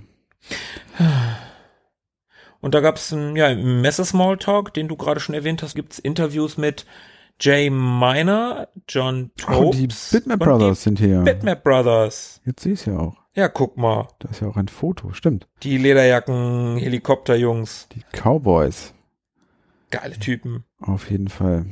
Und da gab es ja, im Messe-Smalltalk, den du gerade schon erwähnt hast, gibt's Interviews mit Jay Miner, John Ach, und die Bitmap Brothers sind hier. Die Bitmap Brothers. Jetzt sehe ich ja auch. Ja, guck mal. Da ist ja auch ein Foto, stimmt. Die Lederjacken, Helikopterjungs. Die Cowboys. Geile Typen. Auf jeden Fall.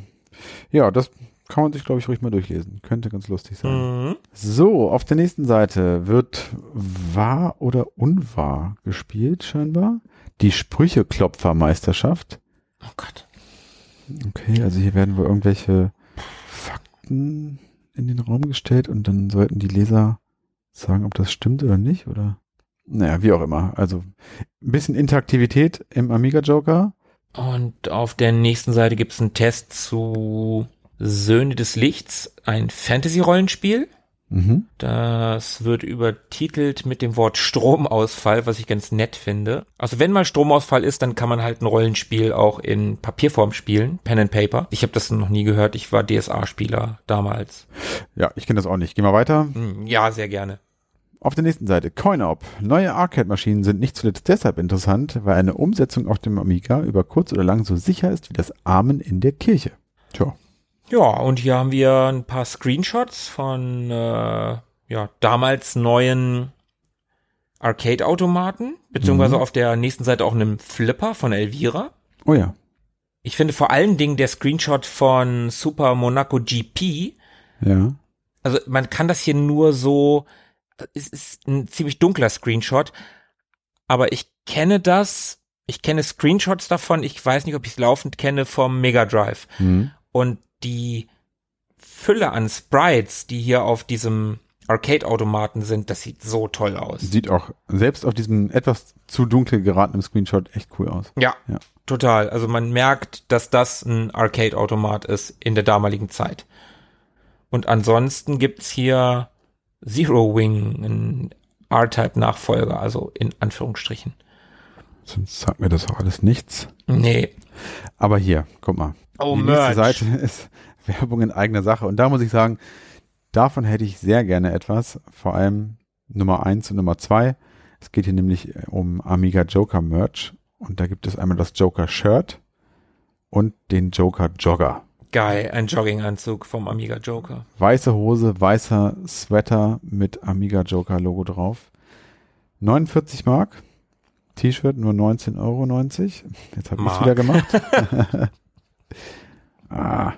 Ja, das kann man sich, glaube ich, ruhig mal durchlesen. Könnte ganz lustig sein. Mhm. So, auf der nächsten Seite wird wahr oder unwahr gespielt, scheinbar. Die Sprücheklopfermeisterschaft. Oh Gott. Okay, also hier werden wohl irgendwelche Fakten in den Raum gestellt und dann sollten die Leser sagen, ob das stimmt oder nicht, oder? Naja, wie auch immer. Also ein bisschen Interaktivität im Amiga Joker. Und auf der nächsten Seite gibt es einen Test zu Söhne des Lichts, ein Fantasy-Rollenspiel. Mhm. Das wird übertitelt mit dem Wort Stromausfall, was ich ganz nett finde. Also wenn mal Stromausfall ist, dann kann man halt ein Rollenspiel auch in Papierform spielen, Pen and Paper. Ich habe das noch nie gehört, ich war DSA-Spieler damals. Ja, ich kenne das auch nicht. Gehen wir weiter. Hm, Ja, sehr gerne. Auf der nächsten Seite, CoinOp. Neue Arcade-Maschinen sind nicht zuletzt deshalb interessant, weil eine Umsetzung auf dem Amiga über kurz oder lang so sicher ist wie das Amen in der Kirche. Tja, Ja, und hier haben wir ein paar Screenshots von äh, ja, damals neuen Arcade-Automaten, beziehungsweise Mhm. auf der nächsten Seite auch einem Flipper von Elvira. oh ja. Ich finde vor allen Dingen der Screenshot von Super Monaco GP, Ja. also man kann das hier nur so, es ist ein ziemlich dunkler Screenshot, aber ich kenne das, ich kenne Screenshots davon, ich weiß nicht, ob ich es laufend kenne vom Mega Drive. Mhm. Und die Fülle an Sprites, die hier auf diesem Arcade-Automaten sind, das sieht so toll aus. Sieht auch selbst auf diesem etwas zu dunkel geratenen Screenshot echt cool aus. Ja, Ja. total. Also man merkt, dass das ein Arcade-Automat ist in der damaligen Zeit. Und ansonsten gibt's hier Zero Wing, ein R-Type-Nachfolger, also in Anführungsstrichen. Sonst sagt mir das auch alles nichts. Nee. Aber hier, guck mal. Oh, Die nächste Merch. Seite ist Werbung in eigener Sache. Und da muss ich sagen, davon hätte ich sehr gerne etwas. Vor allem Nummer eins und Nummer zwei. Es geht hier nämlich um Amiga Joker Merch. Und da gibt es einmal das Joker Shirt und den Joker Jogger. Geil, ein Jogginganzug vom Amiga Joker. Weiße Hose, weißer Sweater mit Amiga Joker Logo drauf. 49 Mark. T-Shirt nur 19,90 Euro. Jetzt habe ich wieder gemacht. ah,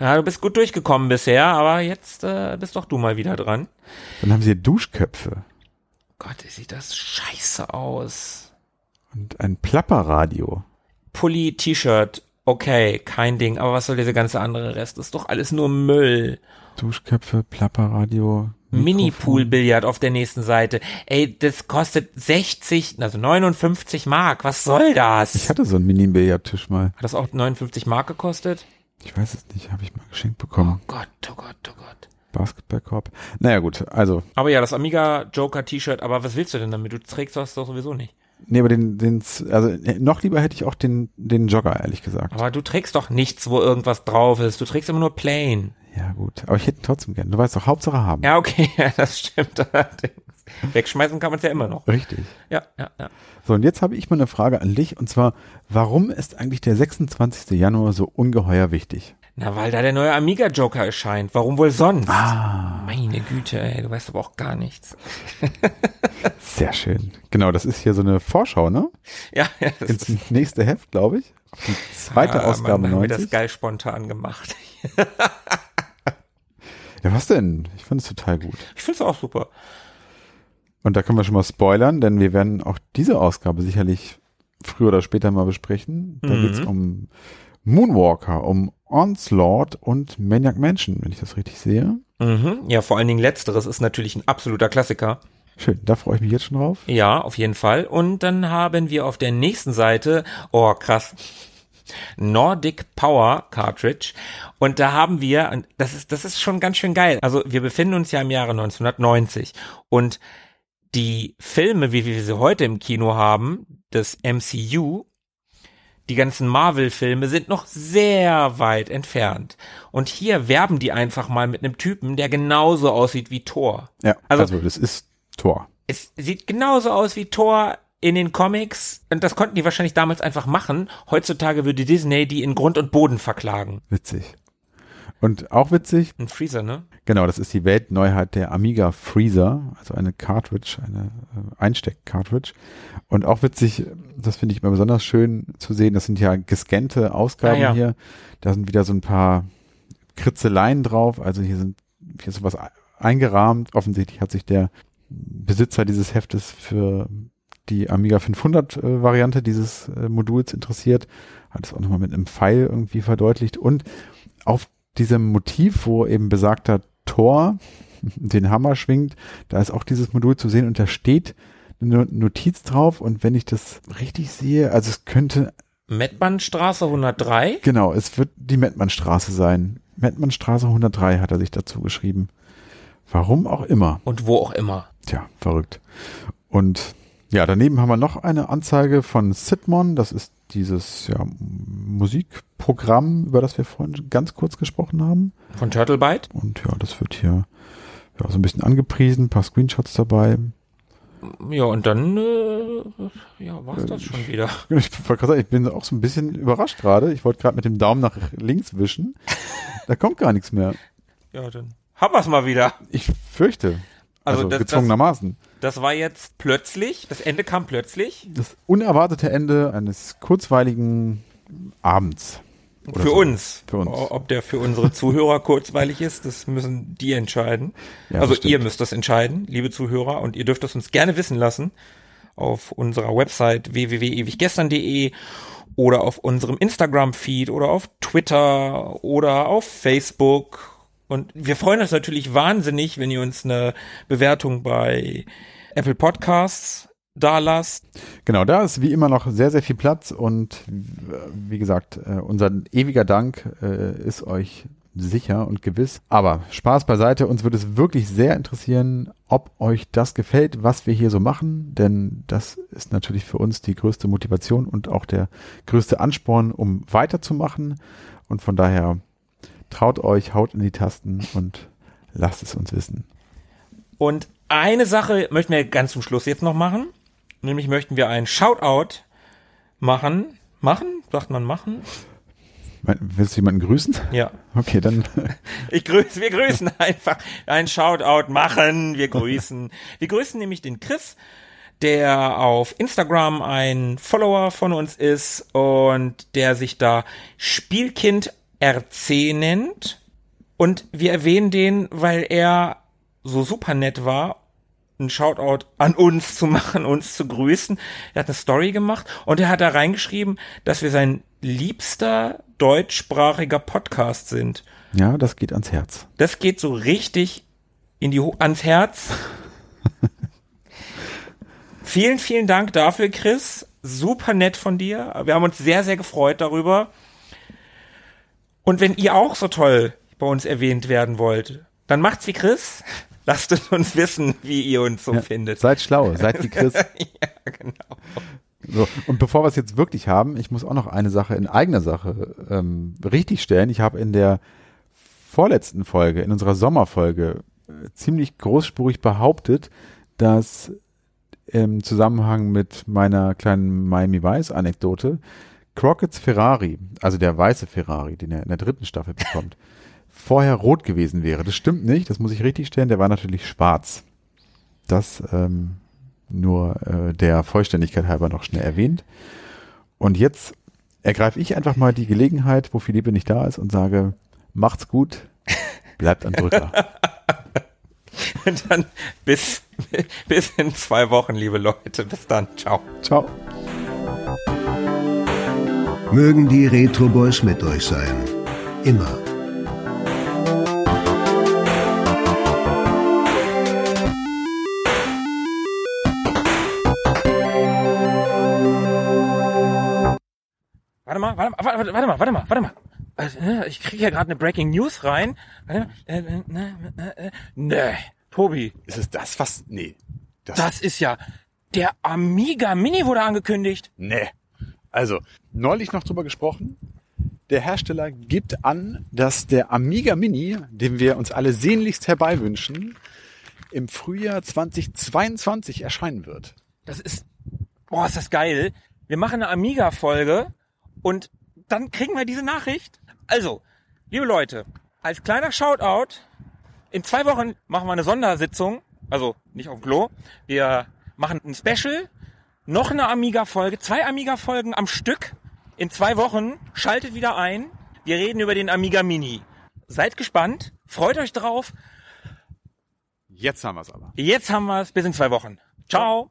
Ja, du bist gut durchgekommen bisher, aber jetzt äh, bist doch du mal wieder dran. dann haben sie hier Duschköpfe Gott, sieht das scheiße aus. und ein Plapperradio. Pulli, T-Shirt, okay, kein Ding, aber was soll dieser ganze andere Rest? Das ist doch alles nur Müll. Duschköpfe, Plapperradio. Mini-Pool-Billard auf der nächsten Seite. Ey, das kostet 60, also 59 Mark. Was soll das? Ich hatte so einen Mini-Billardtisch mal. Hat das auch 59 Mark gekostet? Ich weiß es nicht, habe ich mal geschenkt Oh bekommen. Gott, oh Gott, oh Gott. Basketballkorb. Naja gut, also, Aber ja, das Amiga Joker T-Shirt, aber was willst du denn damit? Du trägst das doch sowieso nicht. nee, aber den, den, also noch lieber hätte ich auch den, den Jogger, ehrlich gesagt. Aber du trägst doch nichts, wo irgendwas drauf ist. Du trägst immer nur plain. Ja gut, aber ich hätte trotzdem gern. Du weißt doch, Hauptsache haben. Ja, okay, ja, das stimmt allerdings. Wegschmeißen kann man es ja immer noch. Richtig. Ja, ja, ja. So, und jetzt habe ich mal eine Frage an dich, und zwar, warum ist eigentlich der 26. Januar so ungeheuer wichtig? Na, weil da der neue Amiga Joker erscheint. Warum wohl sonst? Ah, Meine Güte, ey, du weißt aber auch gar nichts. sehr schön. Genau, das ist hier so eine Vorschau, ne? Ja, ja das Ins nächste Heft, glaube ich. Die zweite Ah, Ausgabe Mann, haben wir 90. das geil spontan gemacht. Ja, was denn? Ich finde es total gut. Ich find's auch super. Und da können wir schon mal spoilern, denn wir werden auch diese Ausgabe sicherlich früher oder später mal besprechen. Da Mhm. geht's um Moonwalker, um Onslaught und Maniac Mansion, wenn ich das richtig sehe. Mhm. Ja, vor allen Dingen letzteres ist natürlich ein absoluter Klassiker. Schön, da freue ich mich jetzt schon drauf. Ja, auf jeden Fall. Und dann haben wir auf der nächsten Seite, oh krass, Nordic Power Cartridge. Und da haben wir, und das ist, das ist schon ganz schön geil. Also wir befinden uns ja im Jahre 1990 und die Filme, wie wir sie heute im Kino haben, das MCU, die ganzen Marvel-Filme sind noch sehr weit entfernt. Und hier werben die einfach mal mit einem Typen, der genauso aussieht wie Thor. Ja, Also- also, das ist Tor. Es sieht genauso aus wie Thor in den Comics. Und das konnten die wahrscheinlich damals einfach machen. Heutzutage würde Disney die in Grund und Boden verklagen. Witzig. Und auch witzig, Ein Freezer, ne? genau, das ist die Weltneuheit der Amiga Freezer, also eine Cartridge, eine äh, Einsteck-Cartridge. Und auch witzig, das finde ich immer besonders schön zu sehen, das sind ja gescannte Ausgaben Ah, ja. hier. Da sind wieder so ein paar Kritzeleien drauf. Also hier sind hier ist sowas eingerahmt. Offensichtlich hat sich der Besitzer dieses Heftes für die Amiga 500 äh, Variante dieses äh, Moduls interessiert. Hat es auch nochmal mit einem Pfeil irgendwie verdeutlicht. Und auf diesem Motiv, wo eben besagter Tor den Hammer schwingt, da ist auch dieses Modul zu sehen und da steht eine Notiz drauf und wenn ich das richtig sehe, also es könnte Mettmannstraße 103? Genau, es wird die Mettmannstraße sein. Mettmannstraße 103 hat er sich dazu geschrieben. Warum auch immer. Und wo auch immer. Tja, verrückt. Und ja, daneben haben wir noch eine Anzeige von Sidmon. Das ist dieses ja, Musikprogramm, über das wir vorhin ganz kurz gesprochen haben. Von Turtlebyte. Und ja, das wird hier ja, so ein bisschen angepriesen, ein paar Screenshots dabei. Ja, und dann äh, ja, war es das schon wieder. Ich, ich bin auch so ein bisschen überrascht gerade. Ich wollte gerade mit dem Daumen nach links wischen. Da kommt gar nichts mehr. Ja, dann haben wir es mal wieder. Ich fürchte. Also, also das, gezwungenermaßen. Das, war jetzt plötzlich, das Ende kam plötzlich. Das unerwartete Ende eines kurzweiligen Abends. Für so. uns. Für uns. Ob der für unsere Zuhörer kurzweilig ist, das müssen die entscheiden. Ja, also ihr müsst das entscheiden, liebe Zuhörer, und ihr dürft es uns gerne wissen lassen auf unserer Website www.ewiggestern.de oder auf unserem Instagram-Feed oder auf Twitter oder auf Facebook. Und wir freuen uns natürlich wahnsinnig, wenn ihr uns eine Bewertung bei Apple Podcasts da lasst. Genau, da ist wie immer noch sehr, sehr viel Platz und wie gesagt, äh, unser ewiger Dank äh, ist euch sicher und gewiss. Aber Spaß beiseite, uns würde es wirklich sehr interessieren, ob euch das gefällt, was wir hier so machen, denn das ist natürlich für uns die größte Motivation und auch der größte Ansporn, um weiterzumachen. Und von daher traut euch, haut in die Tasten und lasst es uns wissen. Und eine Sache möchten wir ganz zum Schluss jetzt noch machen. Nämlich möchten wir einen Shoutout machen. Machen? Sagt man machen? Willst du jemanden grüßen? Ja. Okay, dann. Ich grüße, wir grüßen einfach. Ein Shoutout machen, wir grüßen. Wir grüßen nämlich den Chris, der auf Instagram ein Follower von uns ist und der sich da Spielkind RC nennt. Und wir erwähnen den, weil er so super nett war ein Shoutout an uns zu machen, uns zu grüßen. Er hat eine Story gemacht und er hat da reingeschrieben, dass wir sein liebster deutschsprachiger Podcast sind. Ja, das geht ans Herz. Das geht so richtig in die ans Herz. vielen, vielen Dank dafür, Chris. Super nett von dir. Wir haben uns sehr, sehr gefreut darüber. Und wenn ihr auch so toll bei uns erwähnt werden wollt, dann macht's wie Chris. Lasst es uns wissen, wie ihr uns so ja, findet. Seid schlau, seid wie Chris. ja, genau. So, und bevor wir es jetzt wirklich haben, ich muss auch noch eine Sache in eigener Sache ähm, richtig stellen. Ich habe in der vorletzten Folge, in unserer Sommerfolge, äh, ziemlich großspurig behauptet, dass im Zusammenhang mit meiner kleinen Miami Vice Anekdote Crockett's Ferrari, also der weiße Ferrari, den er in der dritten Staffel bekommt, vorher rot gewesen wäre. Das stimmt nicht, das muss ich richtig stellen, der war natürlich schwarz. Das ähm, nur äh, der Vollständigkeit halber noch schnell erwähnt. Und jetzt ergreife ich einfach mal die Gelegenheit, wo Philippe nicht da ist und sage, macht's gut, bleibt an Drücker. und dann bis, bis in zwei Wochen, liebe Leute. Bis dann. Ciao. Ciao. Mögen die Retro Boys mit euch sein. Immer. Warte mal, warte mal, warte, warte mal, warte mal, warte mal. Also, äh, ich kriege ja gerade eine Breaking News rein. Warte mal. Äh, äh, nee, Tobi. Ist es das, was? Nee. Das, das ist ja. Der Amiga Mini wurde angekündigt. Nee. Also, neulich noch drüber gesprochen. Der Hersteller gibt an, dass der Amiga Mini, den wir uns alle sehnlichst herbeiwünschen, im Frühjahr 2022 erscheinen wird. Das ist, boah, ist das geil. Wir machen eine Amiga-Folge und dann kriegen wir diese Nachricht. Also, liebe Leute, als kleiner Shoutout, in zwei Wochen machen wir eine Sondersitzung, also nicht auf dem Klo. Wir machen ein Special, noch eine Amiga-Folge, zwei Amiga-Folgen am Stück in zwei Wochen. Schaltet wieder ein. Wir reden über den Amiga Mini. seid gespannt, freut euch drauf. Jetzt haben wir es aber. Jetzt haben wir es. Bis in zwei Wochen. Ciao.